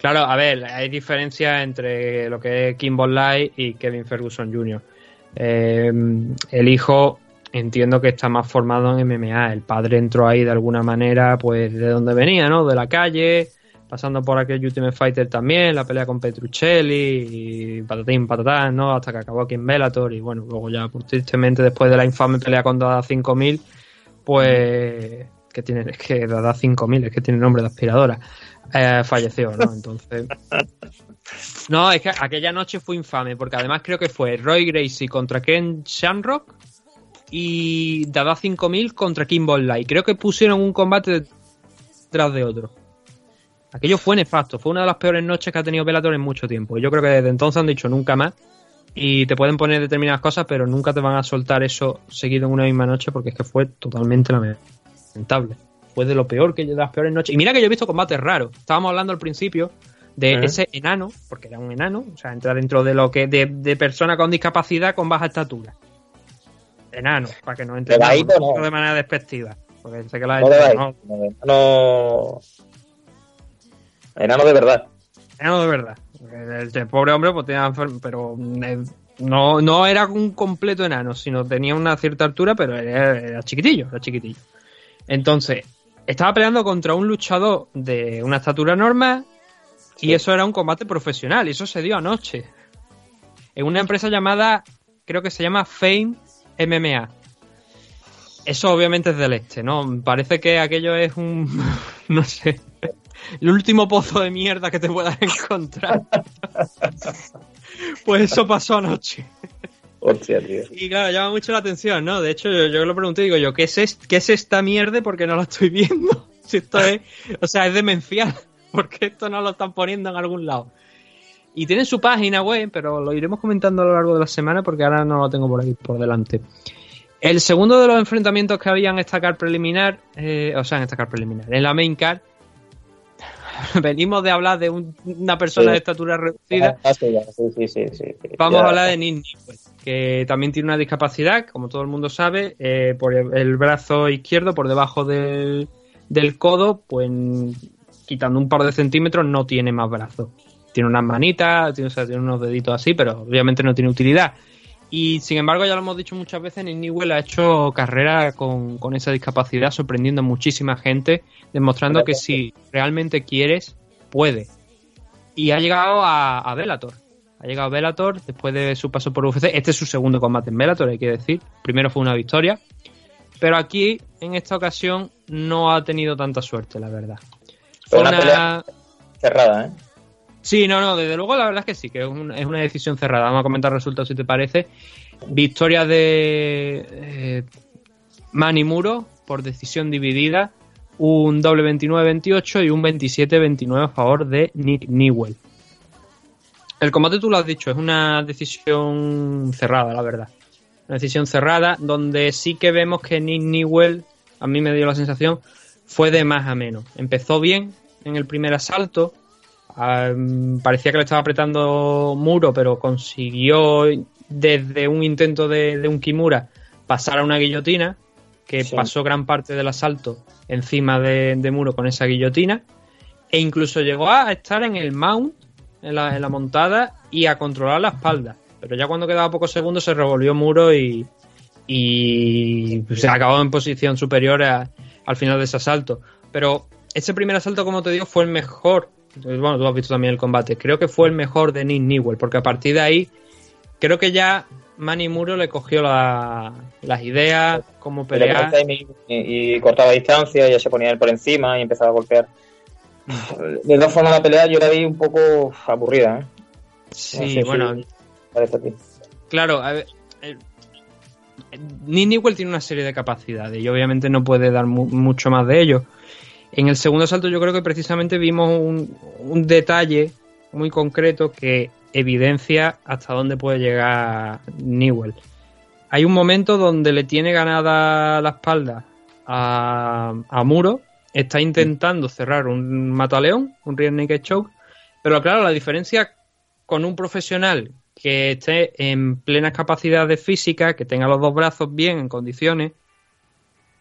Claro, a ver, hay diferencia entre lo que es Kimball Light y Kevin Ferguson Jr. Eh, el hijo entiendo que está más formado en MMA. El padre entró ahí de alguna manera, pues de donde venía, ¿no? De la calle, pasando por aquel Ultimate Fighter también, la pelea con Petruccelli y patatín, patatán, ¿no? Hasta que acabó aquí en Bellator y bueno, luego ya, pues, tristemente, después de la infame pelea con Dada 5000, pues, que tiene, es que Dada 5000, es que tiene nombre de aspiradora, eh, falleció, ¿no? Entonces... [laughs] No, es que aquella noche fue infame, porque además creo que fue Roy Gracie contra Ken Shamrock y Dada 5000 contra Kimball Light. Creo que pusieron un combate detrás de otro. Aquello fue nefasto, fue una de las peores noches que ha tenido Bellator en mucho tiempo. Yo creo que desde entonces han dicho nunca más. Y te pueden poner determinadas cosas, pero nunca te van a soltar eso seguido en una misma noche porque es que fue totalmente lamentable. Fue de lo peor que de las peores noches. Y mira que yo he visto combates raros. Estábamos hablando al principio de ese enano, porque era un enano, o sea, entra dentro de lo que de, de persona con discapacidad con baja estatura. Enano, para que no entre De bajito, no. de manera despectiva. Porque sé que la No gente-. No. Enano de verdad. Enano de verdad. El, el pobre hombre pues tenía enfer- pero eh, no, no era un completo enano, sino tenía una cierta altura, pero era, era chiquitillo, era chiquitillo. Entonces, estaba peleando contra un luchador de una estatura normal y eso era un combate profesional y eso se dio anoche. En una empresa llamada, creo que se llama Fame MMA. Eso obviamente es del este, ¿no? Parece que aquello es un, [laughs] no sé, el último pozo de mierda que te puedas [laughs] encontrar. pues eso pasó anoche. Hostia, tío. [laughs] Y claro, llama mucho la atención, ¿no? De hecho, yo, yo lo pregunté y digo yo, ¿qué es, es- ¿qué es esta mierda? Porque no la estoy viendo. [laughs] Si esto es, o sea, es demencial. [laughs] Porque esto no lo están poniendo en algún lado. Y tienen su página web, pero lo iremos comentando a lo largo de la semana porque ahora no lo tengo por aquí por delante. El segundo de los enfrentamientos que había en esta car preliminar, eh, o sea, en esta car preliminar, en la main car, venimos de hablar de un- una persona Sí. de estatura reducida. Ah, sí, ya, sí, sí. Vamos a hablar de Nick Newell, que también tiene una discapacidad, como todo el mundo sabe, eh, por el, brazo izquierdo, por debajo del, del codo, pues quitando un par de centímetros no tiene más brazo. Tiene unas manitas, tiene, o sea, tiene unos deditos así, pero obviamente no tiene utilidad. Y sin embargo, ya lo hemos dicho muchas veces, Newell ha hecho carrera con, con esa discapacidad, sorprendiendo a muchísima gente, demostrando que si realmente quieres, puede. Y ha llegado a, a Bellator. Ha llegado a Bellator después de su paso por UFC. Este es su segundo combate en Bellator, hay que decir. Primero fue una victoria. Pero aquí, en esta ocasión, no ha tenido tanta suerte, la verdad. Fue Una una... pelea cerrada, ¿eh? Sí, no, no, desde luego la verdad es que sí, que es, un- es una decisión cerrada. Vamos a comentar resultados si te parece. Victoria de eh, Manny Muro por decisión dividida. Un doble 29-28 y un 27-29 a favor de Nick Newell. El combate tú lo has dicho, es una decisión cerrada, la verdad. Una decisión cerrada donde sí que vemos que Nick Newell, a mí me dio la sensación, fue de más a menos. Empezó bien en el primer asalto, parecía que le estaba apretando muro, pero consiguió desde un intento de, de un Kimura pasar a una guillotina, que Sí. pasó gran parte del asalto encima de, de muro con esa guillotina, e incluso llegó a estar en el mount, en la, en la montada, y a controlar la espalda. Pero ya cuando quedaba pocos segundos se revolvió muro y, y se acabó en posición superior a- al final de ese asalto. Pero ese primer asalto, como te digo, fue el mejor. Bueno, tú has visto también el combate. Creo que fue el mejor de Nick Newell, porque a partir de ahí, creo que ya Manny Muro le cogió la- las ideas, cómo Le pelear. y cortaba distancia, ya se ponía él por encima y empezaba a golpear. De todas formas, la pelea yo la vi un poco aburrida, ¿eh? Sí, No sé si bueno, parece a ti. Claro, a ver, eh, Nick Newell tiene una serie de capacidades y obviamente no puede dar mu- mucho más de ello. En el segundo salto yo creo que precisamente vimos un, un detalle muy concreto que evidencia hasta dónde puede llegar Newell. Hay un momento donde le tiene ganada la espalda a, a Muro, está intentando cerrar un mataleón, un rear naked choke, pero claro, la diferencia con un profesional que esté en plenas capacidades físicas, que tenga los dos brazos bien en condiciones,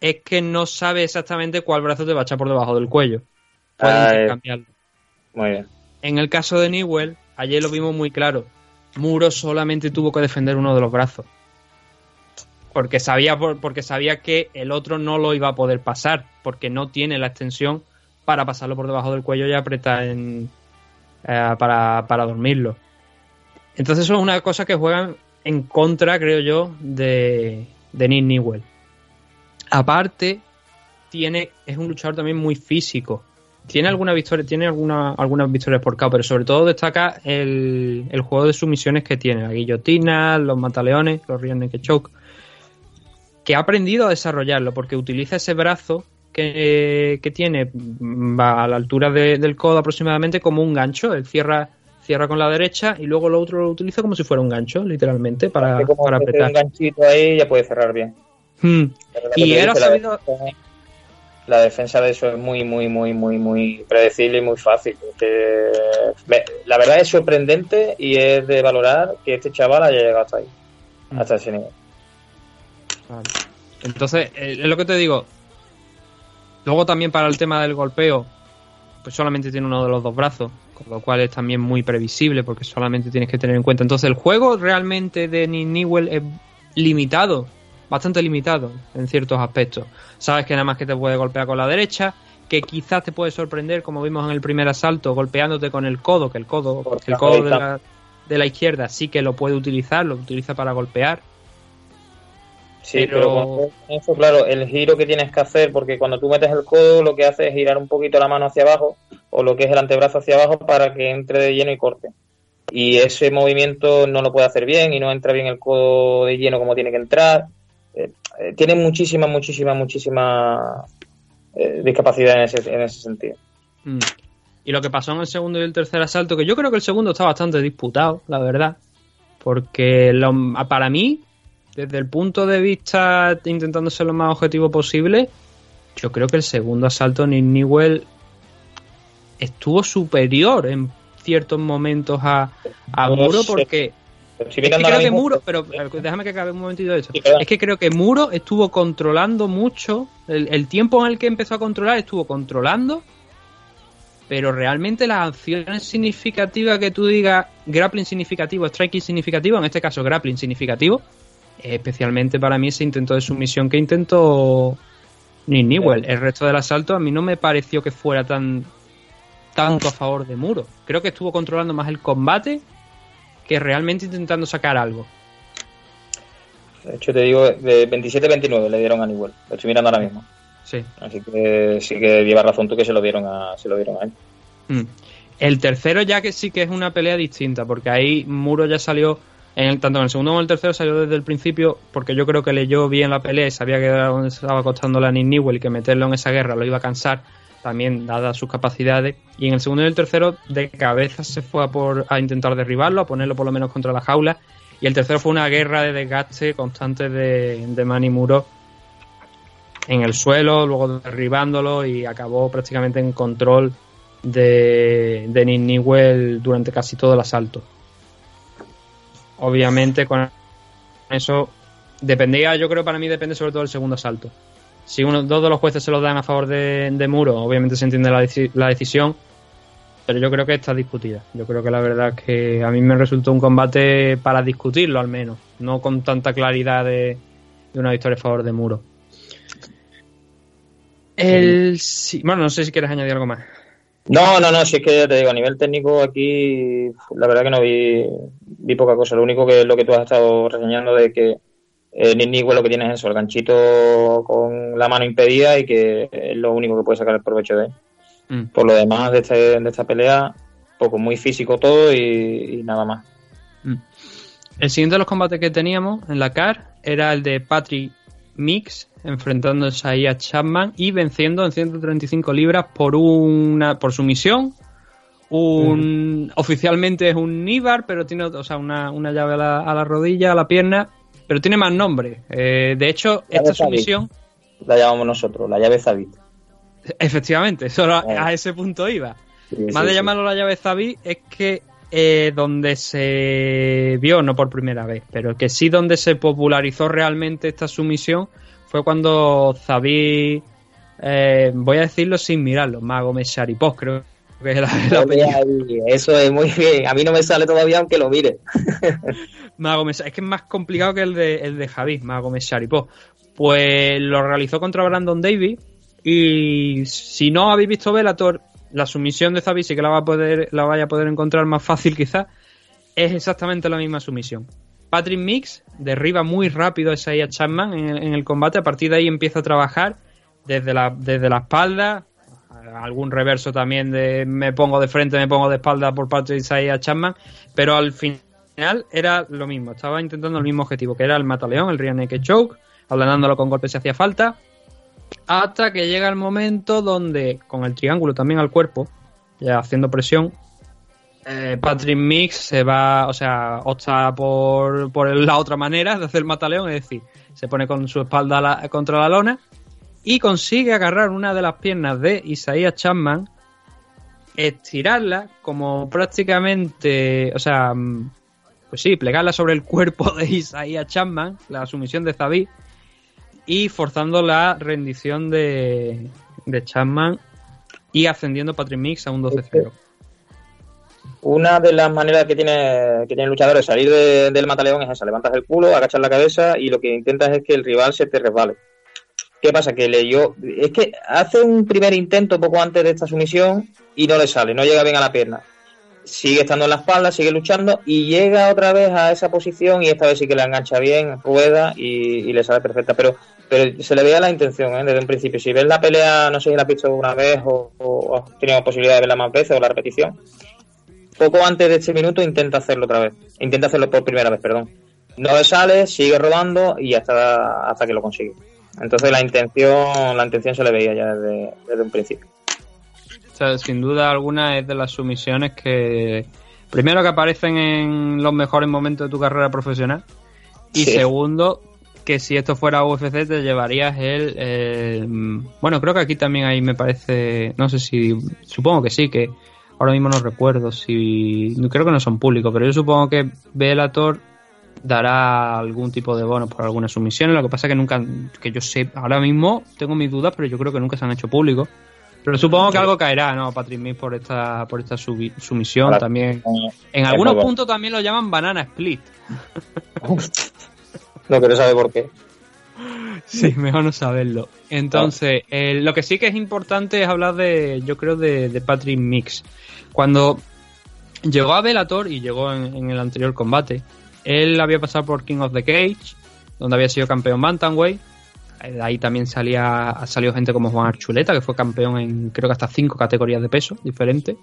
es que no sabe exactamente cuál brazo te va a echar por debajo del cuello. Puede Ah, eh. Muy bien. En el caso de Newell, ayer lo vimos muy claro. Muro solamente tuvo que defender uno de los brazos. Porque sabía, por- porque sabía que el otro no lo iba a poder pasar, porque no tiene la extensión para pasarlo por debajo del cuello y apretar en, eh, para, para dormirlo. Entonces eso es una cosa que juegan en contra, creo yo, de, de Nick Newell. Aparte, tiene, es un luchador también muy físico. Tiene alguna victoria, tiene alguna, algunas victorias por KO, pero sobre todo destaca el, el juego de sumisiones que tiene, la guillotina, los mataleones, los rear naked choke, que ha aprendido a desarrollarlo, porque utiliza ese brazo que, que tiene mm, va a la altura de- del codo aproximadamente como un gancho. Él cierra, cierra con la derecha y luego lo otro lo utiliza como si fuera un gancho, literalmente, para, como para apretar. un ganchito ahí ya puede cerrar bien. Hmm. Y él ha sabido, La defensa de eso es muy, muy, muy, muy, muy predecible y muy fácil. Que la verdad es sorprendente y es de valorar que este chaval haya llegado hasta ahí, Mm. hasta ese nivel. Vale. Entonces, eh, es lo que te digo. Luego también para el tema del golpeo, pues solamente tiene uno de los dos brazos, con lo cual es también muy previsible porque solamente tienes que tener en cuenta. Entonces, el juego realmente de Nick Newell es limitado, bastante limitado en ciertos aspectos. Sabes que nada más que te puede golpear con la derecha, que quizás te puede sorprender, como vimos en el primer asalto, golpeándote con el codo, que el codo, que el codo de la, de la izquierda sí que lo puede utilizar, lo utiliza para golpear. Sí, Pero- pero, eso, claro, el giro que tienes que hacer, porque cuando tú metes el codo, lo que hace es girar un poquito la mano hacia abajo, o lo que es el antebrazo hacia abajo, para que entre de lleno y corte. Y ese movimiento no lo puede hacer bien y no entra bien el codo de lleno como tiene que entrar. Eh, eh, tiene muchísima, muchísima, muchísima eh, discapacidad en ese, en ese sentido. Mm. Y lo que pasó en el segundo y el tercer asalto, que yo creo que el segundo está bastante disputado, la verdad. Porque lo- para mí, desde el punto de vista intentando ser lo más objetivo posible, yo creo que el segundo asalto Nick Newell estuvo superior en ciertos momentos a, Muro porque es que creo que Muro, pero déjame que acabe un momentito de esto. Es que creo que Muro estuvo controlando mucho, el, el tiempo en el que empezó a controlar estuvo controlando, pero realmente las acciones significativas que tú digas, grappling significativo, striking significativo, en este caso grappling significativo, especialmente para mí ese intento de sumisión que intentó Nick Newell. El resto del asalto a mí no me pareció que fuera tan tanto a favor de Muro. Creo que estuvo controlando más el combate que realmente intentando sacar algo. De hecho, te digo, de 27-29 le dieron a Newell. Lo estoy mirando ahora mismo. Sí. Así que sí que llevas razón tú que se lo dieron a, se lo dieron a él. Mm. El tercero ya que sí que es una pelea distinta, porque ahí Muro ya salió, en el, tanto en el segundo como en el tercero salió desde el principio, porque yo creo que leyó bien la pelea y sabía que era donde estaba costando la Nick Newell y que meterlo en esa guerra lo iba a cansar, también dadas sus capacidades. Y en el segundo y el tercero de cabeza se fue a, por, a intentar derribarlo, a ponerlo por lo menos contra la jaula. Y el tercero fue una guerra de desgaste constante de, de Manny Muro en el suelo, luego derribándolo y acabó prácticamente en control de, de Nick Newell durante casi todo el asalto. Obviamente con eso dependía, yo creo para mí depende sobre todo del segundo asalto. Si uno, dos de los jueces se lo dan a favor de, de Muro, obviamente se entiende la, deci- la decisión, pero yo creo que está discutida. Yo creo que la verdad es que a mí me resultó un combate para discutirlo al menos, no con tanta claridad de, de una victoria a favor de Muro. El, sí, bueno, no sé si quieres añadir algo más. No, no, no, si es que ya te digo, a nivel técnico aquí, la verdad que no vi, vi poca cosa. Lo único que es lo que tú has estado reseñando de que eh, Nick lo que tiene es eso, el ganchito con la mano impedida y que es lo único que puede sacar el provecho de él. Mm. Por lo demás de, este- de esta pelea, poco, muy físico todo y, y nada más. El siguiente de los combates que teníamos en la CAR era el de Patrick Mix enfrentándose ahí a Chapman y venciendo en 135 libras por una por sumisión. Un, Oficialmente es un Nibar, pero tiene o sea, una, una llave a la, a la rodilla, a la pierna, pero tiene más nombre. Eh, de hecho, esta Zabit. sumisión, La llamamos nosotros, la llave Zabit. efectivamente, solo a, Eh. a ese punto iba. Sí, Más sí, de sí. llamarlo la llave Zabi es que eh, donde se vio, no por primera vez, pero que sí donde se popularizó realmente esta sumisión fue cuando Zabi, eh, voy a decirlo sin mirarlo, Magomed Sharipov, creo Ahí, Eso es muy bien. A mí no me sale todavía aunque lo mire. [laughs] Magomed Sha- es que es más complicado que el de, el de Javi, Magomed Sharipov. Pues lo realizó contra Brandon Davis Y si no habéis visto Velator, la sumisión de Zabi sí que la, va a poder, la vaya a poder encontrar más fácil quizás. Es exactamente la misma sumisión. Patrick Mix derriba muy rápido a Isaiah Chapman en el, en el combate. A partir de ahí empieza a trabajar desde la, desde la espalda. Algún reverso también de me pongo de frente, me pongo de espalda por parte de Isaiah Chapman. Pero al final era lo mismo. Estaba intentando el mismo objetivo, que era el mataleón, el rear naked choke, aplanándolo con golpes si hacía falta. Hasta que llega el momento donde, con el triángulo también al cuerpo, ya haciendo presión, eh, Patrick Mix se va, o sea, opta por, por la otra manera de hacer mataleón, es decir, se pone con su espalda contra la lona y consigue agarrar una de las piernas de Isaiah Chapman, estirarla como prácticamente, o sea, mm, pues sí, plegarla sobre el cuerpo de Isaiah Chapman, la sumisión de Zabi, y forzando la rendición de, de Chapman y ascendiendo Patrick Mix a un 12-0. Una de las maneras que tiene que tiene el luchador de salir de- del mataleón es esa, levantas el culo, agachas la cabeza y lo que intentas es que el rival se te resbale. ¿Qué pasa? Que leyó, es que hace un primer intento poco antes de esta sumisión y no le sale, no llega bien a la pierna. Sigue estando en la espalda, sigue luchando y llega otra vez a esa posición y esta vez sí que la engancha bien, rueda y, y le sale perfecta. Pero, pero se le veía la intención ¿eh? desde un principio. Si ves la pelea, no sé si la has visto una vez o, o has tenido posibilidad de verla más veces o la repetición, poco antes de este minuto intenta hacerlo otra vez. Intenta hacerlo por primera vez, perdón. No le sale, sigue rodando y hasta, hasta que lo consigue. Entonces la intención, la intención se le veía ya desde, desde un principio. O sea, sin duda alguna es de las sumisiones que primero que aparecen en los mejores momentos de tu carrera profesional y Sí. segundo que si esto fuera UFC te llevarías el, el- bueno creo que aquí también ahí me parece no sé si supongo que sí que ahora mismo no recuerdo si creo que no son públicos pero yo supongo que Bellator dará algún tipo de bono por alguna sumisión lo que pasa que nunca que yo sé ahora mismo tengo mis dudas pero yo creo que nunca se han hecho públicos pero supongo que algo caerá, ¿no? Patrick Mills por esta, por esta subi- sumisión Ahora, también. eh, En es algunos puntos también lo llaman banana split. [laughs] No quiero saber por qué. Sí, mejor no saberlo. Entonces, eh, lo que sí que es importante es hablar de, yo creo, de, de Patrick Mix. Cuando llegó a Bellator y llegó en, en el anterior combate, él había pasado por King of the Cage, donde había sido campeón Bantamweight. De ahí también salía, ha salido gente como Juan Archuleta, que fue campeón en creo que hasta cinco categorías de peso diferentes.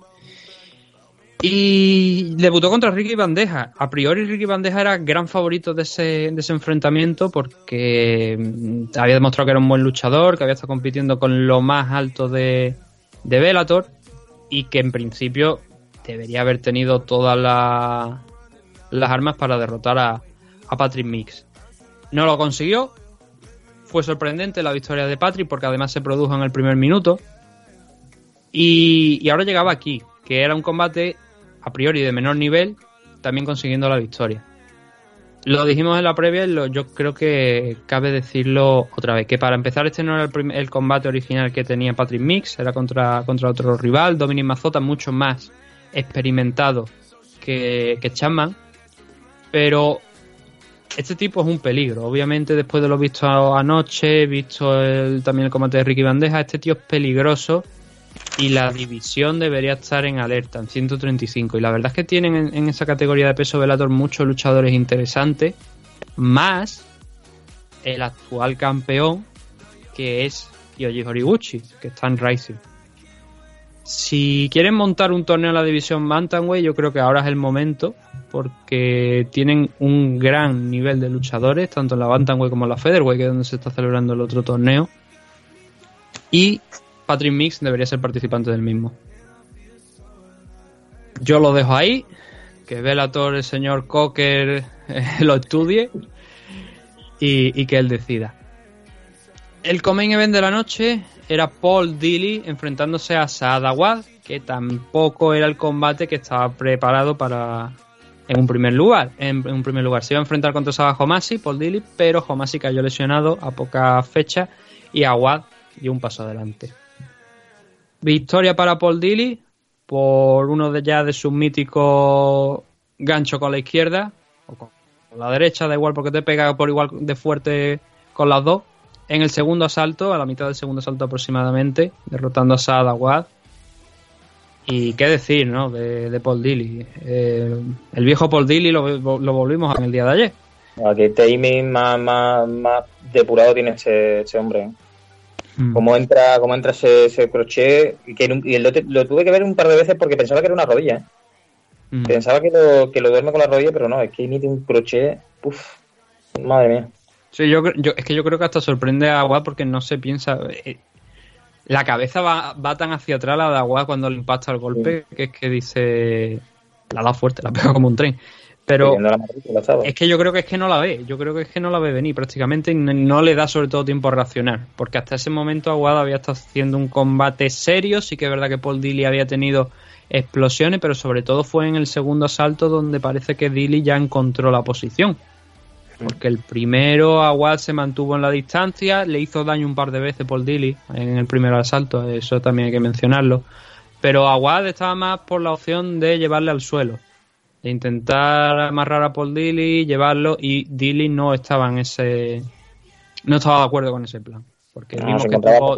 Y debutó contra Ricky Bandeja. A priori Ricky Bandeja era gran favorito de ese, de enfrentamiento porque mm, había demostrado que era un buen luchador, que había estado compitiendo con lo más alto de, de Bellator y que en principio debería haber tenido todas la- las armas para derrotar a, a Patrick Mix. No lo consiguió. Fue sorprendente la victoria de Patrick porque además se produjo en el primer minuto. Y, y ahora llegaba aquí, que era un combate a priori de menor nivel, también consiguiendo la victoria. Lo dijimos en la previa y lo- yo creo que cabe decirlo otra vez, que para empezar este no era el, prim- el combate original que tenía Patrick Mix, era contra, contra otro rival, Dominic Mazota, mucho más experimentado que, que Chapman, pero este tipo es un peligro. Obviamente, después de lo visto anoche, visto el- también el combate de Ricky Bandeja, este tío es peligroso y la división debería estar en alerta, en 135. Y la verdad es que tienen en, esa categoría de peso Velator muchos luchadores interesantes, más el actual campeón, que es Yoji Horiguchi, que está en Rising. Si quieren montar un torneo en la división Bantamweight, yo creo que ahora es el momento, porque tienen un gran nivel de luchadores, tanto en la Bantamweight como en la Featherweight, que es donde se está celebrando el otro torneo. Y Patrick Mix debería ser participante del mismo. Yo lo dejo ahí, que Velator, el señor Cocker, eh, lo estudie y, que él decida. El main event de la noche era Paul Dilly enfrentándose a Saad Awad, que tampoco era el combate que estaba preparado para en un primer lugar. En, un primer lugar se iba a enfrentar contra Saba Homasi, Paul Dilly, pero Homasi cayó lesionado a poca fecha y Awad dio un paso adelante. Victoria para Paul Dilly por uno de ya de sus míticos gancho con la izquierda o con la derecha, da igual porque te pega por igual de fuerte con las dos. En el segundo asalto, a la mitad del segundo asalto aproximadamente, derrotando a Saad Awad. Y qué decir, ¿no? De, de Paul Dilly. Eh, el viejo Paul Dilly lo, lo volvimos en el día de ayer. Que timing más, más, más depurado tiene ese, ese hombre. ¿eh? Mm. Cómo entra, cómo entra ese, ese crochet. Y, que, y lo, tuve que ver un par de veces porque pensaba que era una rodilla. ¿eh? Mm. Pensaba que lo, que lo duerme con la rodilla, pero no, es que emite un crochet. Uf, madre mía. Sí, yo, yo- es que yo creo que hasta sorprende a Aguad porque no se piensa. eh, la cabeza va, va tan hacia atrás la de Aguad cuando le impacta el golpe que es que dice. La da fuerte, la pega como un tren. Pero es que yo creo que es que no la ve. Yo creo que es que no la ve venir prácticamente y no, le da sobre todo tiempo a reaccionar. Porque hasta ese momento Aguad había estado haciendo un combate serio. Sí que es verdad que Paul Dilly había tenido explosiones, pero sobre todo fue en el segundo asalto donde parece que Dilly ya encontró la posición. Porque el primero Aguad se mantuvo en la distancia, le hizo daño un par de veces Paul Dilly en el primer asalto, eso también hay que mencionarlo. Pero Aguad estaba más por la opción de llevarle al suelo, de intentar amarrar a Paul Dilly, llevarlo, y Dilly no estaba en ese. no estaba de acuerdo con ese plan. Porque No, vimos se que tuvo.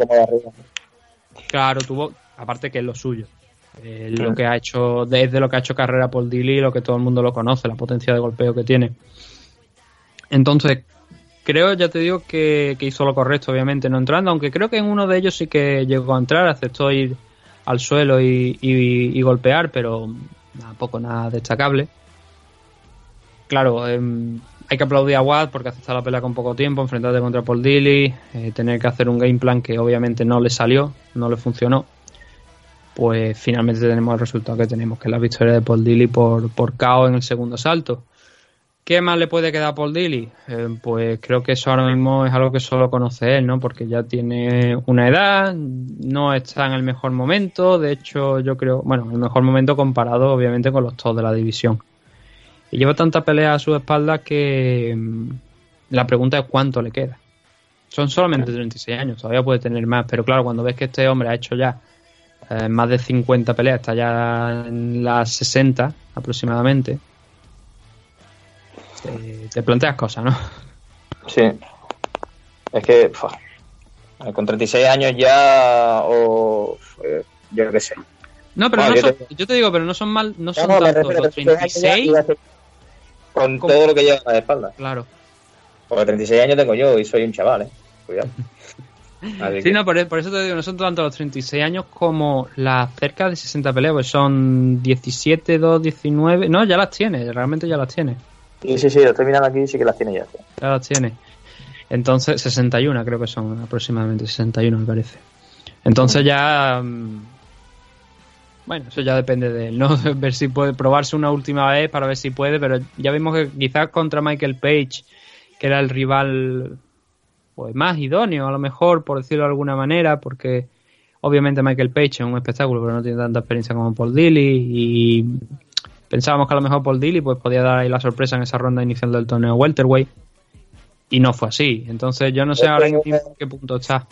Claro, tuvo, aparte que es lo suyo. Eh, lo que ha hecho, desde lo que ha hecho carrera Paul Dilly, lo que todo el mundo lo conoce, la potencia de golpeo que tiene. Entonces, creo, ya te digo, que, hizo lo correcto, obviamente, no entrando, aunque creo que en uno de ellos sí que llegó a entrar, aceptó ir al suelo y, golpear, pero tampoco nada destacable. Claro, em, hay que aplaudir a Watt porque aceptar la pelea con poco tiempo, enfrentarte contra Paul Dilly, eh, tener que hacer un game plan que obviamente no le salió, no le funcionó. Pues finalmente tenemos el resultado que tenemos, que es la victoria de Paul Dilly por, por en el segundo salto. ¿Qué más le puede quedar a Paul Dilly? Eh, pues creo que eso ahora mismo es algo que solo conoce él, ¿no? Porque ya tiene una edad, no está en el mejor momento, de hecho yo creo, bueno, el mejor momento comparado obviamente con los tops de la división. Y lleva tanta pelea a su espalda que mm, la pregunta es cuánto le queda. Son solamente 36 años, todavía puede tener más, pero claro, cuando ves que este hombre ha hecho ya eh, más de 50 peleas, está ya en las 60 aproximadamente, te, te planteas cosas, ¿no? Sí. Es que, fua, con 36 años ya, o eh, yo qué sé. No, pero Bueno, no yo son- yo te digo, pero no son mal, no son No, tantos los 36 años ya 36. iba a ser Con ¿Cómo? todo lo que lleva a la espalda. Claro. Porque 36 años tengo yo y soy un chaval, ¿eh? Cuidado. [laughs] Sí, que- no, por, por eso te digo, no son tanto los 36 años como las cerca de 60 peleas, pues son 17, 2, 19. No, ya las tiene, realmente ya las tiene. Sí, sí, sí, lo estoy aquí y sí que las tiene ya. Ya las tiene. Entonces, 61 creo que son aproximadamente, 61 me parece. Entonces ya... mm, Bueno, eso ya depende de él, ¿no? [laughs] ver si puede probarse una última vez para ver si puede, pero ya vimos que quizás contra Michael Page, que era el rival pues más idóneo, a lo mejor, por decirlo de alguna manera, porque obviamente Michael Page es un espectáculo, pero no tiene tanta experiencia como Paul Dilly y pensábamos que a lo mejor Paul Dilly pues podía dar ahí la sorpresa en esa ronda inicial del torneo welterweight y no fue así. Entonces yo no sé ahora en qué, punto está.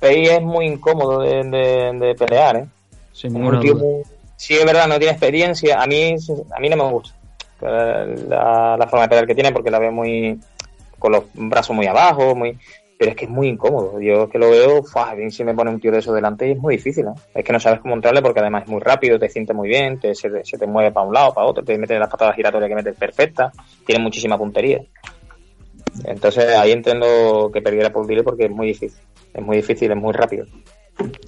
Pei es muy incómodo de, de- de pelear, ¿eh? Sin Es ninguna un tío duda. muy- Sí, es verdad, no tiene experiencia. A mí, a mí no me gusta eh, la, la forma de pelear que tiene porque la veo muy. con los brazos muy abajo, muy. Pero es que es muy incómodo. Yo es que lo veo, ¡fua! si me pone un tío de eso delante y es muy difícil. ¿eh? Es que no sabes cómo entrarle porque además es muy rápido, te siente muy bien, te, se, te- mueve para un lado, para otro, te mete las patadas giratorias que metes perfectas, tiene muchísima puntería. Entonces ahí entiendo que perdiera por Dilly porque es muy difícil. Es muy difícil, es muy rápido.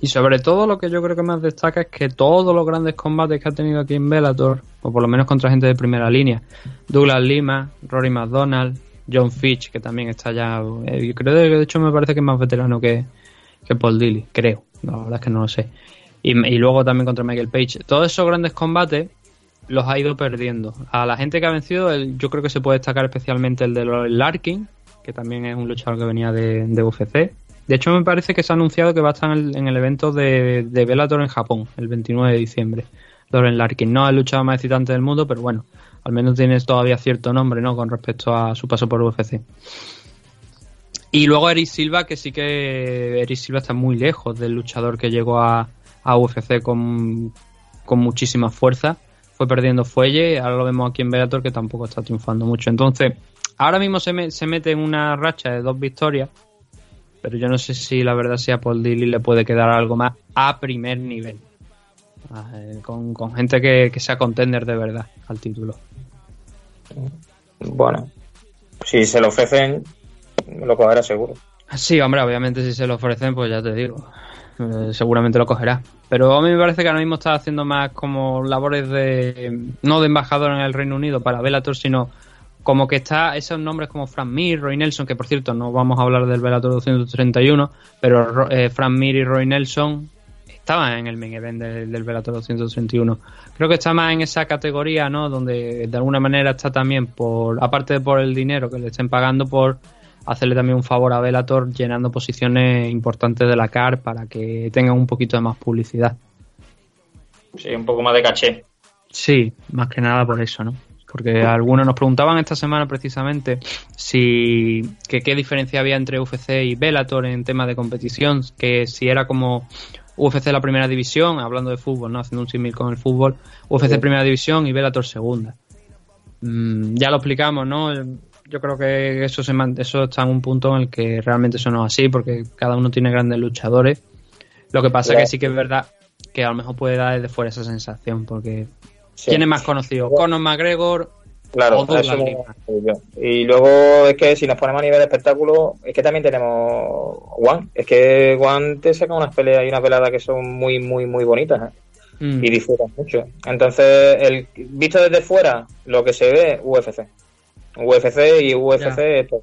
Y sobre todo lo que yo creo que más destaca es que todos los grandes combates que ha tenido aquí en Bellator, o por lo menos contra gente de primera línea, Douglas Lima, Rory McDonald, John Fitch, que también está ya, eh, creo que de hecho me parece que es más veterano que, que Paul Dilly, creo, la verdad es que no lo sé. Y, y luego también contra Michael Page. Todos esos grandes combates los ha ido perdiendo. A la gente que ha vencido, yo creo que se puede destacar especialmente el de Larkin, que también es un luchador que venía de, de UFC. De hecho, me parece que se ha anunciado que va a estar en el, en el evento de, de Bellator en Japón, el 29 de diciembre. Loren Larkin no es el luchador más excitante del mundo, pero bueno, al menos tiene todavía cierto nombre, ¿no? Con respecto a su paso por UFC. Y luego Eric Silva, que sí que Eric Silva está muy lejos del luchador que llegó a, a UFC con, con muchísima fuerza. Fue perdiendo fuelle, ahora lo vemos aquí en Bellator que tampoco está triunfando mucho. Entonces, ahora mismo se, se mete en una racha de dos victorias pero yo no sé si la verdad si a Paul Dilly le puede quedar algo más a primer nivel. Eh, con, con gente que, que sea contender de verdad al título. Bueno, si se lo ofrecen, lo cogerá seguro. Sí, hombre, obviamente si se lo ofrecen, pues ya te digo, eh, seguramente lo cogerá. Pero a mí me parece que ahora mismo está haciendo más como labores de, no de embajador en el Reino Unido para Bellator, sino como que está esos nombres como Frank Mir, Roy Nelson, que por cierto no vamos a hablar del Bellator 231, pero Ro- eh, Frank Mir y Roy Nelson estaban en el main event del, del Bellator 231. Creo que está más en esa categoría, ¿no? Donde de alguna manera está también por, aparte de por el dinero que le estén pagando, por hacerle también un favor a Bellator llenando posiciones importantes de la CAR para que tengan un poquito de más publicidad. Sí, un poco más de caché. Sí, más que nada por eso, ¿no? Porque algunos nos preguntaban esta semana precisamente si que qué diferencia había entre UFC y Bellator en tema de competición, que si era como UFC la primera división, hablando de fútbol, ¿no? Haciendo un símil con el fútbol, UFC Sí. primera división y Bellator segunda. Mm, ya lo explicamos, ¿no? Yo creo que eso se eso está en un punto en el que realmente eso no es así, porque cada uno tiene grandes luchadores. Lo que pasa Claro. que sí que es verdad que a lo mejor puede dar desde fuera esa sensación, porque Sí. ¿quién es más conocido? Conor McGregor Claro, eso. Y luego es que si nos ponemos a nivel de espectáculo, es que también tenemos One. Es que One te saca unas peleas y unas veladas que son muy, muy, muy bonitas. ¿eh? Mm. Y disfrutas mucho. Entonces, el visto desde fuera, lo que se ve, UFC. UFC y UFC es todo.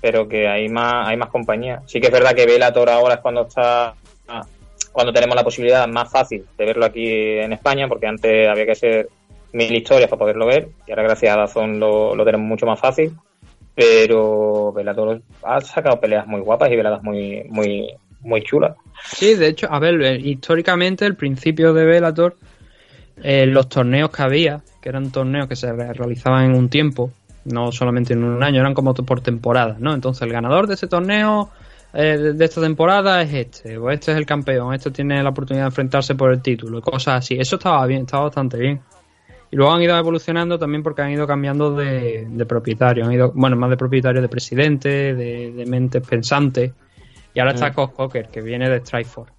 Pero que hay más, hay más compañía. Sí que es verdad que Bellator ahora es cuando está cuando tenemos la posibilidad más fácil de verlo aquí en España, porque antes había que ser mil historias para poderlo ver, y ahora gracias a Dazón lo, tenemos mucho más fácil. Pero Bellator ha sacado peleas muy guapas y veladas muy, muy, muy chulas. Sí, de hecho, a ver, eh, históricamente el principio de Bellator, eh, los torneos que había, que eran torneos que se re- realizaban en un tiempo, no solamente en un año, eran como por temporada, ¿no? Entonces el ganador de ese torneo eh, de- esta temporada es este, o este es el campeón, este tiene la oportunidad de enfrentarse por el título, cosas así. Eso estaba bien, estaba bastante bien. Y luego han ido evolucionando también porque han ido cambiando de, de propietario, han ido, bueno, más de propietario de presidente, de, de mentes pensantes. Y ahora está Mm. Cox Cocker, que viene de Strikeforce.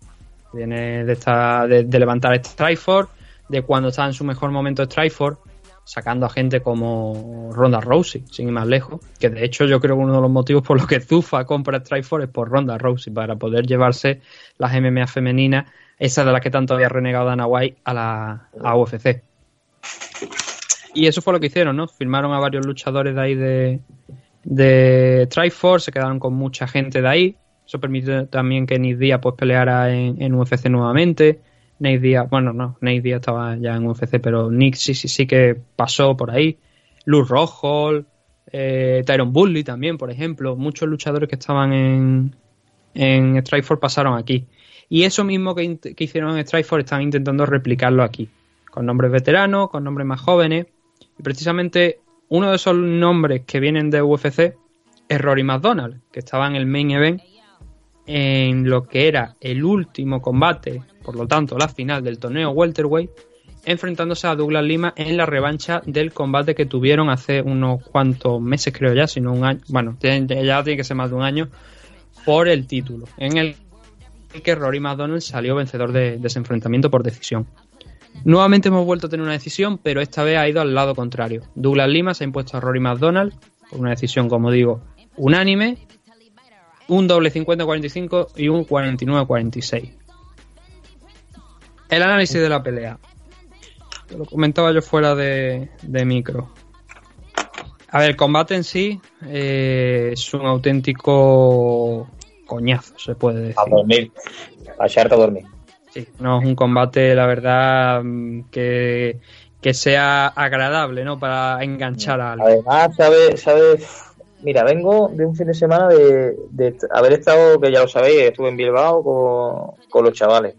Viene de, esta, de, de levantar Strikeforce, de cuando estaba en su mejor momento Strikeforce, sacando a gente como Ronda Rousey, sin ir más lejos. Que de hecho yo creo que uno de los motivos por los que Zufa compra Strikeforce es por Ronda Rousey, para poder llevarse las MMA femeninas, esas de las que tanto había renegado Dana White a la a UFC. Y eso fue lo que hicieron, ¿no? Firmaron a varios luchadores de ahí de, de Triforce, se quedaron con mucha gente de ahí. Eso permite también que Nate Diaz pues peleara en, en UFC nuevamente. Nate Diaz, bueno, no, Nate Diaz estaba ya en UFC, pero Nick sí, sí, sí que pasó por ahí. Luz Rojo, eh, Tyron Bully también, por ejemplo. Muchos luchadores que estaban en, en Strikeforce pasaron aquí. Y eso mismo que, que hicieron en Strikeforce están intentando replicarlo aquí. Con nombres veteranos, con nombres más jóvenes. Y precisamente uno de esos nombres que vienen de UFC es Rory McDonald, que estaba en el main event en lo que era el último combate, por lo tanto la final del torneo welterweight, enfrentándose a Douglas Lima en la revancha del combate que tuvieron hace unos cuantos meses, creo ya, sino un año, bueno, ya tiene que ser más de un año, por el título, en el que Rory McDonald salió vencedor de, de ese enfrentamiento por decisión. Nuevamente hemos vuelto a tener una decisión, pero esta vez ha ido al lado contrario. Douglas Lima se ha impuesto a Rory McDonald por una decisión, como digo, unánime, un doble 50-45 y un 49-46. El análisis de la pelea. Lo comentaba yo fuera de, de micro. A ver, el combate en sí eh, es un auténtico coñazo, se puede decir. A dormir. A echarte a dormir. Sí, no es un combate, la verdad, que, que sea agradable, ¿no? Para enganchar a alguien. Además, ¿sabes? Mira, vengo de un fin de semana de, de haber estado, que ya lo sabéis, estuve en Bilbao con, con los chavales.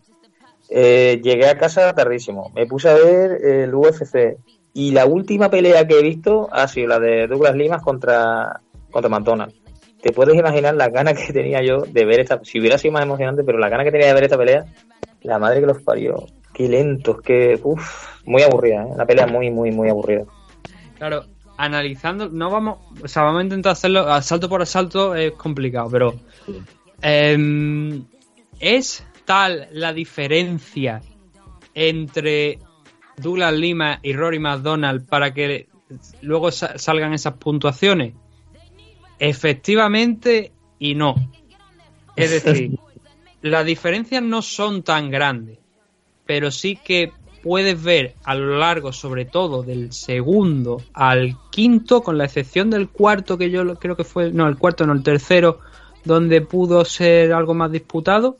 Eh, llegué a casa tardísimo. Me puse a ver el UFC. Y la última pelea que he visto ha sido la de Douglas Limas contra, contra. Te puedes imaginar las ganas que tenía yo de ver esta. Si hubiera sido más emocionante, pero las ganas que tenía de ver esta pelea, la madre que los parió. Qué lentos, qué. Uf, muy aburrida, ¿eh? Una pelea muy, muy, muy aburrida. Claro, analizando, no vamos, o sea, vamos a intentar hacerlo asalto por asalto, es complicado, pero Em, ¿Es tal la diferencia entre Douglas Lima y Rory McDonald para que luego sa- salgan esas puntuaciones? Efectivamente y no. Es [laughs] decir, las diferencias no son tan grandes, pero sí que puedes ver a lo largo, sobre todo del segundo al quinto, con la excepción del cuarto, que yo creo que fue, no, el cuarto, no, el tercero, donde pudo ser algo más disputado,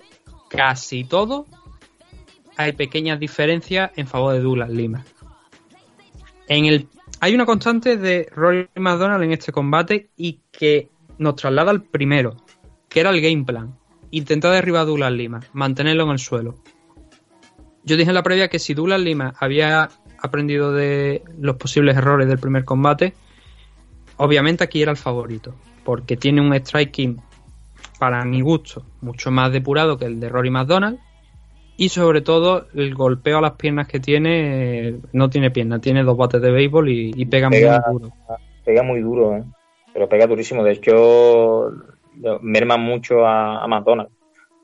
casi todo hay pequeñas diferencias en favor de Douglas Lima. En el, hay una constante de Rory McDonald en este combate y que nos traslada al primero, que era el game plan. Intentar derribar a Douglas Lima, mantenerlo en el suelo. Yo dije en la previa que si Douglas Lima había aprendido de los posibles errores del primer combate, obviamente aquí era el favorito, porque tiene un striking para mi gusto mucho más depurado que el de Rory McDonald y sobre todo el golpeo a las piernas que tiene no tiene piernas, tiene dos bates de béisbol y, y pega, Pega- muy duro. Pega muy duro, ¿eh? pero pega durísimo. De hecho, merma mucho a, a McDonald's.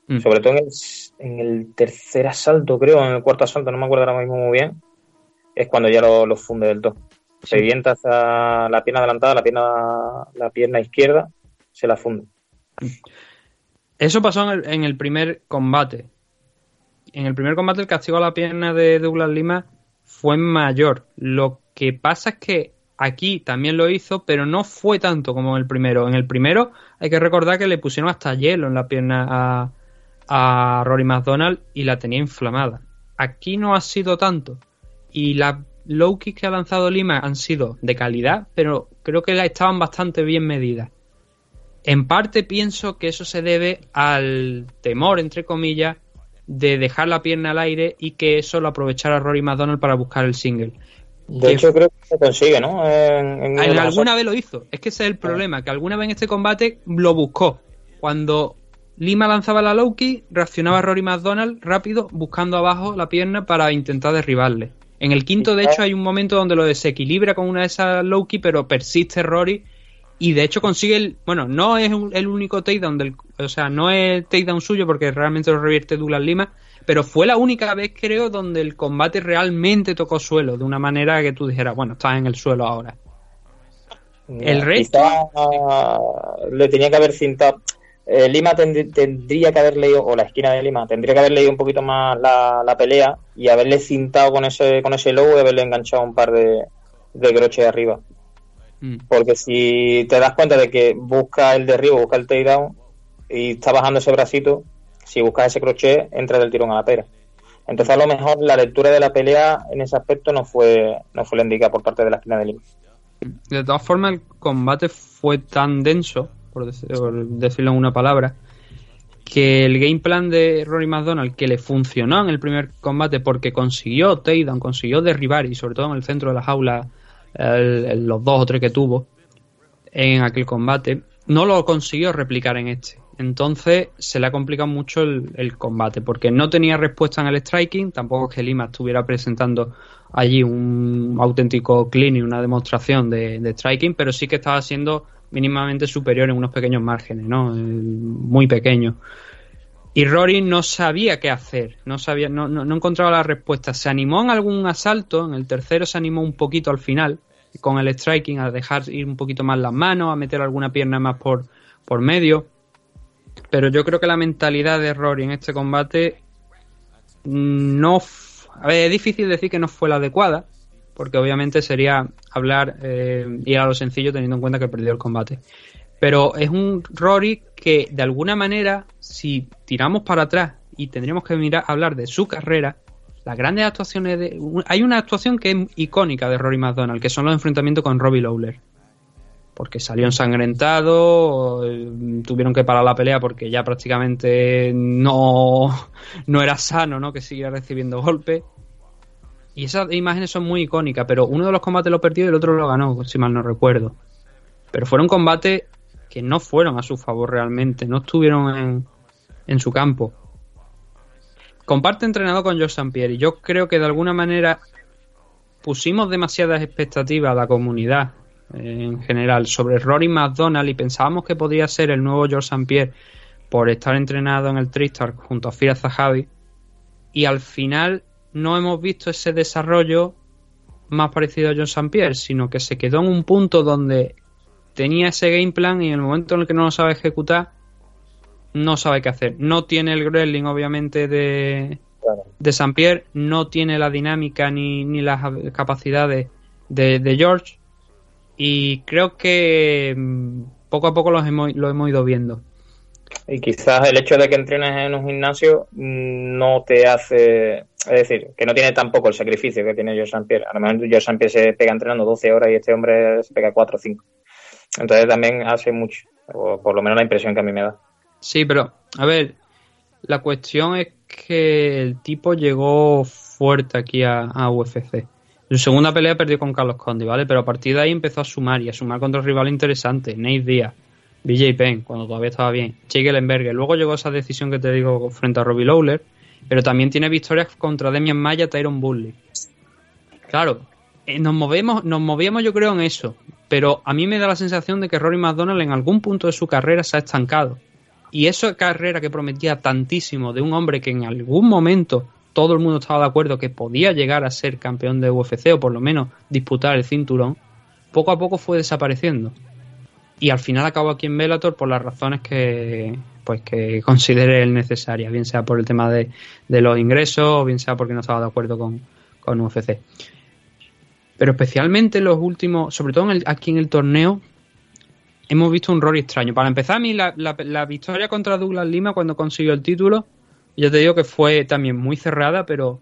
Mm. Sobre todo en el, en el tercer asalto, creo, en el cuarto asalto, no me acuerdo ahora mismo muy bien, es cuando ya lo, lo funde del todo. Se vienta hacia la pierna adelantada, la pierna, la pierna izquierda, se la funde. Eso pasó en el, en el primer combate. En el primer combate el castigo a la pierna de Douglas Lima fue mayor. Lo que pasa es que aquí también lo hizo, pero no fue tanto como en el primero. En el primero hay que recordar que le pusieron hasta hielo en la pierna a, Rory McDonald y la tenía inflamada. Aquí no ha sido tanto. Y las low kicks que ha lanzado Lima han sido de calidad, pero creo que estaban bastante bien medidas. En parte pienso que eso se debe al temor, entre comillas, de dejar la pierna al aire y que eso lo aprovechara Rory McDonald para buscar el single. De Que hecho, creo que se consigue, ¿no? En, alguna vez lo hizo. Es que ese es el problema, que alguna vez en este combate lo buscó. Cuando Lima lanzaba la low kick, reaccionaba Rory McDonald rápido, buscando abajo la pierna para intentar derribarle. En el quinto, de hecho, hay un momento donde lo desequilibra con una de esas low kick, pero persiste Rory y de hecho consigue el. Bueno, no es un- el único takedown del. O sea, no es takedown suyo porque realmente lo revierte Douglas Lima, pero fue la única vez, creo, donde el combate realmente tocó suelo, de una manera que tú dijeras, bueno, estás en el suelo ahora. El resto. Le tenía que haber cintado. eh, Lima tend- tendría que haber leído, o la esquina de Lima, tendría que haber leído un poquito más la, la pelea y haberle cintado con ese con ese logo y haberle enganchado un par de, de croches arriba. Mm. Porque si te das cuenta de que busca el derribo, busca el takedown y está bajando ese bracito, si buscas ese crochet, entra del tirón a la pera. Entonces a lo mejor la lectura de la pelea en ese aspecto no fue, no fue la indicada por parte de la esquina de Lima. De todas formas, el combate fue tan denso, por, dec- por decirlo en una palabra, que el game plan de Rory McDonald, que le funcionó en el primer combate porque consiguió takedown, consiguió derribar y sobre todo en el centro de la jaula los dos o tres que tuvo en aquel combate, no lo consiguió replicar en este. Entonces se le ha complicado mucho el, combate porque no tenía respuesta en el striking, tampoco es que Lima estuviera presentando allí un auténtico y una demostración de, striking, pero sí que estaba siendo mínimamente superior en unos pequeños márgenes, ¿no? Eh, Muy pequeños. Y Rory no sabía qué hacer, no sabía, no, no, no encontraba la respuesta. Se animó en algún asalto, en el tercero se animó un poquito al final, con el striking, a dejar ir un poquito más las manos, a meter alguna pierna más por, por medio. Pero yo creo que la mentalidad de Rory en este combate no. f- A ver, es difícil decir que no fue la adecuada, porque obviamente sería hablar, eh, ir a lo sencillo teniendo en cuenta que perdió el combate. Pero es un Rory que de alguna manera, si tiramos para atrás y tendríamos que mirar hablar de su carrera, las grandes actuaciones de. Hay una actuación que es icónica de Rory McDonald, que son los enfrentamientos con Robbie Lawler. Porque salió ensangrentado, eh, tuvieron que parar la pelea porque ya prácticamente no, no era sano, ¿no? Que siguiera recibiendo golpes. Y esas imágenes son muy icónicas, pero uno de los combates lo perdió y el otro lo ganó, si mal no recuerdo. Pero fueron combates que no fueron a su favor realmente, no estuvieron en, en su campo. Comparte entrenado con George y yo creo que de alguna manera pusimos demasiadas expectativas a la comunidad en general sobre Rory McDonald y pensábamos que podría ser el nuevo George St. Pierre por estar entrenado en el Tristar junto a Fira Zahavi y al final no hemos visto ese desarrollo más parecido a John St. Pierre, sino que se quedó en un punto donde tenía ese game plan y en el momento en el que no lo sabe ejecutar, no sabe qué hacer. No tiene el Gremlin, obviamente, de, de St. Pierre, no tiene la dinámica ni, ni las capacidades de, de George y creo que mm, poco a poco los hemos, lo hemos ido viendo. Y quizás el hecho de que entrenes en un gimnasio mm, no te hace. Es decir, que no tiene tampoco el sacrificio que tiene George. Pierre. A lo mejor George St. Pierre se pega entrenando 12 horas y este hombre se pega 4 o 5. Entonces también hace mucho. O por lo menos la impresión que a mí me da. Sí, pero, a ver, la cuestión es que el tipo llegó fuerte aquí a, a UFC. En su segunda pelea perdió con Carlos Condi, ¿vale? Pero a partir de ahí empezó a sumar y a sumar contra rival interesante. Nate Díaz, BJ Penn, cuando todavía estaba bien, Lemberger. Luego llegó esa decisión que te digo frente a Robbie Lawler, pero también tiene victorias contra Demian Maya, Tyron Bully. Claro, eh, nos movemos, nos movíamos yo creo en eso, pero a mí me da la sensación de que Rory McDonald en algún punto de su carrera se ha estancado. Y esa carrera que prometía tantísimo de un hombre que en algún momento todo el mundo estaba de acuerdo que podía llegar a ser campeón de UFC o por lo menos disputar el cinturón, poco a poco fue desapareciendo y al final acabó aquí en Bellator por las razones que pues que considere él necesarias, bien sea por el tema de, los ingresos o bien sea porque no estaba de acuerdo con, con UFC. Pero especialmente los últimos, sobre todo aquí en el torneo, hemos visto un Rory extraño. Para empezar, a mí la, la, victoria contra Douglas Lima cuando consiguió el título, yo te digo que fue también muy cerrada, pero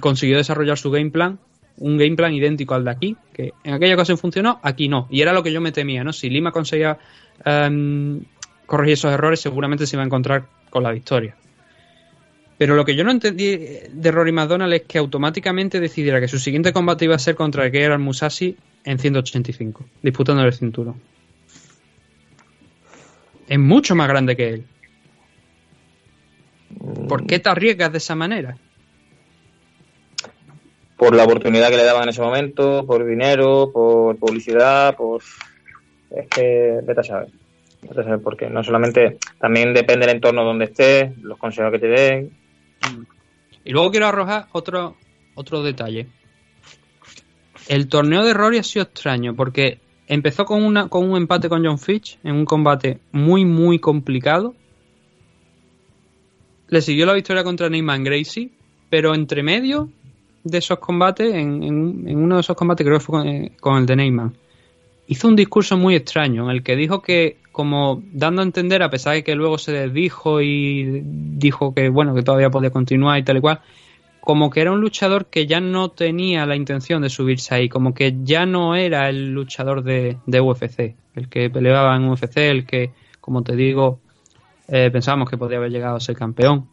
consiguió desarrollar su game plan un game plan idéntico al de aquí, que en aquella ocasión funcionó, aquí no. Y era lo que yo me temía, ¿no? Si Lima conseguía em, corregir esos errores, seguramente se iba a encontrar con la victoria. Pero lo que yo no entendí de Rory McDonald es que automáticamente decidiera que su siguiente combate iba a ser contra el era Musashi en 185, disputando el cinturón. Es mucho más grande que él. ¿Por qué te arriesgas de esa manera? por la oportunidad que le daban en ese momento, por dinero, por publicidad, por... Es que vete a saber. Vete a saber por qué. No solamente, también depende del entorno donde estés, los consejos que te den. Y luego quiero arrojar otro, otro detalle. El torneo de Rory ha sido extraño porque empezó con, una, con un empate con John Fitch en un combate muy, muy complicado. Le siguió la victoria contra Neyman Gracie, pero entre medio de esos combates, en, uno de esos combates, creo que fue con, el de Neyman, hizo un discurso muy extraño en el que dijo que, como dando a entender, a pesar de que luego se desdijo y dijo que, bueno, que todavía podía continuar y tal y cual, como que era un luchador que ya no tenía la intención de subirse ahí, como que ya no era el luchador de, de UFC, el que peleaba en UFC, el que, como te digo, eh, pensábamos que podía haber llegado a ser campeón.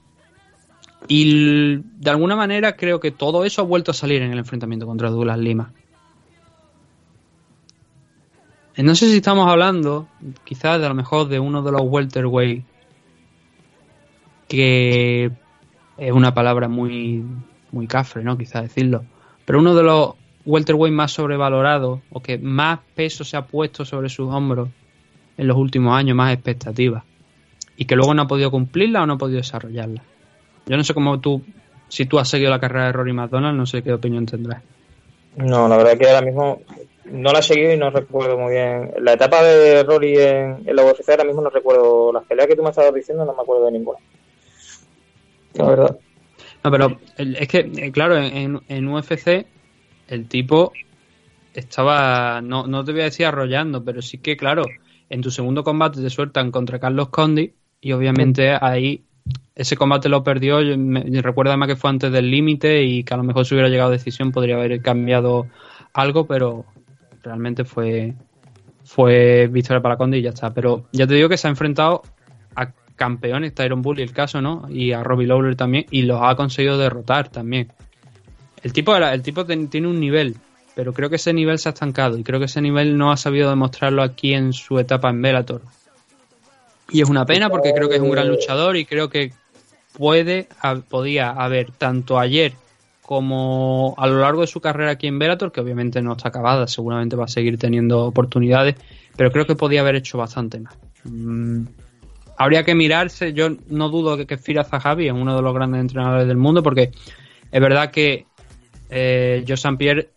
Y de alguna manera creo que todo eso ha vuelto a salir en el enfrentamiento contra Douglas Lima. Eh, no sé si estamos hablando, quizás de lo mejor de uno de los welterweight, que es una palabra muy, muy cafre, ¿no? Quizás decirlo. Pero uno de los welterweight más sobrevalorados, o que más peso se ha puesto sobre sus hombros en los últimos años, más expectativas. Y que luego no ha podido cumplirla o no ha podido desarrollarla. Yo no sé cómo tú, si tú has seguido la carrera de Rory McDonald, no sé qué opinión tendrás. No, la verdad que ahora mismo no la he seguido y no recuerdo muy bien. La etapa de Rory en, la UFC ahora mismo no recuerdo. Las peleas que tú me estabas diciendo no me acuerdo de ninguna. La verdad. No, pero es que, eh, claro, en, en UFC el tipo estaba, no, no te voy a decir arrollando, pero sí que, claro, en tu segundo combate te sueltan contra Carlos Condi y obviamente ahí ese combate lo perdió. me, recuerdo además que fue antes del límite y que a lo mejor si hubiera llegado a decisión podría haber cambiado algo, pero realmente fue fue victoria para Conde y ya está. Pero ya te digo que se ha enfrentado a campeones, Tyron Bully el caso, ¿no? Y a Robbie Lawler también, y los ha conseguido derrotar también. El tipo, el tipo tiene un nivel, pero creo que ese nivel se ha estancado y creo que ese nivel no ha sabido demostrarlo aquí en su etapa en Bellator. Y es una pena porque creo que es un gran luchador y creo que puede, podía haber tanto ayer como a lo largo de su carrera aquí en Bellator, que obviamente no está acabada, seguramente va a seguir teniendo oportunidades, pero creo que podía haber hecho bastante más. Mm, habría que mirarse. Yo no dudo que, que Firas Zahavi es uno de los grandes entrenadores del mundo, porque es verdad que eh, Joe Pierre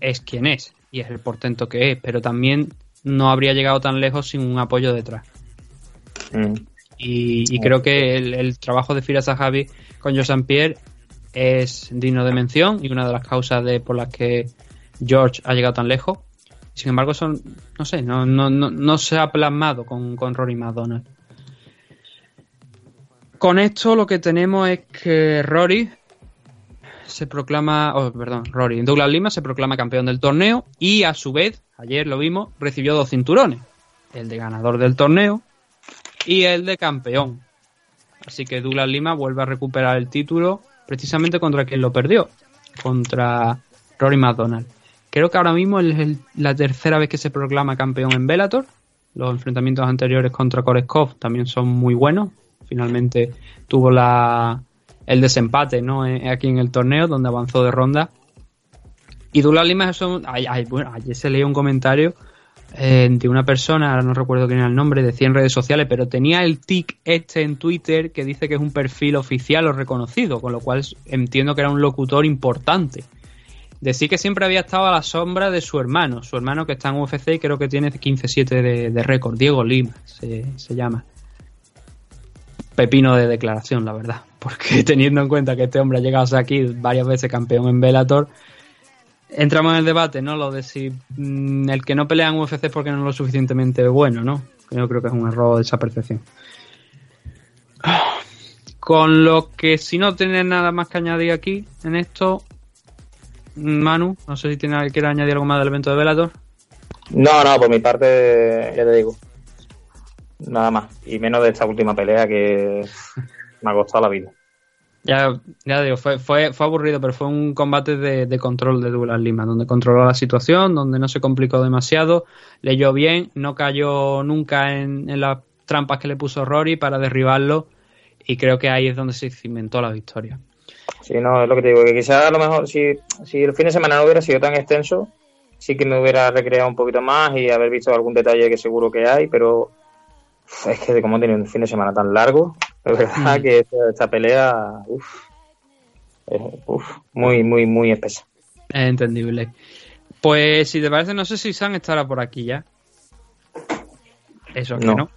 es quien es y es el portento que es, pero también no habría llegado tan lejos sin un apoyo detrás. Mm. Y, creo que el, trabajo de Firas Zahavi con Joe Pierre es digno de mención y una de las causas de, por las que George ha llegado tan lejos. Sin embargo, son, no sé, no, no, no, no se ha plasmado con, con Rory McDonald. Con esto lo que tenemos es que Rory se proclama, oh, perdón, Rory, Douglas Lima se proclama campeón del torneo y a su vez, ayer lo vimos, recibió dos cinturones, el de ganador del torneo y el de campeón. Así que Douglas Lima vuelve a recuperar el título precisamente contra quien lo perdió, contra Rory McDonald. Creo que ahora mismo es el- la tercera vez que se proclama campeón en Bellator. Los enfrentamientos anteriores contra Koreskov también son muy buenos. Finalmente tuvo la, el desempate ¿no? Eh, aquí en el torneo, donde avanzó de ronda. Y Douglas Lima, eso, ay, bueno, ayer se leía un comentario eh, de una persona, ahora no recuerdo quién era el nombre, decía en redes sociales, pero tenía el tic este en Twitter que dice que es un perfil oficial o reconocido, con lo cual entiendo que era un locutor importante. Decía que siempre había estado a la sombra de su hermano, su hermano que está en UFC y creo que tiene 15-7 de, de récord, Diego Lima se, se llama. Pepino de declaración, la verdad, [laughs] porque teniendo en cuenta que este hombre ha llegado hasta aquí varias veces campeón en Bellator, entramos en el debate, ¿no? Lo de si mm, el que no pelea en UFC es porque no es lo suficientemente bueno, ¿no? Yo creo que es un error de esa percepción. Con lo que si no tienes nada más que añadir aquí en esto, Manu, no sé si tiene quiere añadir algo más del evento de Bellator. No, no, por mi parte, ya te digo. Nada más. Y menos de esta última pelea que me ha costado la vida. Ya, ya digo, fue, fue, fue aburrido, pero fue un combate de, de control de Douglas Lima, donde controló la situación, donde no se complicó demasiado, leyó bien, no cayó nunca en, en las trampas que le puso Rory para derribarlo, y creo que ahí es donde se cimentó la victoria. Sí, no, es lo que te digo, que quizás a lo mejor si, si el fin de semana no hubiera sido tan extenso, sí que me hubiera recreado un poquito más y haber visto algún detalle que seguro que hay, pero es que de cómo tiene un fin de semana tan largo, es verdad [laughs] Mm. que esta, esta pelea, uf, es, uf, muy, muy, muy espesa. Es entendible. Pues si te parece, no sé si Sam estará por aquí ya. Eso es que No. no.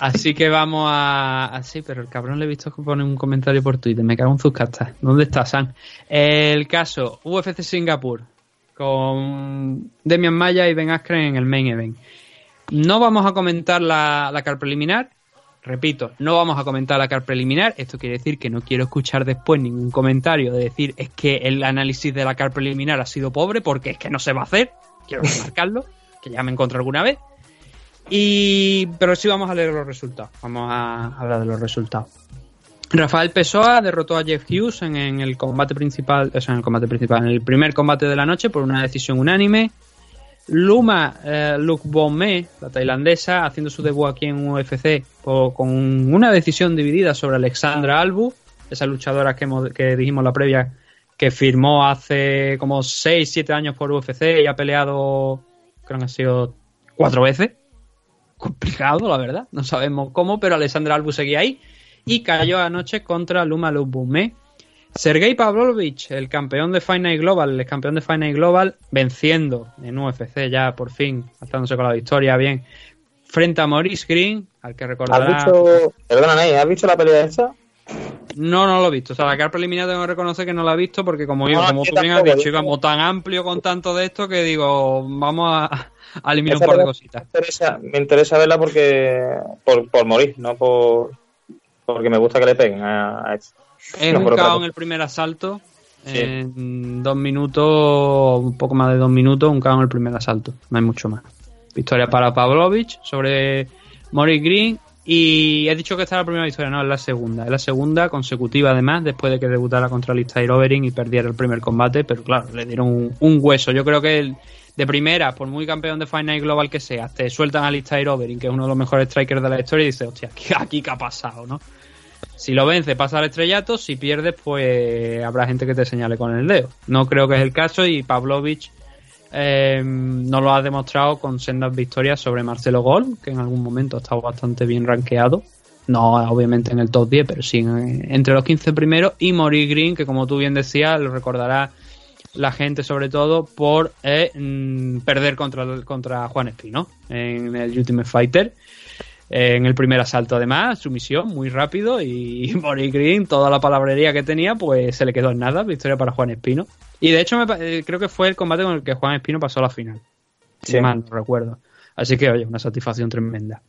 Así que vamos a. Así, pero el cabrón le he visto que pone un comentario por Twitter. Me cago en sus castas. ¿Dónde está Sam? El caso UFC Singapur con Demian Maya y Ben Askren en el main event. No vamos a comentar la, car preliminar. Repito, no vamos a comentar la car preliminar. Esto quiere decir que no quiero escuchar después ningún comentario de decir es que el análisis de la car preliminar ha sido pobre porque es que no se va a hacer. Quiero remarcarlo, que ya me encontré alguna vez. Y, pero sí vamos a leer los resultados. Vamos a hablar de los resultados. Rafael Pessoa derrotó a Jeff Hughes en el combate principal, o sea, en el combate principal, en el primer combate de la noche por una decisión unánime. Luma eh, la tailandesa, haciendo su debut aquí en UFC con una decisión dividida sobre Alexandra Albu, esa luchadora que, hemos- que dijimos la previa que firmó hace como 6-7 años por UFC y ha peleado, creo que han sido cuatro veces. Complicado, la verdad. No sabemos cómo, pero Alexandra Albu seguía ahí y cayó anoche contra Luma Lukbome. Sergei Pavlovich, el campeón de Night Global, el campeón de Night Global, venciendo en UFC ya por fin, alzándose con la victoria bien, frente a Maurice Green, al que ¿Has recordará. visto, perdona, Ney, ¿has visto la pelea esta? No, no lo he visto. O sea, la cara preliminar tengo que reconocer que no la he visto porque, como, No, como yo tú bien has dicho, como tan amplio con tanto de esto que digo, vamos a, a eliminar Esa un par de cositas. Me interesa, me interesa verla porque por, por morir, no por porque me gusta que le peguen a, a esto. Es un KO en el primer asalto. Sí. En dos minutos, un poco más de dos minutos, un KO en el primer asalto. No hay mucho más. Victoria para Pavlovich sobre Maurice Green. Y he dicho que esta es la primera victoria, no, es la segunda. Es la segunda consecutiva, además, después de que debutara contra Listair Overing y perdiera el primer combate. Pero claro, le dieron un, un hueso. Yo creo que el- de primera, por muy campeón de Night Global que sea, te sueltan a Listair Overing, que es uno de los mejores strikers de la historia, y dices, hostia, aquí, aquí qué ha pasado, ¿no? Si lo vence, pasa al estrellato. Si pierdes, pues habrá gente que te señale con el dedo. No creo que es el caso y Pavlovich eh, nos lo ha demostrado con sendas victorias sobre Marcelo Gol, que en algún momento ha estado bastante bien rankeado. No, obviamente en el top 10, pero sí en- entre los 15 primeros. Y Mori Green, que como tú bien decías, lo recordará la gente sobre todo por eh, mm, perder contra, contra Juan Espino en el Ultimate Fighter. En el primer asalto, además, sumisión muy rápido y Mori [laughs] Green, toda la palabrería que tenía, pues se le quedó en nada. Victoria para Juan Espino. Y de hecho, me eh, creo que fue el combate con el que Juan Espino pasó a la final. Sí. Si mal no recuerdo. Así que, oye, una satisfacción tremenda.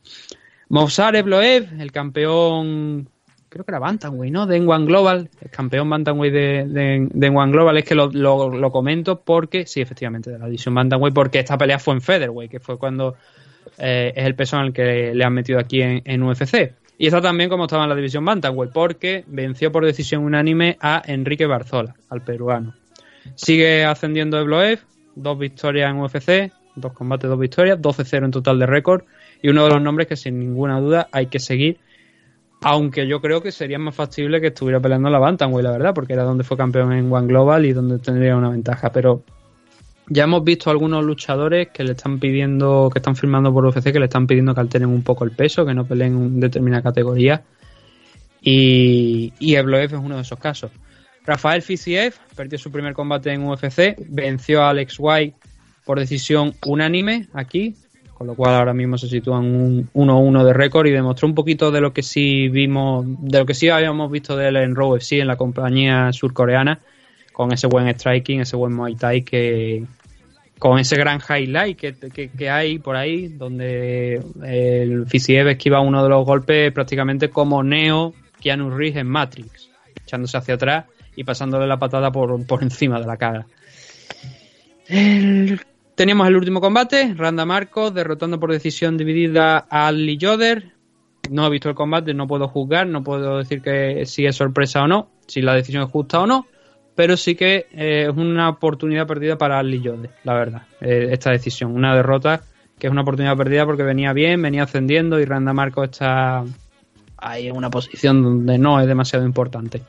Movsar Evloev, el campeón, creo que era Bantamweight, ¿no? De One Global, el campeón Bantamweight de, de, de One Global. Es que lo, lo- lo comento porque, sí, efectivamente, de la división Bantamweight, porque esta pelea fue en Featherweight, que fue cuando eh, es el peso en el que le han metido aquí en, UFC. Y está también como estaba en la división Bantamweight, porque venció por decisión unánime a Enrique Barzola, al peruano. Sigue ascendiendo Evloev, dos victorias en UFC, dos combates, dos victorias, 12-0 en total de récord y uno de los nombres que sin ninguna duda hay que seguir. Aunque yo creo que sería más factible que estuviera peleando en la Bantamweight, la verdad, porque era donde fue campeón en One Global y donde tendría una ventaja. Pero ya hemos visto algunos luchadores que le están pidiendo, que están firmando por UFC, que le están pidiendo que alteren un poco el peso, que no peleen en determinada categoría. Y, y es uno de esos casos. Rafael Fisiev perdió su primer combate en UFC, venció a Alex White por decisión unánime aquí, con lo cual ahora mismo se sitúa en un 1-1 de récord y demostró un poquito de lo que sí vimos, de lo que sí habíamos visto de él en Raw FC, en la compañía surcoreana, con ese buen striking, ese buen Muay Thai que con ese gran highlight que, que- que hay por ahí, donde el Fisiev esquiva uno de los golpes prácticamente como Neo Keanu Reeves en Matrix, echándose hacia atrás y pasándole la patada por, por encima de la cara. El- Teníamos el último combate, Randa Marcos derrotando por decisión dividida a Lee Yoder. No he visto el combate, no puedo juzgar, no puedo decir que si es sorpresa o no, si la decisión es justa o no, pero sí que eh, es una oportunidad perdida para Yoder, la verdad, eh, esta decisión. Una derrota que es una oportunidad perdida porque venía bien, venía ascendiendo y Randa Marcos está ahí en una posición donde no es demasiado importante.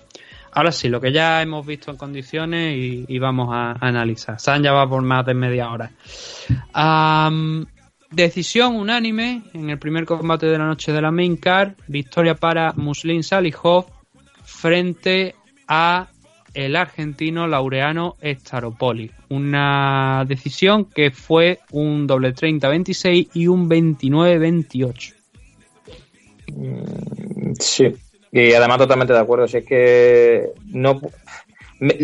Ahora sí, lo que ya hemos visto en condiciones y, vamos a, analizar. San ya va por más de media hora. Decisión unánime en el primer combate de la noche de la main card. Victoria para Muslin Salihov frente a el argentino laureano Staropoli. Una decisión que fue un doble 30-26 y un 29-28. Sí, y además totalmente de acuerdo. Si es que no.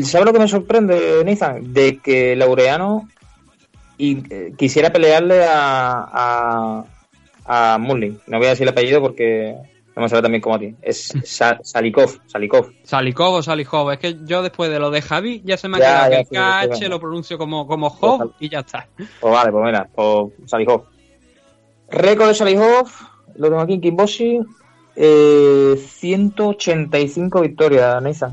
¿Sabes lo que me sorprende, Nathan? De que Laureano eh, quisiera pelearle a, a, a. No voy a decir el apellido porque no me sabe también como a ti. Es Sa- Salikov. Salikov. Salikov o Salihov. Es que yo después de lo de Javi ya se me ha Ya, quedado que el sí, sí, KH sí. lo pronuncio como, como Hov y ya está. Pues vale, pues mira, pues Salikov. Récord de Salikov, lo tengo aquí en Kickboxing, eh, 185 victorias, Nathan.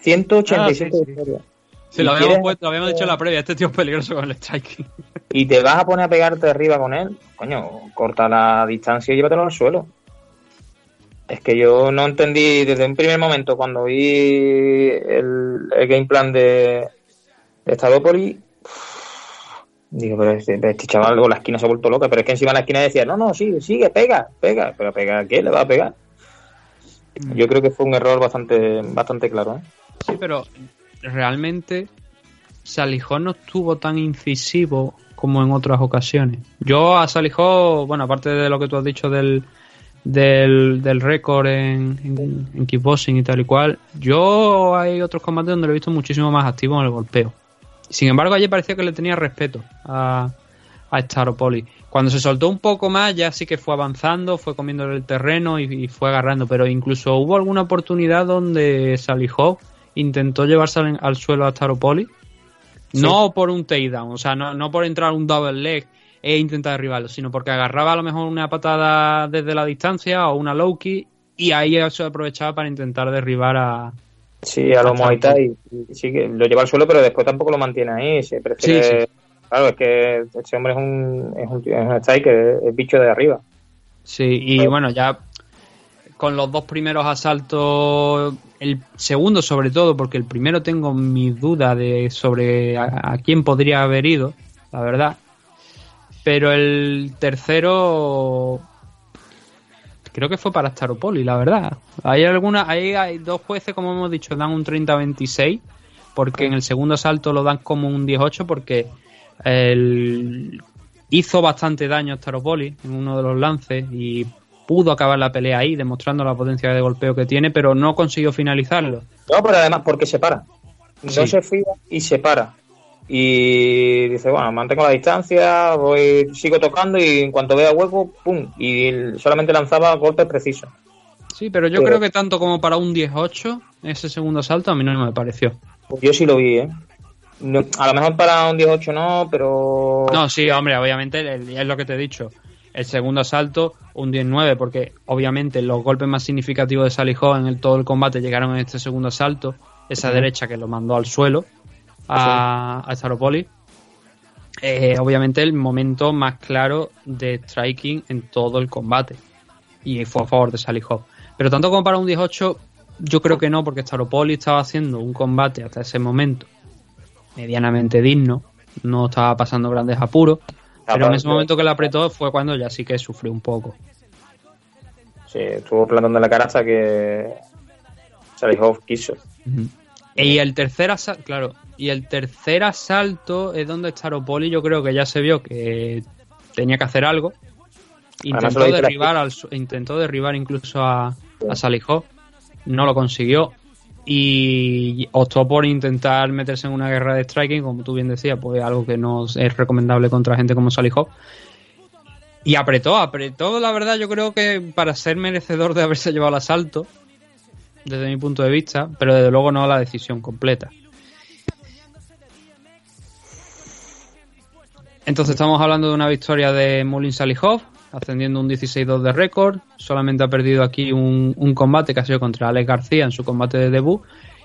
185 Ah, sí, sí. victorias. Si ¿Y lo habíamos puesto, lo habíamos dicho en la previa, este tío es peligroso con el striking. [laughs] y te vas a poner a pegarte arriba con él, coño, corta la distancia y llévatelo al suelo. Es que yo no entendí desde un primer momento cuando vi el, el game plan de, de Staropoli. Digo, pero este, este chaval o la esquina se ha vuelto loca, pero es que encima la esquina decía, no, no, sigue, sigue, pega, pega, pero pega, ¿a qué le va a pegar? Yo creo que fue un error bastante, bastante claro, ¿eh? Sí, pero realmente Salijón no estuvo tan incisivo como en otras ocasiones. Yo a Salijón, bueno, aparte de lo que tú has dicho del, del, del récord en, en, en kickboxing y tal y cual, yo hay otros combates donde lo he visto muchísimo más activo en el golpeo. Sin embargo, ayer parecía que le tenía respeto a, a Staropoli. Cuando se soltó un poco más, ya sí que fue avanzando, fue comiendo el terreno y, y fue agarrando. Pero incluso hubo alguna oportunidad donde Salijov intentó llevarse al, al suelo a Staropoli. No por un takedown, o sea, no, no por entrar un double leg e intentar derribarlo, sino porque agarraba a lo mejor una patada desde la distancia o una low kick y ahí se aprovechaba para intentar derribar a, Sí, a los Muay Thai. y Sí, que lo lleva al suelo, pero después tampoco lo mantiene ahí. Se prefiere- Sí, sí. Claro, es que este hombre es un, es un, es un striker, es bicho de arriba. Sí, y bueno, ya con los dos primeros asaltos, el segundo sobre todo, porque el primero tengo mis dudas de sobre a, a quién podría haber ido, la verdad. Pero el tercero creo que fue para Staropoli, la verdad. Hay alguna, hay, hay dos jueces, como hemos dicho, dan un 30-26, porque en el segundo asalto lo dan como un 18, porque el, hizo bastante daño a Staropoli en uno de los lances y pudo acabar la pelea ahí, demostrando la potencia de golpeo que tiene, pero no consiguió finalizarlo. No, pero además porque se para. No Sí. se fía y se para. Y dice, bueno, mantengo la distancia, voy, sigo tocando y en cuanto vea hueco, ¡pum! Y solamente lanzaba golpes precisos. Sí, pero yo Pero- creo que tanto como para un 18, ese segundo asalto a mí no me pareció. Pues yo sí lo vi, ¿eh? No- a lo mejor para un 18 no, pero... No, sí, hombre, obviamente es lo que te he dicho. El segundo asalto, un 19, porque obviamente los golpes más significativos de Salihó en el, todo el combate llegaron en este segundo asalto. Esa derecha que lo mandó al suelo a, a Staropoli. Eh, obviamente el momento más claro de striking en todo el combate. Y fue a favor de Salihó. Pero tanto como para un 18, yo creo que no, porque Staropoli estaba haciendo un combate hasta ese momento medianamente digno. No estaba pasando grandes apuros. Pero en ese momento que le apretó fue cuando ya sí que sufrió un poco. Sí, estuvo plantando la cara hasta que Salihov quiso. Y el tercer asalto, claro, y el tercer asalto es donde Staropoli yo creo que ya se vio que tenía que hacer algo. Intentó derribar, al, intentó derribar incluso a, a Salihov, no lo consiguió y optó por intentar meterse en una guerra de striking, como tú bien decías, pues algo que no es recomendable contra gente como Salihov. Y apretó, apretó, la verdad, yo creo que para ser merecedor de haberse llevado el asalto, desde mi punto de vista, pero desde luego no la decisión completa. Entonces estamos hablando de una victoria de Mulin Salihov, ascendiendo un 16-2 de récord. Solamente ha perdido aquí un, combate que ha sido contra Alex García en su combate de debut.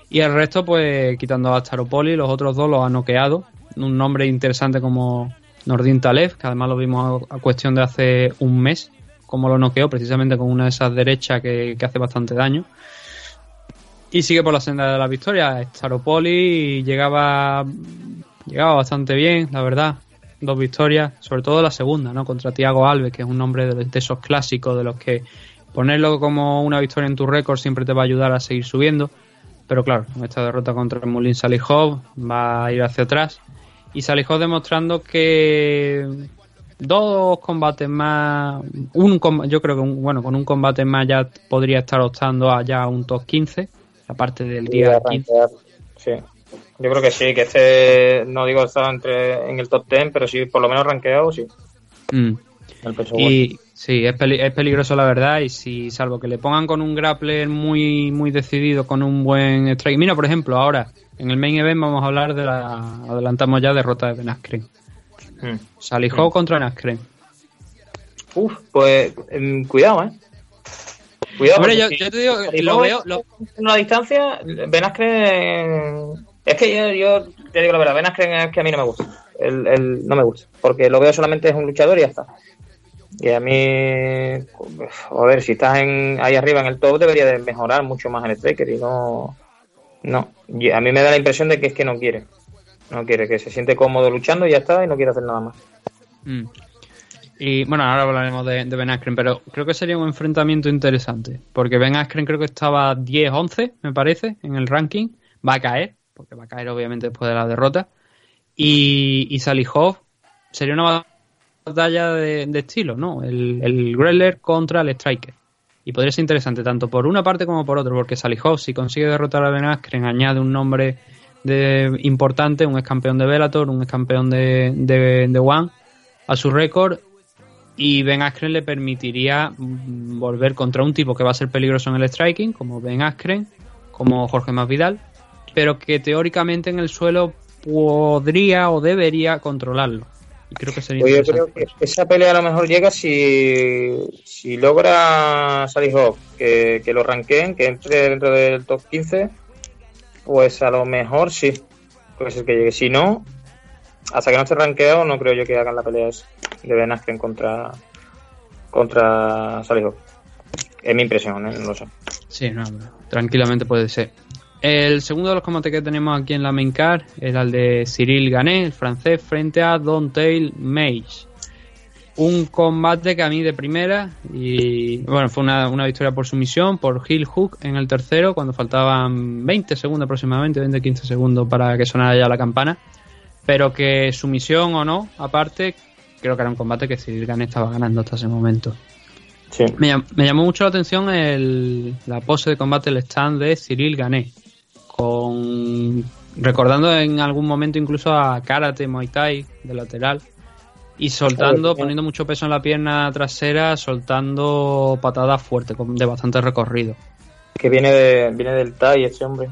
Y el resto, pues quitando a Staropoli, los otros dos los ha noqueado. Un nombre interesante como Nordin Talev, que además lo vimos a, cuestión de hace un mes, como lo noqueó precisamente con una de esas derechas que hace bastante daño. Y sigue por la senda de la victoria. Staropoli llegaba, llegaba bastante bien, la verdad. Dos victorias, sobre todo la segunda, ¿no? Contra Tiago Alves, que es un nombre de, esos clásicos de los que ponerlo como una victoria en tu récord siempre te va a ayudar a seguir subiendo. Pero claro, con esta derrota contra el Mulin Salihov va a ir hacia atrás. Y Salihov demostrando que dos combates más, un yo creo que un- bueno, con un combate más ya podría estar optando a ya un top 15, aparte del día a 15. rankear, Sí. Yo creo que sí, que este, no digo estar entre, en el top 10, pero sí, por lo menos rankeado, sí. Mm. El peso Y sí, es, peli- es peligroso la verdad y si salvo que le pongan con un grappler muy muy decidido, con un buen strike. Mira, por ejemplo, ahora en el main event vamos a hablar de la adelantamos ya derrota de Ben Askren. Mm. Salihov contra Ben Askren. Uf, pues em, cuidado, ¿eh? Cuidado. Yo, si- yo te digo, si lo no veo, lo- una distancia. Es que yo, yo te digo la verdad, Ben Askren es que a mí no me gusta. El, el- no me gusta, porque lo veo solamente es un luchador y ya está. Y a mí, a ver, si estás en, ahí arriba en el top, debería de mejorar mucho más el striker y no... No, Y a mí me da la impresión de que es que no quiere. No quiere, que se siente cómodo luchando y ya está y no quiere hacer nada más. Mm. Y bueno, ahora hablaremos de, de Ben Askren, pero creo que sería un enfrentamiento interesante. Porque Ben Askren creo que estaba 10-11, me parece, en el ranking. Va a caer, porque va a caer obviamente después de la derrota. Y, y Salihov sería una batalla de, estilo, ¿no? El, el Greller contra el Striker. Y podría ser interesante tanto por una parte como por otra, porque Salihov, si consigue derrotar a Ben Askren, añade un nombre de, importante, un ex campeón de Bellator, un ex campeón de, de One a su récord y Ben Askren le permitiría mm, volver contra un tipo que va a ser peligroso en el striking, como Ben Askren, como Jorge Masvidal, pero que teóricamente en el suelo podría o debería controlarlo. Y creo que sería Pues yo creo que esa pelea a lo mejor llega si, si logra Salihov que, que lo ranqueen, que entre dentro del top 15, pues a lo mejor sí. Puede ser que llegue. Si no, hasta que no esté rankeado, no creo yo que hagan la pelea de Ben Askren contra, contra Salihov. Es mi impresión, ¿eh? no lo sé. Sí, no, tranquilamente puede ser. El segundo de los combates que tenemos aquí en la main card era el de Cyril Gané, el francés, frente a Don Tail Mage. Un combate que a mí de primera, y bueno, fue una, una victoria por sumisión, por Hill Hook en el tercero, cuando faltaban 20 segundos aproximadamente, 20-15 segundos para que sonara ya la campana. Pero que sumisión o no, aparte, creo que era un combate que Cyril Gané estaba ganando hasta ese momento. Me, llam- me llamó mucho la atención el- la pose de combate, el stand de Cyril Gané. Con, recordando en algún momento incluso a Karate Muay Thai de lateral. Y soltando, poniendo mucho peso en la pierna trasera, soltando patadas fuertes, de bastante recorrido. Que viene, de, viene del Thai este hombre.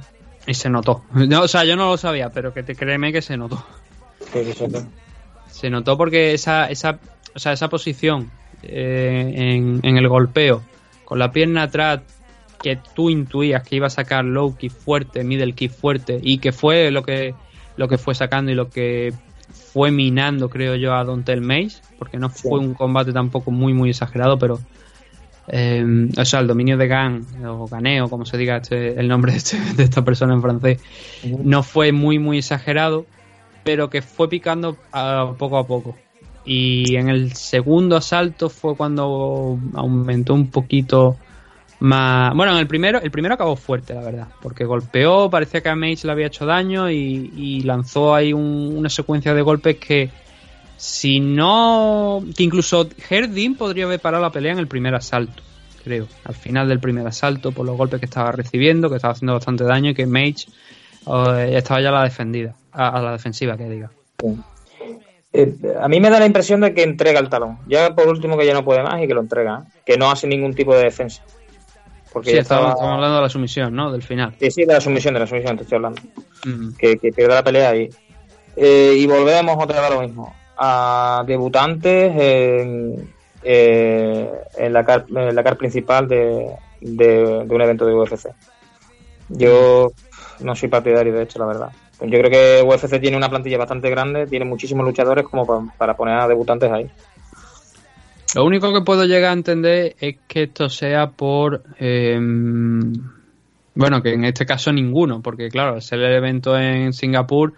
Y se notó. [laughs] No, o sea, yo no lo sabía, pero que te créeme que se notó. Se notó porque esa, esa, o sea, esa posición eh, en, en el golpeo, con la pierna atrás, que tú intuías que iba a sacar low kick fuerte, middle kick fuerte, y que fue lo que, lo que fue sacando y lo que fue minando, creo yo, a Dontel Mace, porque no fue un combate tampoco muy, muy exagerado, pero. eh, o sea, el dominio de Gan, o Ganeo, como se diga este- el nombre de, este- [laughs] de esta persona en francés, no fue muy, muy exagerado, pero que fue picando a poco a poco. Y en el segundo asalto fue cuando aumentó un poquito más. Bueno, en el primero, el primero acabó fuerte, la verdad, porque golpeó, parecía que a Mage le había hecho daño y, y lanzó ahí un- una secuencia de golpes que, si no. que incluso Herdin podría haber parado la pelea en el primer asalto, creo, al final del primer asalto, por los golpes que estaba recibiendo, que estaba haciendo bastante daño y que Mage eh, estaba ya la defendida, a, a la defensiva, que diga. Eh, a mí me da la impresión de que entrega el talón. Ya por último que ya no puede más y que lo entrega. ¿eh? Que no hace ningún tipo de defensa. Porque Sí, ya estaba... estamos hablando de la sumisión, ¿no? Del final. Sí, sí, de la sumisión, de la sumisión te estoy hablando. Mm. Que, que pierde la pelea ahí. Eh, y volvemos otra vez a lo mismo. A debutantes en, en, la, car, en la car principal de, de, de un evento de UFC. Yo no soy partidario de hecho, la verdad. Yo creo que UFC tiene una plantilla bastante grande, tiene muchísimos luchadores como pa- para poner a debutantes ahí. Lo único que puedo llegar a entender es que esto sea por. eh, bueno, que en este caso ninguno, porque claro, al ser el evento en Singapur,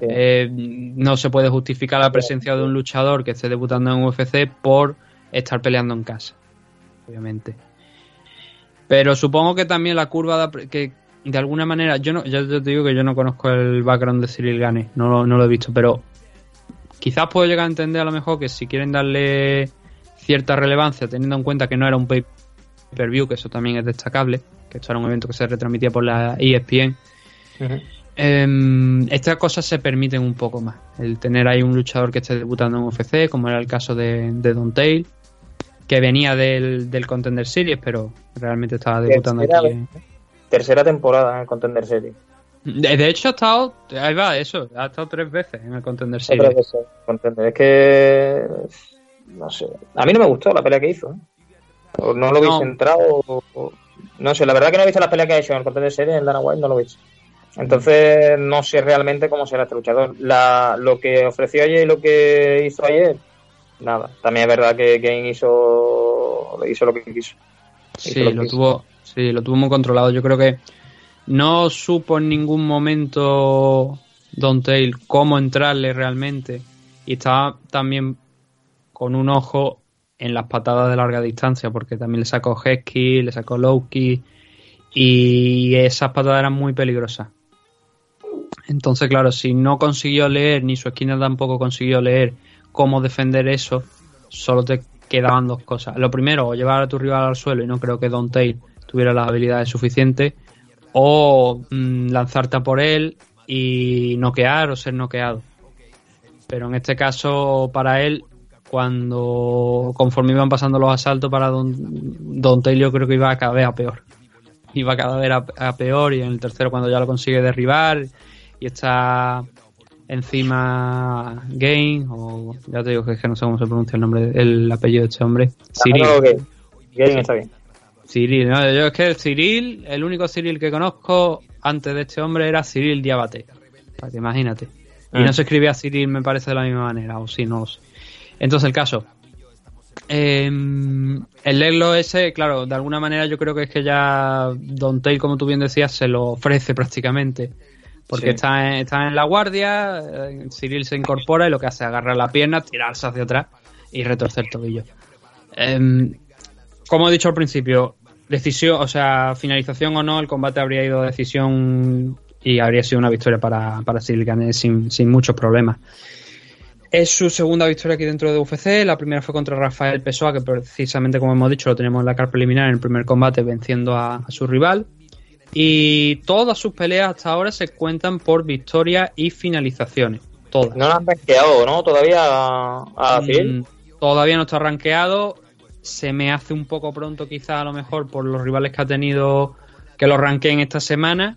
eh, no se puede justificar la presencia de un luchador que esté debutando en UFC por estar peleando en casa, obviamente. Pero supongo que también la curva de, que de alguna manera, yo no, yo te digo que yo no conozco el background de Cyril Gane, no, lo- no lo he visto, pero quizás puedo llegar a entender a lo mejor que si quieren darle cierta relevancia, teniendo en cuenta que no era un pay-per-view, que eso también es destacable, que esto era un evento que se retransmitía por la ESPN, Em, estas cosas se permiten un poco más. El tener ahí un luchador que esté debutando en UFC, como era el caso de, de Don Tail, que venía del, del Contender Series, pero realmente estaba debutando aquí. en- tercera temporada en el Contender Series. De, hecho, ha estado, ahí va, eso, ha estado tres veces en el Contender Series. vez, eh, Contender. Es que. No sé. A mí no me gustó la pelea que hizo. ¿eh? O no lo vi No. centrado. o- o- no sé, la verdad que no he visto la pelea que ha hecho en el Contender Series en Dana White, no lo he visto. Entonces, no sé realmente cómo será este luchador. La, lo que ofreció ayer y lo que hizo ayer, nada. También es verdad que Kane hizo, hizo lo que quiso. Sí, lo que tuvo, sí, lo tuvo muy controlado. Yo creo que no supo en ningún momento Don Tail cómo entrarle realmente. Y estaba también con un ojo en las patadas de larga distancia, porque también le sacó Hesky, le sacó Lowkey, y esas patadas eran muy peligrosas. Entonces, claro, si no consiguió leer, ni su esquina tampoco consiguió leer cómo defender eso, solo te quedaban dos cosas. Lo primero, o llevar a tu rival al suelo, y no creo que Don Tail tuviera las habilidades suficientes, o mm, lanzarte a por él y noquear o ser noqueado. Pero en este caso, para él, cuando conforme iban pasando los asaltos para Don, Don Tail, yo creo que iba cada vez a peor. Iba cada vez a, a peor, y en el tercero, cuando ya lo consigue derribar y está encima Gain, o ya te digo que es que no sé cómo se pronuncia el nombre, el apellido de este hombre. Ah, está bien. Cyril, no, yo es que el Cyril, el único Cyril que conozco antes de este hombre era Cyril Diabate. Para que imagínate. Y Ah. no se escribía Cyril, me parece, de la misma manera, o sí, no lo sé. Entonces, el caso. Eh, el Leglo ese, claro, de alguna manera yo creo que es que ya Don Tail, como tú bien decías, se lo ofrece prácticamente. Porque Sí. está, en, está en la guardia, eh, Cyril se incorpora y lo que hace es agarrar la pierna, tirarse hacia atrás y retorcer el tobillo. Em, como he dicho al principio, decisión, o sea, finalización o no, el combate habría ido a decisión y habría sido una victoria para, para sin, sin muchos problemas. Es su segunda victoria aquí dentro de UFC. La primera fue contra Rafael Pessoa, que precisamente como hemos dicho lo tenemos en la carta preliminar en el primer combate venciendo a, a su rival. Y todas sus peleas hasta ahora se cuentan por victoria y finalizaciones. Todas. No lo han rankeado, ¿no? Todavía a, a. Mm, Todavía no está rankeado. Se me hace un poco pronto, quizá a lo mejor, por los rivales que ha tenido que lo ranqueen esta semana.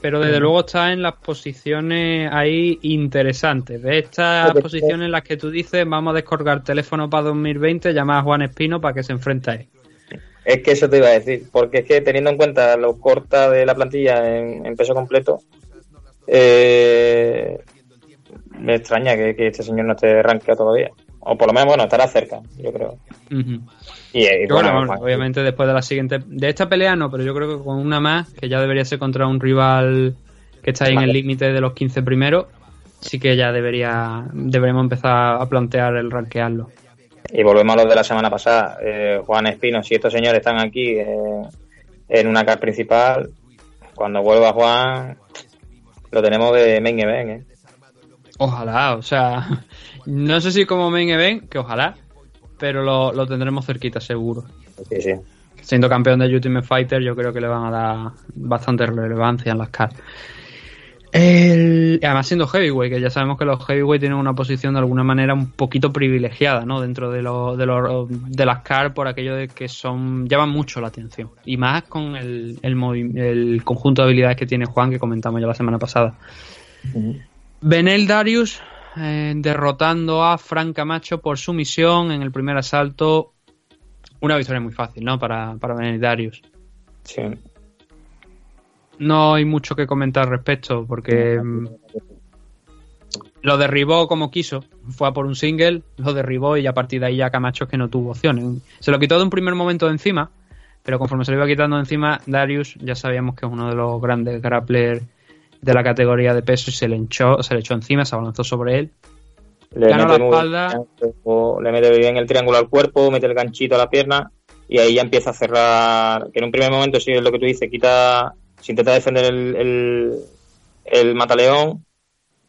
Pero desde luego está en las posiciones ahí interesantes. De estas posiciones en las que tú dices, vamos a descolgar teléfono para 2020, llamar a Juan Espino para que se enfrente a él. Es que eso te iba a decir, porque es que teniendo en cuenta lo corta de la plantilla en, en peso completo, eh, me extraña que, que este señor no esté rankeado todavía. O por lo menos, bueno, estará cerca, yo creo. Y, y bueno, bueno, bueno, obviamente después de la siguiente. De esta pelea no, pero yo creo que con una más, que ya debería ser contra un rival que está ahí en el límite de los 15 primeros, sí que ya debería deberemos empezar a plantear el rankearlo. Y volvemos a lo de la semana pasada. Eh, Juan Espino, si estos señores están aquí eh, en una car principal, cuando vuelva Juan, lo tenemos de main event, ¿eh? Ojalá, o sea, no sé si como main event, que ojalá, pero lo, lo tendremos cerquita seguro. Sí, sí. Siendo campeón de Ultimate Fighter, yo creo que le van a dar bastante relevancia en las cards. El- además siendo heavyweight, que ya sabemos que los heavyweight tienen una posición de alguna manera un poquito privilegiada, ¿no? Dentro de, los de, de las cards por aquello de que son llaman mucho la atención. Y más con el, el, movi- el conjunto de habilidades que tiene Juan, que comentamos ya la semana pasada. Benel Darius eh, derrotando a Frank Camacho por sumisión en el primer asalto. Una victoria muy fácil, ¿no? Para, para Benel Darius. Sí. No hay mucho que comentar al respecto porque mm, lo derribó como quiso. Fue a por un single, lo derribó y a partir de ahí ya Camacho es que no tuvo opciones. Se lo quitó de un primer momento de encima, pero conforme se lo iba quitando de encima, Darius ya sabíamos que es uno de los grandes grapplers de la categoría de peso y se le echó, se le echó encima, se abalanzó sobre él. Le Ganó mete, la espalda. bien, le mete bien el triángulo al cuerpo, mete el ganchito a la pierna y ahí ya empieza a cerrar. Que en un primer momento, sí es lo que tú dices, quita, se intenta defender el, el, el mataleón,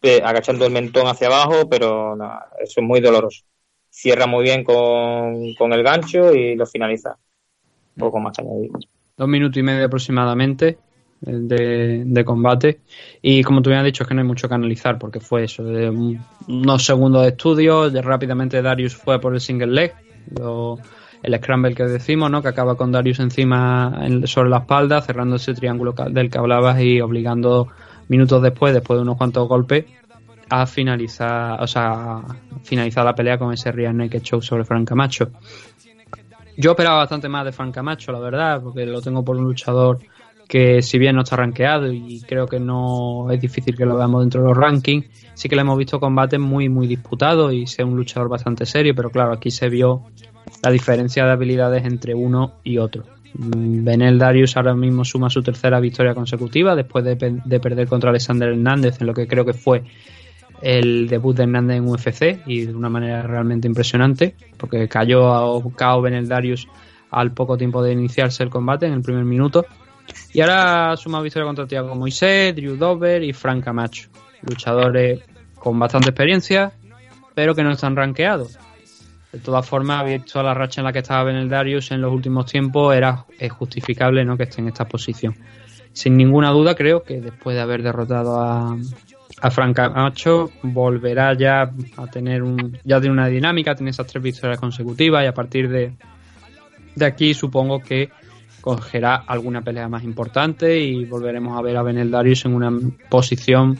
eh, agachando el mentón hacia abajo, pero eso es muy doloroso. Cierra muy bien con, con el gancho y lo finaliza. Poco más añadir. dos minutos y medio aproximadamente de, de combate. Y como tú bien has dicho, es que no hay mucho que analizar porque fue eso, de un- unos segundos de estudio, de rápidamente Darius fue por el single leg, lo- el scramble que decimos, ¿no? que acaba con Darius encima en- sobre la espalda, cerrando ese triángulo del que hablabas y obligando minutos después, después de unos cuantos golpes, a finalizar, o sea, finalizar la pelea con ese Real Naked Show sobre Frank Camacho. Yo esperaba bastante más de Frank Camacho, la verdad, porque lo tengo por un luchador que si bien no está rankeado y creo que no es difícil que lo veamos dentro de los rankings, sí que le hemos visto combates muy muy disputados y sea un luchador bastante serio, pero claro, aquí se vio la diferencia de habilidades entre uno y otro. Mm, Benel Darius ahora mismo suma su tercera victoria consecutiva después de, pe- de perder contra Alexander Hernández en lo que creo que fue el debut de Hernández en UFC y de una manera realmente impresionante porque cayó a KO Benel Darius al poco tiempo de iniciarse el combate en el primer minuto y ahora suma victoria contra Thiago Moisés, Drew Dover y Frank Camacho luchadores con bastante experiencia pero que no están rankeados de todas formas, visto la racha en la que estaba Benel Darius en los últimos tiempos, era justificable ¿no? que esté en esta posición. Sin ninguna duda, creo que después de haber derrotado a, a Frank Camacho, volverá ya a tener un, ya tiene una dinámica, tiene esas tres victorias consecutivas y a partir de, de aquí supongo que cogerá alguna pelea más importante y volveremos a ver a Benel Darius en una posición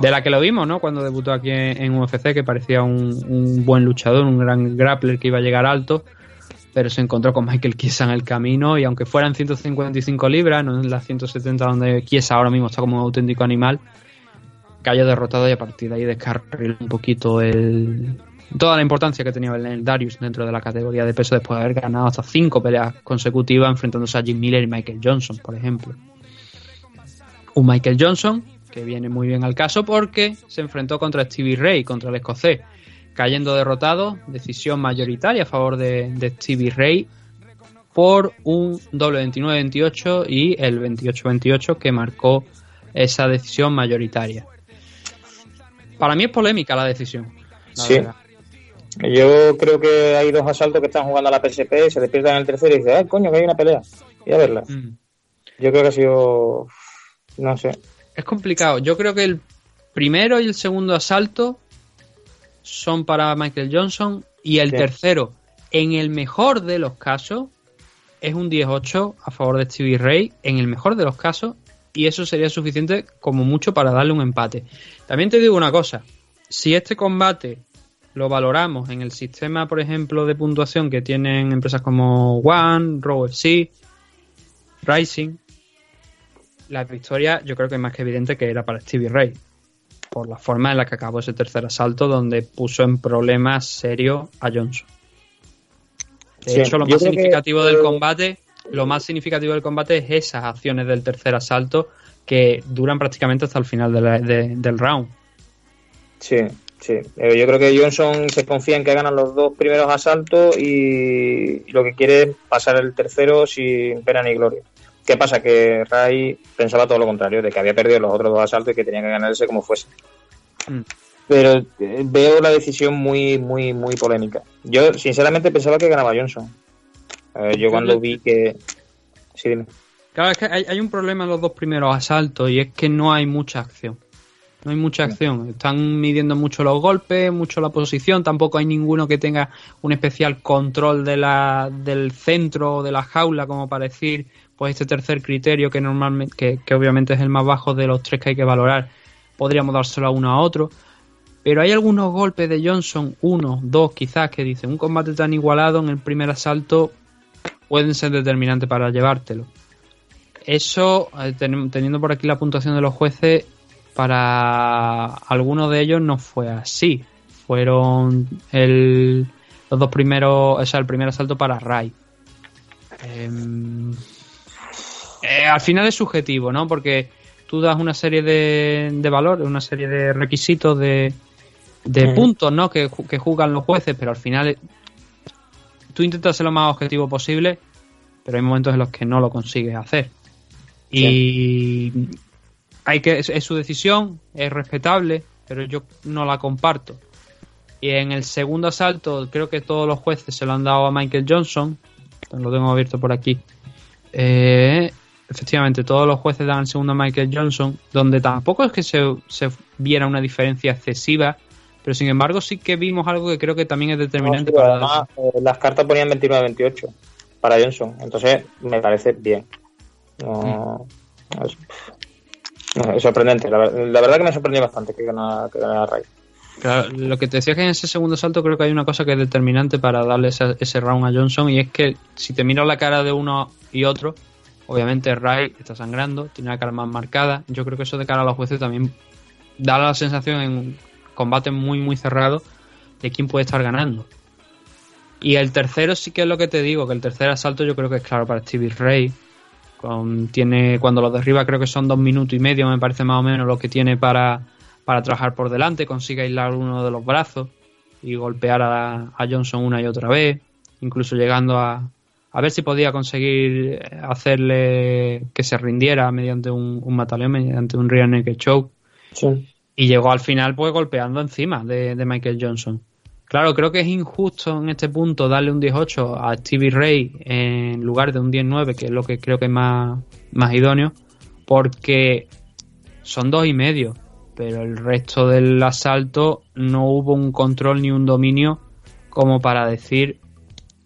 de la que lo vimos, ¿no? Cuando debutó aquí en, UFC, que parecía un, un buen luchador, un gran grappler que iba a llegar alto, pero se encontró con Michael Chiesa en el camino y aunque fueran 155 libras, no en las 170 donde Chiesa ahora mismo está como un auténtico animal, cayó derrotado y a partir de ahí descarriló un poquito el, toda la importancia que tenía el Darius dentro de la categoría de peso después de haber ganado hasta cinco peleas consecutivas enfrentándose a Jim Miller y Michael Johnson, por ejemplo. Un Michael Johnson que viene muy bien al caso porque se enfrentó contra Stevie Ray, contra el escocés, cayendo derrotado, decisión mayoritaria a favor de, de Stevie Ray por un doble 29-28 y el 28-28 que marcó esa decisión mayoritaria. Para mí es polémica la decisión. la Sí. verdad. Yo creo que hay dos asaltos que están jugando a la PSP, se despiertan en el tercero y dicen, ¡ay, coño, que hay una pelea! Y a verla. Mm. Yo creo que ha sido. No sé. Es complicado. Yo creo que el primero y el segundo asalto son para Michael Johnson y el Sí. tercero, en el mejor de los casos, es un 10-8 a favor de Stevie Ray, en el mejor de los casos, y eso sería suficiente como mucho para darle un empate. También te digo una cosa, si este combate lo valoramos en el sistema, por ejemplo, de puntuación que tienen empresas como One, Raw FC, Rising, la victoria yo creo que es más que evidente que era para Stevie Ray, por la forma en la que acabó ese tercer asalto donde puso en problemas serios a Johnson. De Sí, hecho, lo más que- significativo del combate, lo más significativo del combate es esas acciones del tercer asalto que duran prácticamente hasta el final de la- de- del round. Sí, sí. Eh, yo creo que Johnson se confía en que ganan los dos primeros asaltos y, y lo que quiere es pasar el tercero sin pena ni gloria. ¿Qué pasa? Que Ray pensaba todo lo contrario, de que había perdido los otros dos asaltos y que tenía que ganarse como fuese. Mm. Pero eh, veo la decisión muy, muy, muy polémica. Yo, sinceramente, pensaba que ganaba Johnson. Eh, yo cuando vi que... Sí, dime. Claro, es que hay, hay un problema en los dos primeros asaltos y es que no hay mucha acción. No hay mucha acción. Están midiendo mucho los golpes, mucho la posición. Tampoco hay ninguno que tenga un especial control de la, del centro o de la jaula, como para decir, pues este tercer criterio que normalmente, que, que obviamente es el más bajo de los tres que hay que valorar, podríamos dárselo a uno a otro. Pero hay algunos golpes de Johnson, uno, dos quizás, que dicen un combate tan igualado en el primer asalto pueden ser determinantes para llevártelo. Eso, eh, ten- teniendo por aquí la puntuación de los jueces, para algunos de ellos no fue así. Fueron el, los dos primeros, o sea, el primer asalto para Ray. Em, eh, al final es subjetivo, ¿no? Porque tú das una serie de, de valores, una serie de requisitos de, de puntos, ¿no? Que, que juzgan los jueces, pero al final eh, tú intentas ser lo más objetivo posible, pero hay momentos en los que no lo consigues hacer. Y hay que es, es su decisión, es respetable, pero yo no la comparto. Y en el segundo asalto creo que todos los jueces se lo han dado a Michael Johnson. Lo tengo abierto por aquí. Eh, efectivamente, todos los jueces dan el segundo a Michael Johnson, donde tampoco es que se, se viera una diferencia excesiva, pero sin embargo sí que vimos algo que creo que también es determinante No, sí, para además, eh, las cartas ponían 29-28 para Johnson. Entonces, me parece bien. No, es, es sorprendente. La, la verdad que me sorprendió bastante que ganara, que ganara Ray. Lo que te decía que en ese segundo salto creo que hay una cosa que es determinante para darle ese, round a Johnson y es que si te miras la cara de uno y otro, obviamente Ray está sangrando, tiene la cara más marcada. Yo creo que eso de cara a los jueces también da la sensación en combates muy muy cerrados de quién puede estar ganando. Y el tercero sí que es lo que te digo, que el tercer asalto yo creo que es claro para Stevie Ray. Con, tiene cuando lo derriba creo que son dos minutos y medio me parece más o menos lo que tiene para, para trabajar por delante consigue aislar uno de los brazos y golpear a, a Johnson una y otra vez incluso llegando a, a ver si podía conseguir hacerle que se rindiera mediante un, un mataleo mediante un rear naked choke y llegó al final pues golpeando encima de, de Michael Johnson Claro, creo que es injusto en este punto darle un 18 a Stevie Ray en lugar de un 19, que es lo que creo que es más, más idóneo, porque son dos y medio, pero el resto del asalto no hubo un control ni un dominio como para decir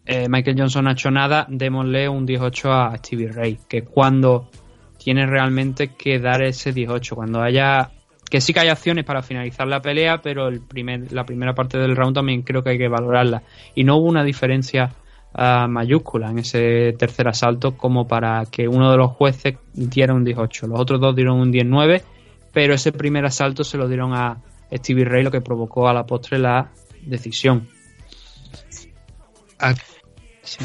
eh, Michael Johnson no ha hecho nada, démosle un 18 a Stevie Ray, que cuando tiene realmente que dar ese 18, cuando haya que sí que hay acciones para finalizar la pelea, pero el primer, la primera parte del round también creo que hay que valorarla. Y no hubo una diferencia uh, mayúscula en ese tercer asalto como para que uno de los jueces diera un 18. Los otros dos dieron un 19, pero ese primer asalto se lo dieron a Stevie Ray, lo que provocó a la postre la decisión. Ah, sí.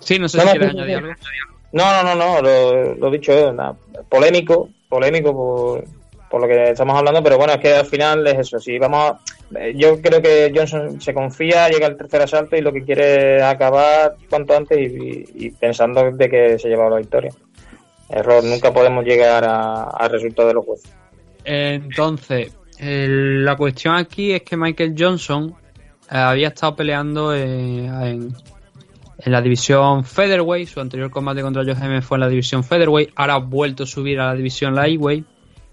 Sí, no sé No, si no, quieres sí, añadir algo. No, no, no, no, lo, lo dicho, eh, nada, polémico, polémico por, por lo que estamos hablando, pero bueno, es que al final es eso. Si vamos, a- eh, yo creo que Johnson se confía, llega al tercer asalto y lo que quiere es acabar cuanto antes y, pensando de que se lleva la victoria. Error, nunca podemos llegar al resultado de los jueces. Entonces, la cuestión aquí es que Michael Johnson eh, había estado peleando eh, en, en la división Featherweight. Su anterior combate contra Joe fue en la división Featherweight. Ahora ha vuelto a subir a la división Lightweight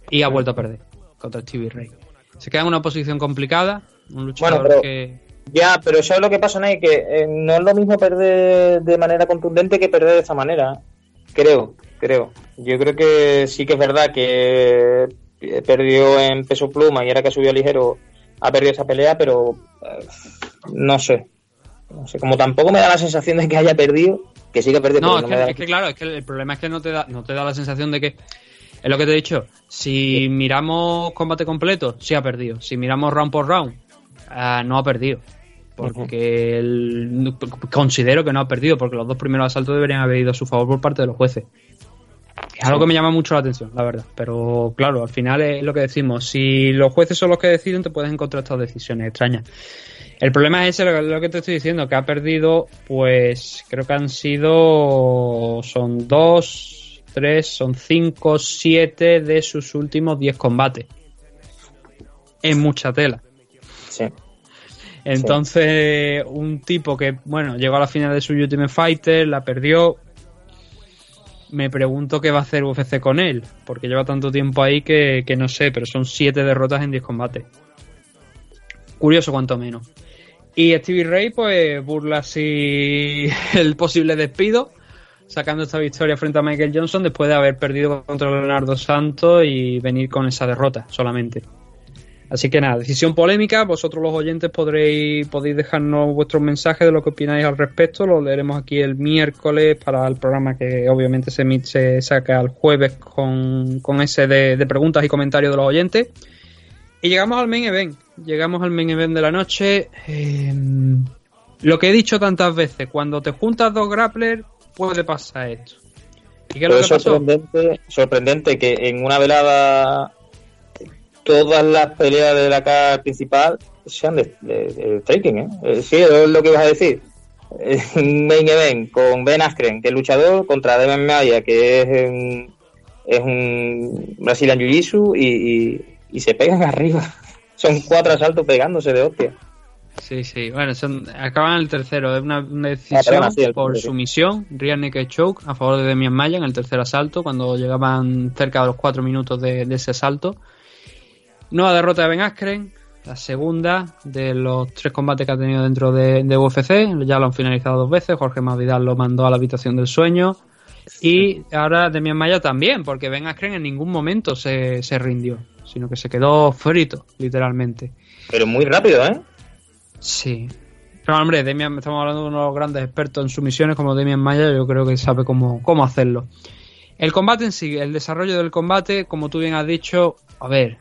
y ha vuelto a perder contra Stevie Ray. Se queda en una posición complicada. Un luchador Bueno, pero- que. Ya, pero ¿sabes lo que pasa, Ney? Que eh, no es lo mismo perder de manera contundente que perder de esta manera. Creo, creo. Yo creo que sí que es verdad que eh, perdió en peso pluma y ahora que subió ligero ha perdido esa pelea, pero eh, no sé. No sé, como tampoco me da la sensación de que haya perdido, que sí que ha perdido. No, es no que, es que claro, es que el problema es que no te da, no te da la sensación de que. Es lo que te he dicho. Si miramos combate completo, sí ha perdido. Si miramos round por round, ah, no ha perdido. Porque el- considero que no ha perdido, porque los dos primeros asaltos deberían haber ido a su favor por parte de los jueces. Es algo que me llama mucho la atención, la verdad. Pero claro, al final es lo que decimos. Si los jueces son los que deciden, te puedes encontrar estas decisiones extrañas. El problema es ese, lo que te estoy diciendo, que ha perdido, pues creo que han sido, son dos, tres, son cinco, siete de sus últimos diez combates. Es mucha tela. Sí. Entonces, un tipo que, bueno, llegó a la final de su Ultimate Fighter, la perdió. Me pregunto qué va a hacer UFC con él, porque lleva tanto tiempo ahí que, que no sé, pero son siete derrotas en 10 combates. Curioso, cuanto menos. Y Stevie Ray, pues, burla así [laughs] el posible despido, sacando esta victoria frente a Michael Johnson después de haber perdido contra Leonardo Santos y venir con esa derrota solamente. Así que nada, decisión polémica. Vosotros los oyentes podréis, podéis dejarnos vuestros mensajes de lo que opináis al respecto. Lo leeremos aquí el miércoles para el programa que obviamente se, se saca el jueves con, con ese de, de preguntas y comentarios de los oyentes. Y llegamos al main event. Llegamos al main event de la noche. Eh, lo que he dicho tantas veces, cuando te juntas dos grapplers puede pasar esto. ¿Y qué es Pero lo es que pasó? sorprendente, sorprendente que en una velada todas las peleas de la cara principal sean de, de- de striking, ¿eh? Eh, Sí, es lo que ibas a decir. [laughs] Un main event con Ben Askren, que es luchador, contra Devin Maya, que es un, es un Brazilian Jiu-Jitsu, y, y, y se pegan [laughs] arriba. Son cuatro asaltos pegándose de hostia. Sí, sí. Bueno, son, acaban el tercero. Es una, una Ah, decisión perdona, sí, el por sumisión. Rear Naked Choke a favor de Demian Maya en el tercer asalto, cuando llegaban cerca de los cuatro minutos de, de ese asalto. Nueva derrota de Ben Askren. La segunda de los tres combates que ha tenido dentro de, de UFC. Ya lo han finalizado dos veces. Jorge Masvidal lo mandó a la habitación del sueño. Y ahora Demian Maya también, porque Ben Askren en ningún momento se, se rindió, sino que se quedó frito, literalmente. Pero muy rápido, ¿eh? Sí. Pero hombre, Demian, estamos hablando de uno de los grandes expertos en sumisiones como Demian Maya, yo creo que sabe cómo, cómo hacerlo. El combate en sí, el desarrollo del combate, como tú bien has dicho, a ver.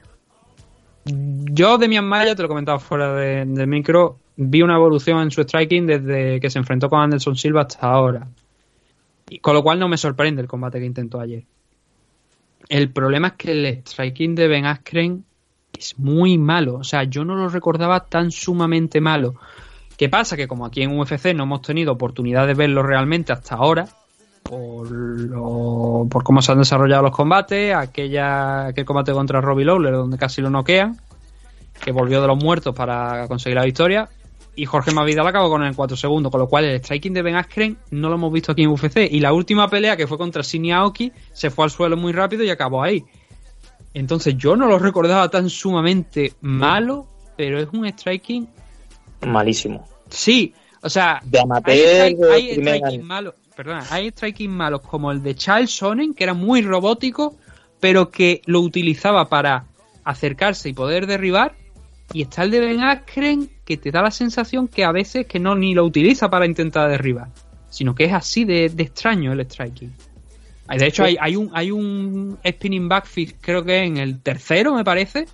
Yo, Demian Maya, te lo comentaba fuera de, del micro, vi una evolución en su striking desde que se enfrentó con Anderson Silva hasta ahora. Y con lo cual no me sorprende el combate que intentó ayer. El problema es que el striking de Ben Askren es muy malo. O sea, yo no lo recordaba tan sumamente malo. ¿Qué pasa? Que como aquí en UFC no hemos tenido oportunidad de verlo realmente hasta ahora, por, lo- por cómo se han desarrollado los combates, aquella, aquel combate contra Robbie Lawler donde casi lo noquean, que volvió de los muertos para conseguir la victoria, y Jorge Masvidal acabó con él en 4 segundos, con lo cual el striking de Ben Askren no lo hemos visto aquí en UFC, y la última pelea que fue contra Shinny Aoki se fue al suelo muy rápido y acabó ahí. Entonces yo no lo recordaba tan sumamente malo, pero es un striking Malísimo. Sí, o sea, De amateur, hay, hay striking malos, perdona, hay striking malos como el de Charles Sonnen, que era muy robótico, pero que lo utilizaba para acercarse y poder derribar, y está el de Ben Askren, que te da la sensación que a veces que no ni lo utiliza para intentar derribar, sino que es así de, de extraño el striking. De hecho, hay, hay un hay un spinning backfist, creo que en el tercero, me parece,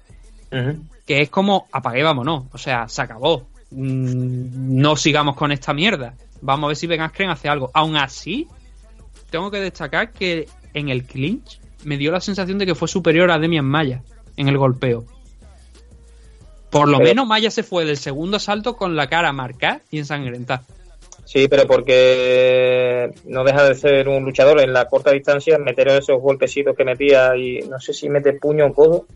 que es como apague, vámonos. O sea, se acabó. Mm, No sigamos con esta mierda. Vamos a ver si Ben Askren hace algo. Aún así, tengo que destacar que en el clinch me dio la sensación de que fue superior a Demian Maya en el golpeo. Por lo Pero- menos Maya se fue del segundo asalto con la cara marcada y ensangrentada. Sí, pero porque no deja de ser un luchador en la corta distancia, meter esos golpecitos que metía y no sé si mete puño o codo,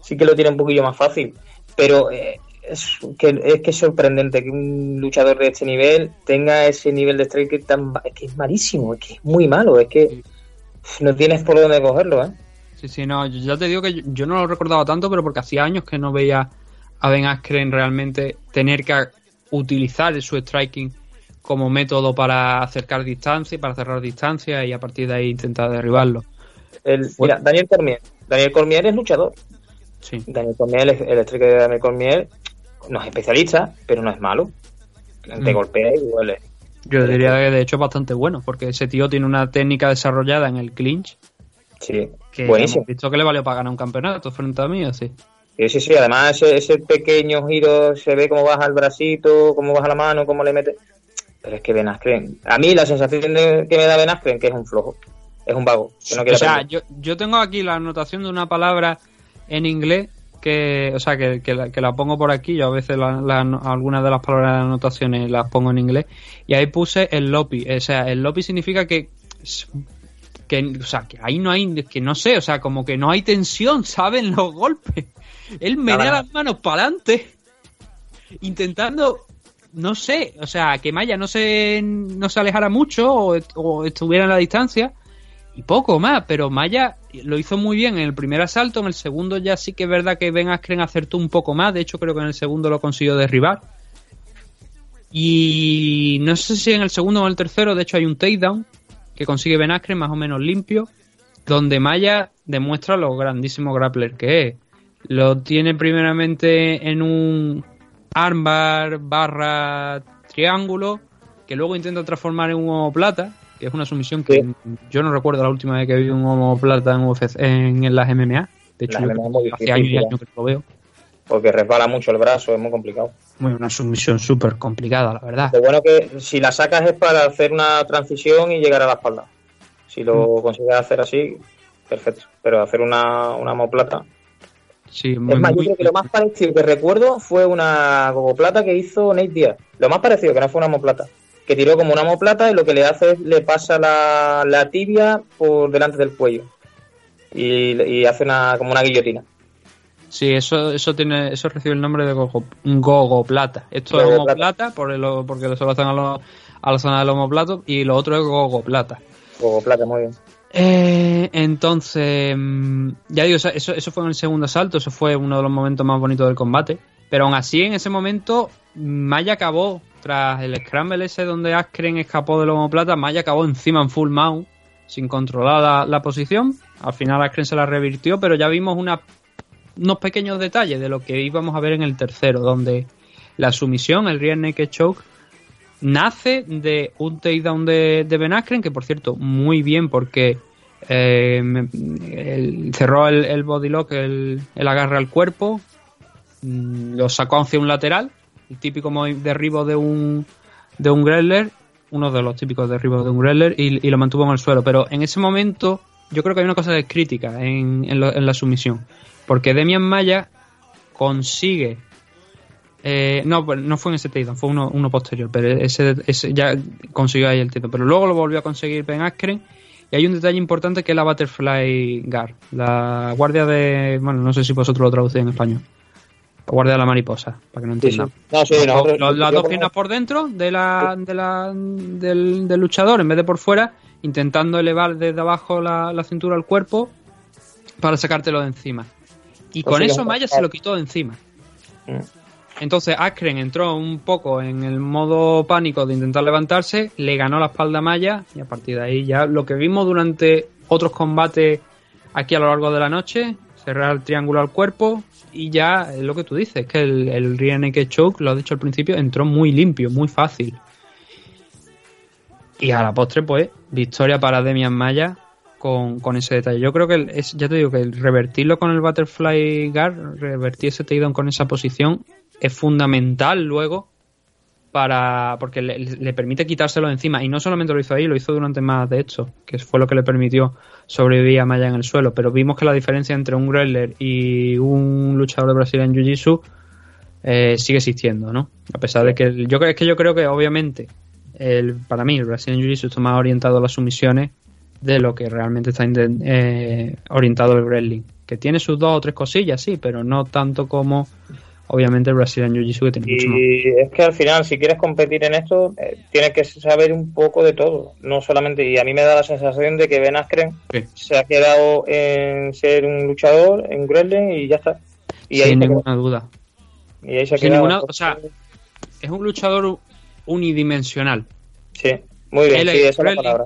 sí que lo tiene un poquillo más fácil. Pero eh, es que es que es sorprendente que un luchador de este nivel tenga ese nivel de strike tan es que es malísimo, es que es muy malo, es que no tienes por dónde cogerlo, ¿eh? Sí, sí, no, yo ya te digo que yo, yo no lo recordaba tanto, pero porque hacía años que no veía a Ben Askren realmente tener que utilizar su striking como método para acercar distancia, para cerrar distancia y a partir de ahí intentar derribarlo. El, mira, Daniel Cormier. Daniel Cormier es luchador. Sí. Daniel Cormier, el, el de Daniel Cormier, no es especialista, pero no es malo. Te Mm. golpea y duele. Yo diría que de hecho es bastante bueno, porque ese tío tiene una técnica desarrollada en el clinch Sí, que buenísimo. visto que le valió para ganar un campeonato frente a mí, así. Sí, sí, sí, además ese, ese pequeño giro se ve cómo baja el bracito, cómo baja la mano, cómo le mete. Pero es que Ben Askren, a mí la sensación de, que me da Ben Askren que es un flojo, es un vago, que no quiere o sea, aprender. yo, yo tengo aquí la anotación de una palabra en inglés que, o sea, que, que la, que la pongo por aquí. Yo a veces la- la- algunas de las palabras de anotaciones las pongo en inglés. Y ahí puse el lopi. O sea, el lopi significa que, que, o sea, que ahí no hay, que no sé, o sea, como que no hay tensión, [laughs] ¿saben? Los golpes. Él menea las manos para adelante, intentando no sé, o sea, que Maya no se, no se alejara mucho o, est- o estuviera en la distancia y poco más, pero Maya lo hizo muy bien en el primer asalto, en el segundo ya sí que es verdad que Ben Askren acertó un poco más, de hecho creo que en el segundo lo consiguió derribar. Y no sé si en el segundo o en el tercero, de hecho hay un takedown que consigue Ben Askren más o menos limpio, donde Maya demuestra lo grandísimo grappler que es. Lo tiene primeramente en un armbar barra triángulo, que luego intenta transformar en un homoplata, que es una sumisión que yo no recuerdo la última vez que vi un homoplata en, UFC, en, en las MMA. De hecho, yo MMA muy hace difícil, años y años que lo veo. porque resbala mucho el brazo, es muy complicado. Bueno, una sumisión súper complicada, la verdad. Lo bueno que si la sacas es para hacer una transición y llegar a la espalda. Si lo Mm. consigues hacer así, perfecto. Pero hacer una, una homoplata. Sí, muy, es más, muy- yo creo que lo más parecido que recuerdo fue una gogoplata que hizo Nate Díaz. Lo más parecido que no fue una homoplata. Que tiró como una homoplata y lo que le hace es le pasa la, la tibia por delante del cuello. Y, y hace una como una guillotina. Sí, eso, eso tiene, eso recibe el nombre de gogo, gogo plata. Esto es Gogo homoplata por el, porque solo hacen a, los- a la zona del homoplato y lo otro es gogo plata. Gogoplata, muy bien. Eh, entonces, mm, ya digo, eso, eso fue el segundo asalto, eso fue uno de los momentos más bonitos del combate. Pero aún así, en ese momento, Maya acabó, tras el scramble ese donde Askren escapó del homoplata, Maya acabó encima en full mount, sin controlar la, posición. Al final Askren se la revirtió, pero ya vimos unos pequeños detalles de lo que íbamos a ver en el tercero, donde la sumisión, el rear naked choke, nace de un takedown de, de Ben Askren, que por cierto, muy bien porque eh, cerró el, el body lock, el, el agarre al cuerpo, mm, lo sacó hacia un lateral, el típico derribo de un, de un uno de los típicos derribos de un Greller, y, lo mantuvo en el suelo. Pero en ese momento, yo creo que hay una cosa es crítica en, en en la sumisión, porque Demian Maya consigue eh, no, pues no fue en ese takedown, fue uno, uno posterior, pero ese, ese ya consiguió ahí el takedown. Pero luego lo volvió a conseguir Ben Askren. Y hay un detalle importante que es la Butterfly Guard, la guardia de. Bueno, no sé si vosotros lo traducís en español. La guardia de la mariposa, para que no Sí, sí. entiendan. No, sí, nosotros- Los- las dos piernas por dentro de la, de la, del, del luchador en vez de por fuera, intentando elevar desde abajo la, la cintura al cuerpo para sacártelo de encima. Y con sí, eso es Maya se lo quitó de encima. Mm. Entonces Askren entró un poco en el modo pánico de intentar levantarse, le ganó la espalda a Maya y a partir de ahí ya lo que vimos durante otros combates aquí a lo largo de la noche, cerrar el triángulo al cuerpo y ya es lo que tú dices, que el, el rear choke, lo has dicho al principio, entró muy limpio, muy fácil. Y a la postre, pues, victoria para Demian Maya con, con ese detalle. Yo creo que es, ya te digo que el revertirlo con el Butterfly Guard, revertir ese takedown con esa posición, es fundamental luego para porque le, permite quitárselo encima. Y no solamente lo hizo ahí, lo hizo durante más de hecho, que fue lo que le permitió sobrevivir a Maya en el suelo. Pero vimos que la diferencia entre un Greller y un luchador de en Jiu-Jitsu eh, sigue existiendo, ¿no? A pesar de que yo es que yo creo que obviamente el, para mí el Brazilian Jiu-Jitsu está más orientado a las sumisiones de lo que realmente está eh, orientado el wrestling. Que tiene sus dos o tres cosillas, sí, pero no tanto como obviamente el Brazilian Jiu-Jitsu que tiene mucho más. Y es que al final, si quieres competir en esto, eh, tienes que saber un poco de todo. No solamente, y a mí me da la sensación de que Ben Askren Sí. se ha quedado en ser un luchador, en wrestling y ya está. Y Sin ninguna duda. y ahí se ha Sin quedado. ninguna- o sea, es un luchador unidimensional. Sí, muy bien, sí, es la.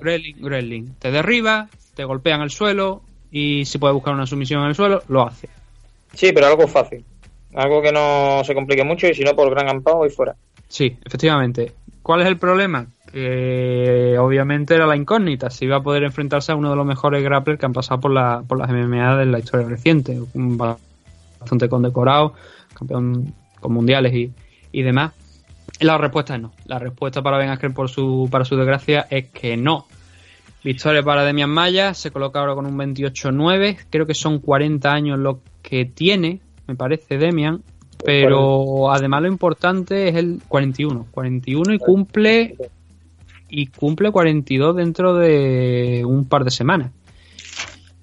Te derriba, te golpea en el suelo y si puede buscar una sumisión en el suelo, lo hace. Sí, pero algo fácil. Algo que no se complique mucho y si no, por gran ampao y fuera. Sí, efectivamente. ¿Cuál es el problema? Que obviamente era la incógnita, si iba a poder enfrentarse a uno de los mejores grapplers que han pasado por, la, por las MMA de la historia reciente. Bastante condecorado, campeón con mundiales y, y demás. La respuesta es no. La respuesta para Ben Askren, por su, para su desgracia, es que no. Victoria para Demian Maya, se coloca ahora con un 28-9. Creo que son 40 años lo que tiene, me parece, Demian. Pero además lo importante es el 41. 41 y cumple y cumple 42 dentro de un par de semanas.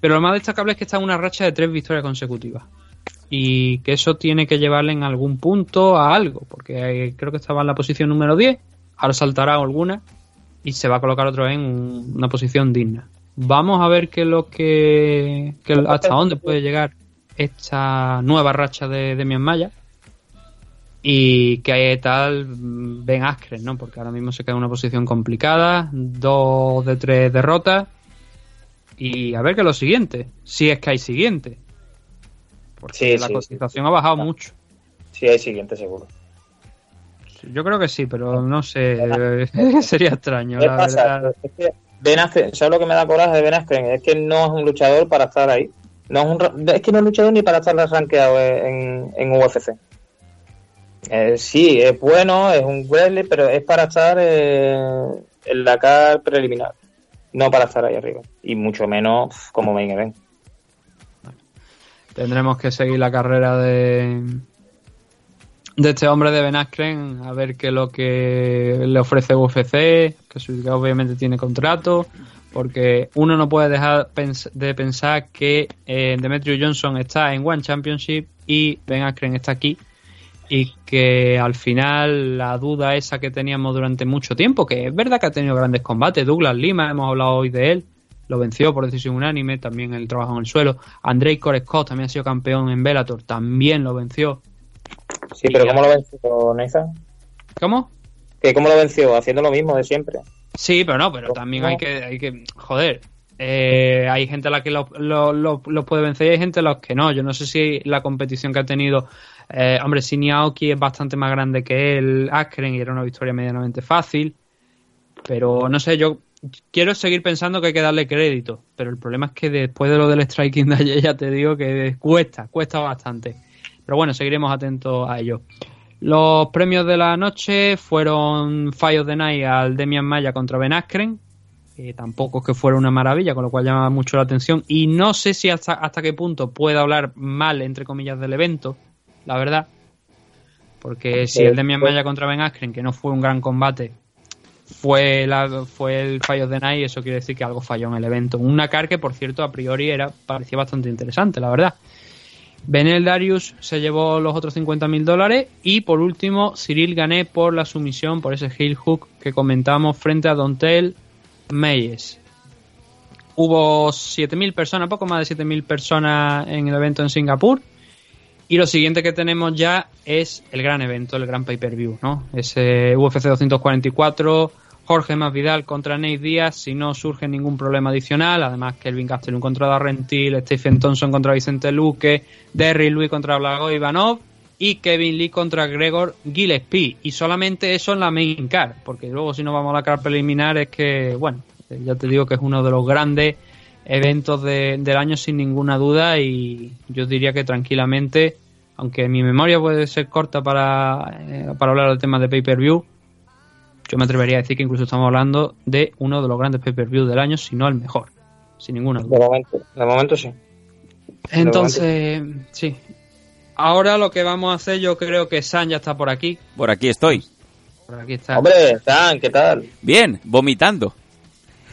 Pero lo más destacable es que está en una racha de tres victorias consecutivas. Y que eso tiene que llevarle en algún punto a algo. Porque eh, creo que estaba en la posición número 10. Ahora saltará alguna. Y se va a colocar otra vez en un- una posición digna. Vamos a ver qué es lo que hasta dónde puede llegar esta nueva racha de Demian Maya y qué tal mm, Ben Askren, ¿no? Porque ahora mismo se queda en una posición complicada, dos de tres derrotas y a ver qué es lo siguiente, si es que hay siguiente, porque Sí, la sí, cotización ha bajado mucho. Sí, hay siguiente seguro. Yo creo que sí, pero no sé, [laughs] [laughs] sería extraño, ¿Qué la pasa? verdad. Es que Ben Askren, ¿sabes lo que me da coraje de Ben Askren? Es que no es un luchador para estar ahí. No es, un, es que no es un luchador ni para estar rankeado en, en UFC. Eh, sí, es bueno, es un wrestler, pero es para estar eh, en la car preliminar. No para estar ahí arriba. Y mucho menos como main event. Tendremos que seguir la carrera de de este hombre de Ben Askren a ver qué es lo que le ofrece UFC, que obviamente tiene contrato, porque uno no puede dejar de pensar que eh, Demetrio Johnson está en One Championship y Ben Askren está aquí y que al final la duda esa que teníamos durante mucho tiempo, que es verdad que ha tenido grandes combates, Douglas Lima, hemos hablado hoy de él, lo venció por decisión unánime, también el trabajo en el suelo, Andrei Koreskov también ha sido campeón en Bellator, también lo venció. Sí, pero ¿cómo lo venció Nathan? ¿Cómo? ¿Que ¿Cómo lo venció? Haciendo lo mismo de siempre. Sí, pero no, pero también hay que, hay que joder, eh, hay gente a la que los lo, puede vencer y hay gente a los que no. Yo no sé si la competición que ha tenido, eh, hombre, Sini Aoki es bastante más grande que él, Askren, y era una victoria medianamente fácil, pero no sé, yo quiero seguir pensando que hay que darle crédito, pero el problema es que después de lo del striking de ayer ya te digo que cuesta, cuesta bastante. Pero bueno, seguiremos atentos a ello. Los premios de la noche fueron Fire of the Night al Demian Maya contra Ben Askren. que tampoco es que fuera una maravilla, con lo cual llama mucho la atención. Y no sé si hasta, hasta qué punto puede hablar mal, entre comillas, del evento, la verdad. Porque si el Demian Maya contra Ben Askren, que no fue un gran combate, fue, la, fue el of the Night, eso quiere decir que algo falló en el evento. Una car que, por cierto, a priori era, parecía bastante interesante, la verdad. Benel Darius se llevó los otros 50.000 dólares y por último Cyril gané por la sumisión, por ese heel hook que comentamos frente a Dontel Meyes. Hubo 7.000 personas, poco más de 7.000 personas en el evento en Singapur. Y lo siguiente que tenemos ya es el gran evento, el gran pay-per-view, ¿no? Ese UFC 244, Jorge Masvidal contra Nate Díaz, si no surge ningún problema adicional. Además, Kelvin Gastelum contra Darren Till, Stephen Thompson contra Vicente Luque, Derry Louis contra Blago Ivanov y Kevin Lee contra Gregor Gillespie. Y solamente eso en la main card, porque luego si no vamos a la card preliminar es que, bueno, ya te digo que es uno de los grandes eventos de- del año sin ninguna duda y yo diría que tranquilamente, aunque mi memoria puede ser corta para, eh, para hablar del tema de pay-per-view, yo me atrevería a decir que incluso estamos hablando de uno de los grandes pay-per-view del año, si no el mejor, sin ninguna duda. De momento, de momento sí. Entonces, sí. Ahora lo que vamos a hacer, yo creo que San ya está por aquí. Por aquí estoy. Por aquí está. Hombre, San, ¿qué tal? Bien, vomitando.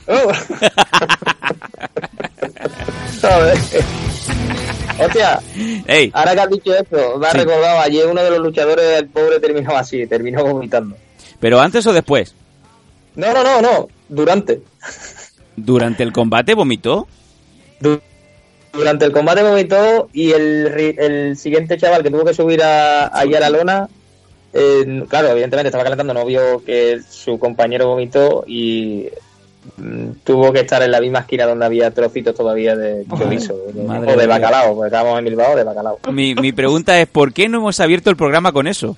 Oh. [laughs] Hostia, Ey, ahora que has dicho esto, me ha Sí. recordado ayer uno de los luchadores, el pobre terminó así, terminó vomitando. Pero antes o después. No, no, no, no, durante. Durante el combate vomitó. Du- Durante el combate vomitó y el, ri- el siguiente chaval que tuvo que subir a, allí a la lona, eh, claro, evidentemente estaba calentando, no vio que su compañero vomitó y mm, tuvo que estar en la misma esquina donde había trocitos todavía de chorizo o de bacalao, porque estábamos en Bilbao de bacalao. Mi, mi pregunta es, ¿por qué no hemos abierto el programa con eso?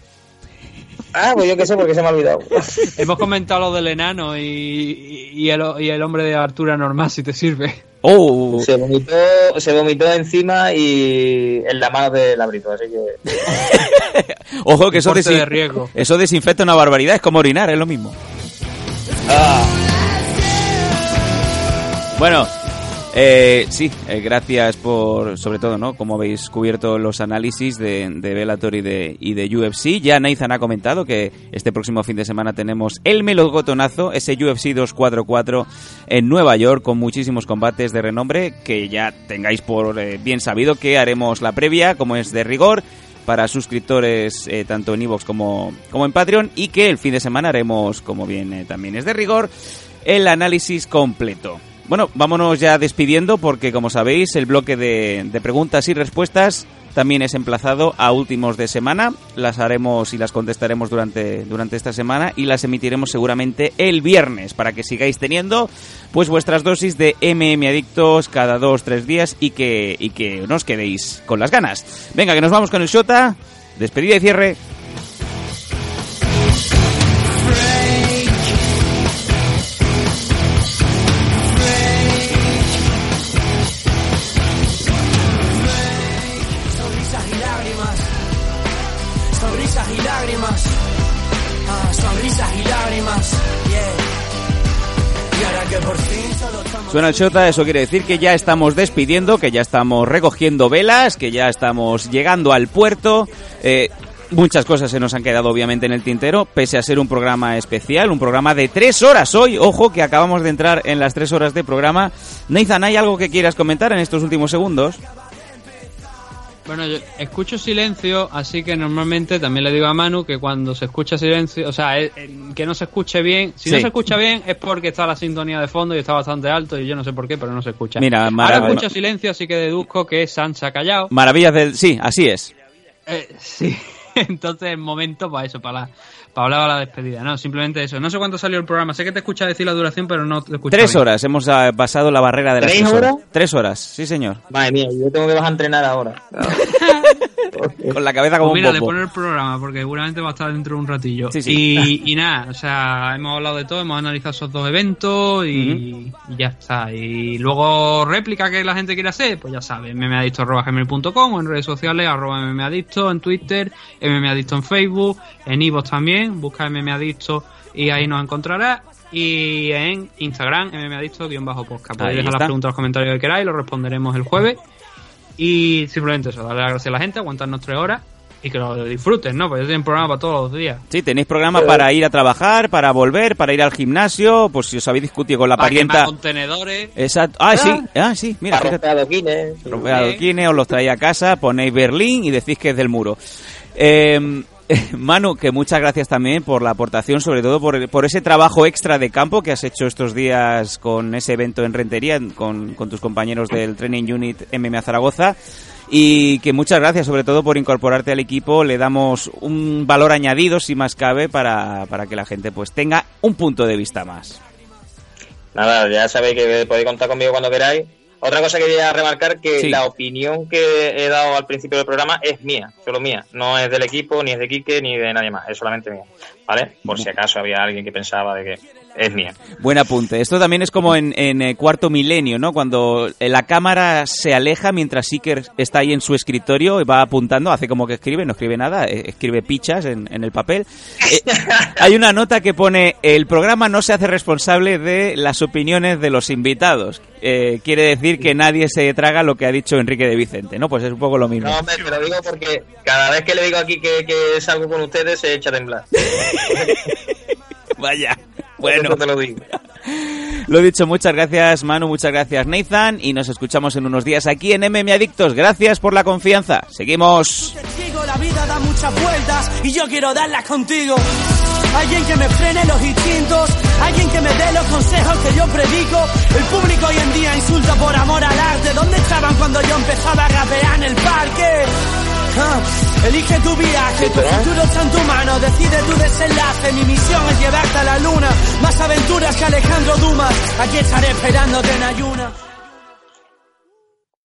Ah, pues yo qué sé, porque se me ha olvidado. [laughs] Hemos comentado lo del enano y, y, el, y el hombre de Artura normal, si te sirve. Oh, Se vomitó, se vomitó encima y en la mano del abrito, así que... [laughs] ojo que eso, desin- de riesgo. eso desinfecta una barbaridad, es como orinar, es lo mismo. Ah, Bueno, eh, sí, eh, gracias por, sobre todo, ¿no? Como habéis cubierto los análisis de, de Bellator y de, y de UFC. Ya Nathan ha comentado que este próximo fin de semana tenemos el melocotonazo, ese UFC 244 en Nueva York, con muchísimos combates de renombre, que ya tengáis por eh, bien sabido que haremos la previa, como es de rigor, para suscriptores eh, tanto en iVoox como, como en Patreon, y que el fin de semana haremos, como bien también es de rigor, el análisis completo. Bueno, vámonos ya despidiendo porque como sabéis el bloque de, preguntas y respuestas también es emplazado a últimos de semana. Las haremos y las contestaremos durante, durante esta semana y las emitiremos seguramente el viernes para que sigáis teniendo pues vuestras dosis de MM Adictos cada dos, tres días y que, y que no quedéis con las ganas. Venga, que nos vamos con el Shota. Despedida y cierre. Suena el Shota, eso quiere decir que ya estamos despidiendo, que ya estamos recogiendo velas, que ya estamos llegando al puerto. Eh, muchas cosas se nos han quedado obviamente en el tintero, pese a ser un programa especial, un programa de tres horas hoy. Ojo que acabamos de entrar en las tres horas de programa. Nathan, ¿hay algo que quieras comentar en estos últimos segundos? Bueno, yo escucho silencio, así que normalmente también le digo a Manu que cuando se escucha silencio, o sea, eh, que no se escuche bien, si no se escucha bien es porque está la sintonía de fondo y está bastante alto y yo no sé por qué, pero no se escucha. Mira, Ahora escucho silencio, así que deduzco que Sansa ha callado. Maravillas del... Sí, así es. Eh, sí, [laughs] entonces es momento para eso, para, la- para hablar a la despedida. No, simplemente eso. No sé cuánto salió el programa, sé que te escucha decir la duración, pero no te escucho Tres bien. horas, hemos ah, pasado la barrera de las ¿Tres tres horas. horas? Tres horas, sí señor. madre mía, yo tengo que bajar a entrenar ahora. [laughs] Con la cabeza como Pues un mira, de bombo. poner el programa, porque seguramente va a estar dentro de un ratillo. Sí, sí. Y, [laughs] y nada, o sea, hemos hablado de todo, hemos analizado esos dos eventos y, y ya está. Y luego réplica que la gente quiere hacer, pues ya sabe, mmadicto.gmail.com o en redes sociales, arroba mmadicto, en Twitter, mmadicto en Facebook, en iVoox también, busca mmadicto y ahí nos encontrarás. Y en Instagram, mmadicto-podcast. Podéis dejar las preguntas, los comentarios que queráis, los responderemos el jueves. Y simplemente eso, darle las gracias a la gente, aguantarnos tres horas y que lo disfruten, ¿no? Porque tienen programa para todos los días. Sí, tenéis programa para ir a trabajar, para volver, para ir al gimnasio, pues si os habéis discutido con la para parienta... contenedores. Exacto. Ah, sí, ah, sí, mira, Para fíjate. romper adoquines. Romper adoquines, os los traéis a casa, ponéis Berlín y decís que es del muro. Eh, [laughs] Manu, que muchas gracias también por la aportación, sobre todo por, por ese trabajo extra de campo que has hecho estos días con ese evento en Rentería, con, con tus compañeros del Training Unit MMA Zaragoza. Y que muchas gracias, sobre todo por incorporarte al equipo. Le damos un valor añadido, si más cabe, para, para que la gente pues tenga un punto de vista más. Nada, ya sabéis que podéis contar conmigo cuando queráis. Otra cosa que quería remarcar que Sí. la opinión que he dado al principio del programa es mía, solo mía. No es del equipo, ni es de Quique, ni de nadie más, es solamente mía. ¿vale? Por si acaso había alguien que pensaba de que es mía. Buen apunte. Esto también es como en, en eh, Cuarto Milenio, ¿no? Cuando eh, la cámara se aleja mientras Seeker está ahí en su escritorio y va apuntando, hace como que escribe, no escribe nada, eh, escribe pichas en, en el papel. Eh, [laughs] hay una nota que pone, el programa no se hace responsable de las opiniones de los invitados. Eh, quiere decir que nadie se traga lo que ha dicho Enrique de Vicente, ¿no? Pues es un poco lo mismo. No, hombre, te lo digo porque cada vez que le digo aquí que, que salgo con ustedes se echa a temblar. [laughs] Vaya. Bueno. Te lo digo. [laughs] Lo dicho, muchas gracias Manu, muchas gracias Nathan y nos escuchamos en unos días aquí en MM Adictos. Gracias por la confianza. Seguimos. La vida da muchas vueltas y yo quiero darlas contigo. Alguien que me frene los instintos, alguien que me dé los consejos que yo predico. El público hoy en día insulta por amor al arte. ¿Dónde estaban cuando yo empezaba a rapear en el parque? Elige tu viaje, tu futuro está en tu mano, decide tu desenlace. Mi misión es llevarte a la luna, más aventuras que Alejandro Dumas. Aquí estaré esperándote en ayuna.